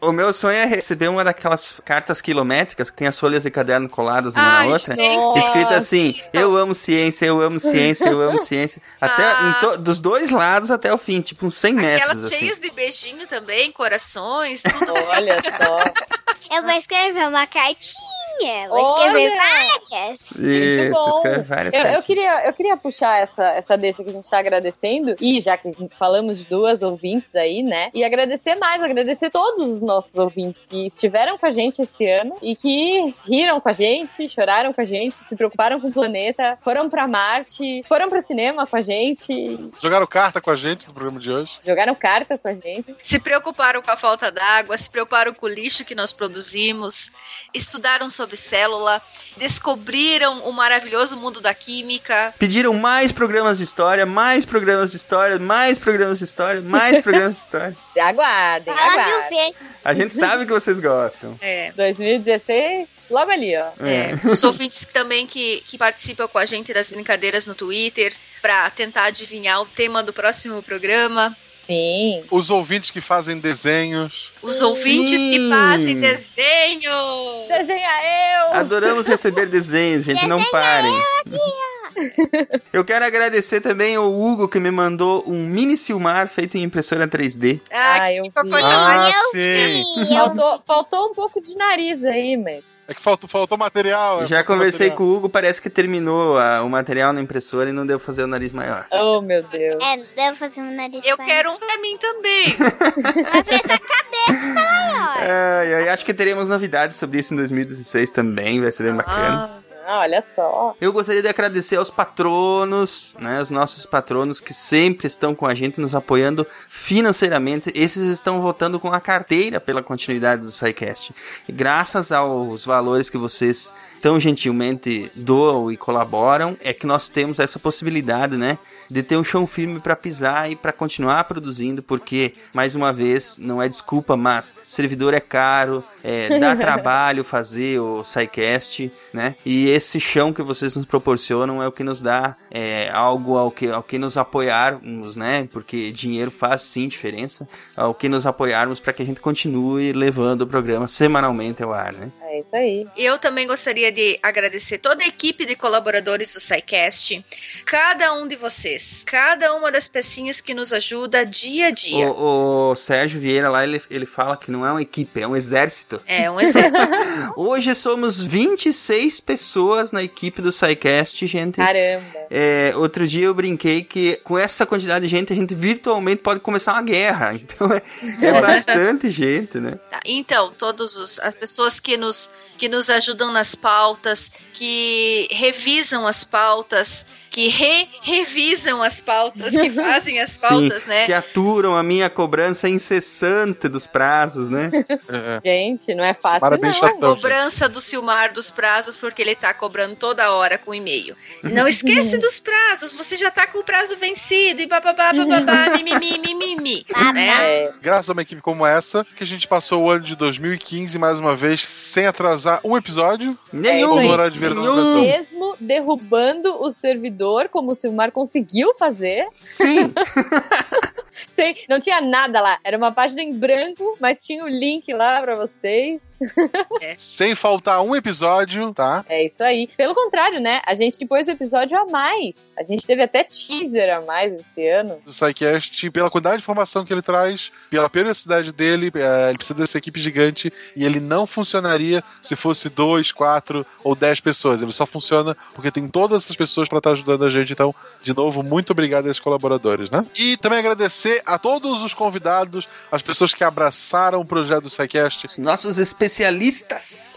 O meu sonho é receber uma daquelas cartas quilométricas que tem as folhas de caderno coladas uma na outra. gente. Escrito assim, eu amo ciência, eu amo ciência, eu amo ciência. Até Ah. em to- dos dois lados até o fim, tipo uns 100 metros, Aquelas assim. cheias de beijinho também, corações, tudo. Olha só. Eu vou escrever uma cartinha. Minha. Vou escrever Olha! várias. Isso, bom. escreve várias Eu, eu queria, eu queria puxar essa, essa deixa que a gente tá agradecendo, e já que falamos de duas ouvintes aí, né? E agradecer mais, agradecer todos os nossos ouvintes que estiveram com a gente esse ano e que riram com a gente, choraram com a gente, se preocuparam com o planeta, foram pra Marte, foram pro cinema com a gente, Jogaram carta com a gente no programa de hoje. jogaram cartas com a gente. Se preocuparam com a falta d'água, se preocuparam com o lixo que nós produzimos, estudaram sobre célula, descobriram o maravilhoso mundo da química. Pediram mais programas de história, mais programas de história, mais programas de história, mais programas de história. Aguardem, Fala mil aguardem. vezes. A gente sabe que vocês gostam. É. 2016, logo ali, ó. É. Os ouvintes também que, que participam com a gente das brincadeiras no Twitter para tentar adivinhar o tema do próximo programa. Sim. Os ouvintes que fazem desenhos. Os ouvintes que Sim. fazem desenho. Desenha eu! Adoramos receber desenhos, gente, não parem. Eu quero agradecer também ao Hugo que me mandou um mini Silmar feito em impressora 3D. Ah, Ah, que eu ficou vi. coisa Ah, sim. Faltou, faltou um pouco de nariz aí, mas. É que faltou, faltou material. é, Já faltou conversei material. com o Hugo, parece que terminou a- o material na impressora e não deu fazer o nariz maior. Oh, meu Deus. É, devo fazer um nariz Eu pra- quero um pra mim também. Vai ver essa cabeça tá maior. É, eu acho que teremos novidades sobre isso em 2016 também, vai ser bem bacana. Ah, olha só. Eu gostaria de agradecer aos patronos, né, os nossos patronos que sempre estão com a gente, nos apoiando financeiramente. Esses estão votando com a carteira pela continuidade do SciCast. E graças aos valores que vocês tão gentilmente doam e colaboram, é que nós temos essa possibilidade, né, de ter um chão firme para pisar e para continuar produzindo, porque, mais uma vez, não é desculpa, mas servidor é caro, é, dá trabalho fazer o SciCast, né? E esse chão que vocês nos proporcionam é o que nos dá é, algo ao que, ao que nos apoiarmos, né? Porque dinheiro faz sim diferença, ao que nos apoiarmos para que a gente continue levando o programa semanalmente ao ar, né? É isso aí. Eu também gostaria de agradecer toda a equipe de colaboradores do SciCast, cada um de vocês, cada uma das pecinhas que nos ajuda dia a dia. O, o Sérgio Vieira lá, ele, ele fala que não é uma equipe, é um exército. É um exército. Hoje somos 26 pessoas na equipe do SciCast, gente. Caramba. É, outro dia eu brinquei que com essa quantidade de gente a gente virtualmente pode começar uma guerra. Então é, é bastante gente, né? Tá, Então, todas as pessoas que nos, que nos ajudam nas pautas, que revisam as pautas, que re-revisam as pautas, que fazem as pautas, Sim, né? que aturam a minha cobrança incessante dos prazos, né? Gente, não é fácil Parabéns, não. chatão. Cobrança do Silmar dos prazos, porque ele tá cobrando toda hora com e-mail. Não esquece dos prazos, você já tá com o prazo vencido e bababá, bababá, mimimi, mimimi, né? É, Graças a uma equipe como essa, que a gente passou o ano de 2015 mais uma vez sem atrasar um episódio. Nenhum, Ou no aí. horário de verão Nenhum. mesmo derrubando o servidor, como o Silmar conseguiu fazer, Sim! sem, não tinha nada lá. Era uma página em branco, mas tinha o link lá pra vocês. Sem faltar um episódio, tá? É isso aí. Pelo contrário, né? A gente pôs episódio a mais. A gente teve até teaser a mais esse ano. Do SciCast, pela quantidade de informação que ele traz, pela periodicidade dele, é, ele precisa dessa equipe gigante e ele não funcionaria se fosse dois, quatro ou dez pessoas. Ele só funciona porque tem todas essas pessoas para estar ajudando a gente. Então, de novo, muito obrigado a esses colaboradores, né? E também agradecer a todos os convidados, as pessoas que abraçaram o projeto do SciCast. Os nossos especialistas.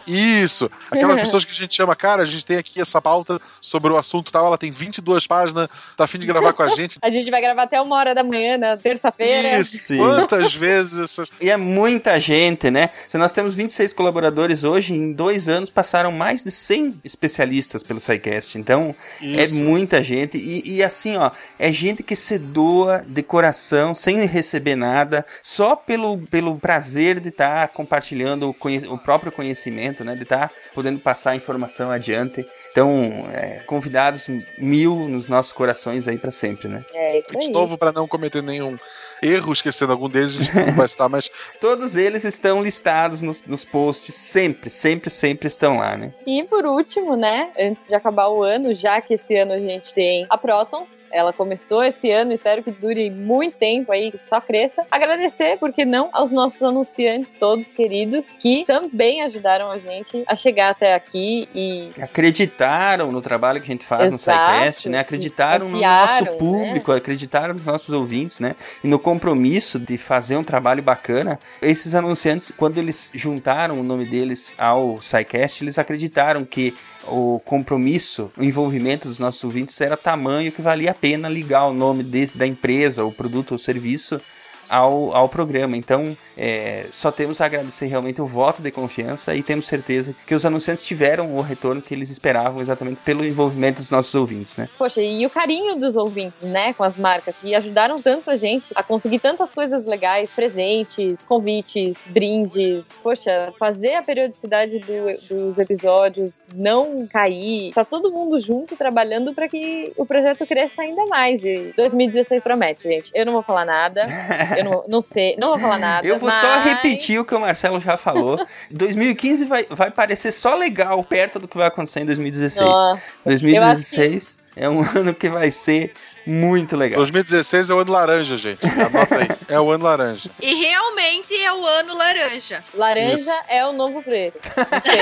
Isso, aquelas pessoas que a gente chama, cara, a gente tem aqui essa pauta sobre o assunto tal, ela tem 22 páginas, tá afim de gravar com a gente. A gente vai gravar até uma hora da manhã, na terça-feira. Isso, Sim. quantas vezes essas... E é muita gente, né? Se nós temos 26 colaboradores hoje, em dois anos passaram mais de 100 especialistas pelo SciCast. Então, é Isso. muita gente. E, e assim, ó, é gente que se doa de coração, sem receber nada, só pelo, pelo prazer de estar compartilhando o, conhe- o próprio conhecimento, né? De estar podendo passar a informação adiante. Então, é, convidados mil nos nossos corações aí para sempre, né? É isso De aí. novo, para não cometer nenhum erro esquecendo algum deles, a gente não vai citar, mas Todos eles estão listados nos, nos posts, sempre, sempre, sempre estão lá, né? E por último, né, antes de acabar o ano, já que esse ano a gente tem a Protons, ela começou esse ano, espero que dure muito tempo aí, que só cresça. Agradecer, porque não, aos nossos anunciantes todos queridos, que também ajudaram a gente a chegar até aqui e Acreditaram no trabalho que a gente faz no Exato. SciCast, né? Acreditaram no nosso público, acreditaram nos nossos ouvintes, né? E no compromisso de fazer um trabalho bacana. Esses anunciantes, quando eles juntaram o nome deles ao SciCast, eles acreditaram que o compromisso, o envolvimento dos nossos ouvintes era tamanho que valia a pena ligar o nome desse, da empresa, o produto ou serviço ao, ao programa. Então, é, só temos a agradecer realmente o voto de confiança e temos certeza que os anunciantes tiveram o retorno que eles esperavam exatamente pelo envolvimento dos nossos ouvintes, né? Poxa, e o carinho dos ouvintes, né, com as marcas, que ajudaram tanto a gente a conseguir tantas coisas legais, presentes, convites, brindes. Poxa, fazer a periodicidade do- dos episódios não cair, tá todo mundo junto trabalhando para que o projeto cresça ainda mais. E 2016 promete, gente. Eu não vou falar nada, eu não, não sei, não vou falar nada. Eu vou só mas- repetir o que o Marcelo já falou. 2015 vai, vai parecer só legal perto do que vai acontecer em 2016. Nossa, 2016 é um ano que vai ser muito legal. 2016 é o ano laranja, gente. Anota aí. É o ano laranja. E realmente é o ano laranja. Laranja é o novo preto. Não sei.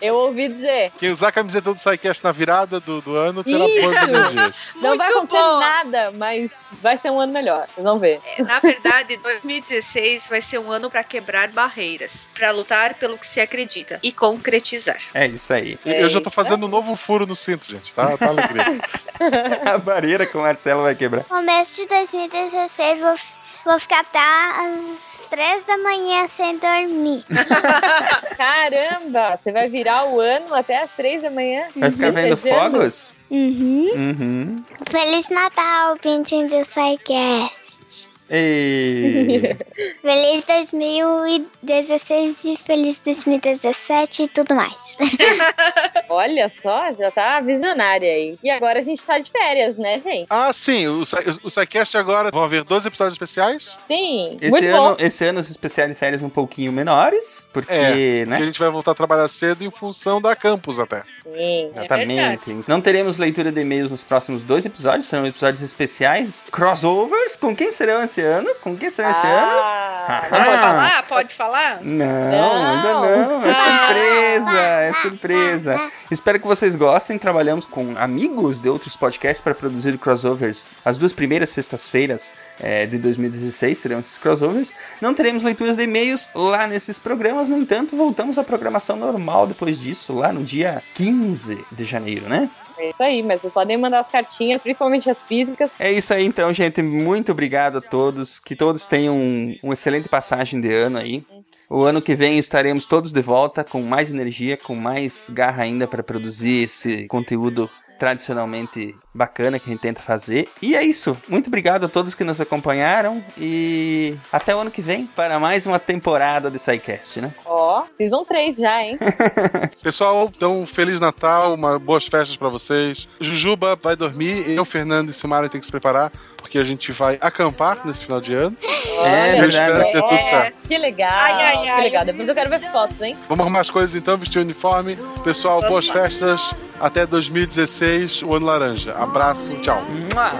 Eu ouvi dizer. Quem usar a camiseta do SciCast na virada do, do ano terá Isso. energias. Não vai acontecer bom. nada, mas vai ser um ano melhor. Vocês vão ver. É, Na verdade, 2016 vai ser um ano para quebrar barreiras, para lutar pelo que se acredita e concretizar. É isso aí. Eu já tô fazendo um novo furo no cinto, gente. Tá, tá alegria. a barreira que o Marcelo vai quebrar. Começo de 2016, vou, vou ficar até às 3 da manhã sem dormir. Caramba! Você vai virar o ano até as três da manhã? Vai ficar vendo festejando? fogos? Uhum. Uhum. Feliz Natal, pintinho de Psycast. Ei. Feliz 2016 e feliz 2017 e tudo mais. Olha só, já tá visionária aí. E agora a gente tá de férias, né, gente? Ah, sim. O, SciCast agora vão haver 12 episódios especiais. Sim, Esse muito ano, bom. esse ano os especiais de férias um pouquinho menores, porque, É, né? porque a gente vai voltar a trabalhar cedo em função da campus até. Sim, Exatamente. Não teremos leitura de e-mails nos próximos dois episódios, serão episódios especiais, crossovers. Com quem serão esse ano? Com quem serão esse ano? Ah, Pode Ah. falar? Pode falar? Não, ainda não. É surpresa, é surpresa. Espero que vocês gostem. Trabalhamos com amigos de outros podcasts para produzir crossovers. As duas primeiras sextas-feiras é, de 2016 serão esses crossovers. Não teremos leituras de e-mails lá nesses programas, no entanto, voltamos à programação normal depois disso, lá no dia 15 de janeiro, né? É isso aí, mas vocês podem mandar as cartinhas, principalmente as físicas. É isso aí então, gente. Muito obrigado a todos. Que todos tenham um, um excelente passagem de ano aí. O ano que vem estaremos todos de volta com mais energia, com mais garra ainda para produzir esse conteúdo tradicionalmente bacana que a gente tenta fazer. E é isso. Muito obrigado a todos que nos acompanharam e até o ano que vem para mais uma temporada de SciCast, né? Ó, Season 3 já, hein? Pessoal, então, Feliz Natal, uma boas festas pra vocês. Jujuba vai dormir, eu, Fernando e Silmara tem que se preparar, porque a gente vai acampar nesse final de ano. É, eu espero que dê tudo certo. Que legal. Ai, ai, Que ai. legal. Depois eu quero ver fotos, hein? Vamos arrumar as coisas então, vestir o uniforme. Pessoal, boas festas. Até 2016, o ano laranja. Abraço, tchau.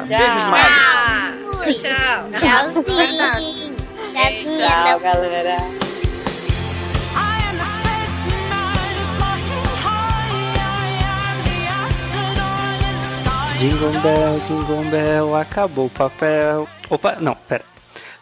Beijos, magos. Ah, tchau. Tchauzinho. Tchauzinho. Tchau, galera. Jingle Bell, Jingle Bell, acabou o papel. Opa, não, pera.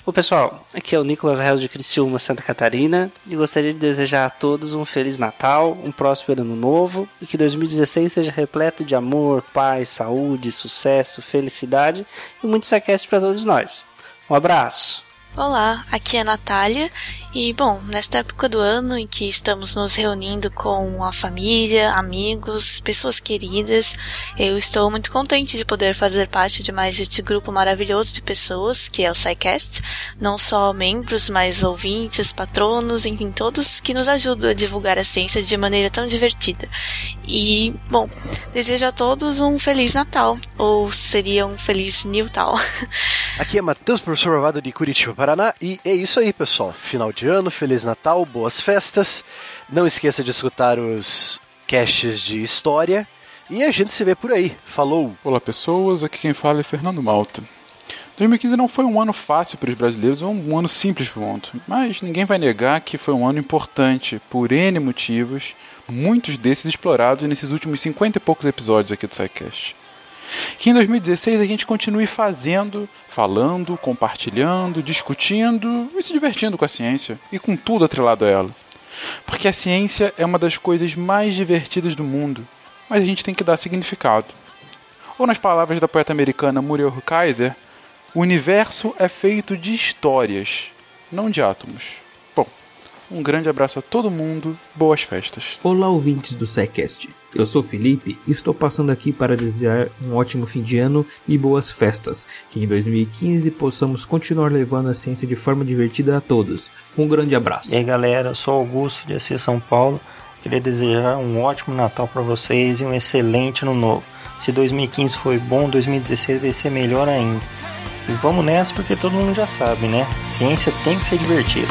Ô pessoal, aqui é o Nicolas Reis de Criciúma, Santa Catarina, e gostaria de desejar a todos um Feliz Natal, um próspero Ano Novo, e que 2016 seja repleto de amor, paz, saúde, sucesso, felicidade e muito saquete para todos nós. Um abraço! Olá, aqui é a Natália E bom, nesta época do ano em que estamos nos reunindo com a família, amigos, pessoas queridas, eu estou muito contente de poder fazer parte de mais este grupo maravilhoso de pessoas que é o SciCast, não só membros, mas ouvintes, patronos, enfim, todos que nos ajudam a divulgar a ciência de maneira tão divertida. E, bom, desejo a todos um Feliz Natal, ou seria um Feliz Newtal. Aqui é Matheus, professor Bravado de Curitiba, Paraná, e é isso aí, pessoal. Final de ano, Feliz Natal, boas festas. Não esqueça de escutar os casts de história e a gente se vê por aí. Falou! Olá, pessoas. Aqui quem fala é Fernando Malta. 2015 não foi um ano fácil para os brasileiros, ou um ano simples para o mundo, mas ninguém vai negar que foi um ano importante por N motivos, muitos desses explorados nesses últimos 50 e poucos episódios aqui do SciCast. Que em 2016 a gente continue fazendo, falando, compartilhando, discutindo e se divertindo com a ciência e com tudo atrelado a ela. Porque a ciência é uma das coisas mais divertidas do mundo, mas a gente tem que dar significado. Ou nas palavras da poeta americana Muriel Kaiser, o universo é feito de histórias, não de átomos. Um grande abraço a todo mundo, boas festas. Olá, ouvintes do SciCast. Eu sou Felipe e estou passando aqui para desejar um ótimo fim de ano e boas festas. Que em 2015 possamos continuar levando a ciência de forma divertida a todos. Um grande abraço. E aí galera, eu sou Augusto de Assis São Paulo. Queria desejar um ótimo Natal para vocês e um excelente ano novo. Se 2015 foi bom, 2016 vai ser melhor ainda. E vamos nessa porque todo mundo já sabe, né? Ciência tem que ser divertida.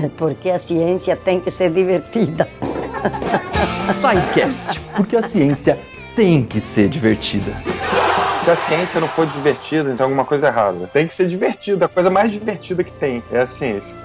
Porque a ciência tem que ser divertida. SciCast, porque a ciência tem que ser divertida. Se a ciência não for divertida, então alguma coisa errada. Tem que ser divertida. A coisa mais divertida que tem é a ciência.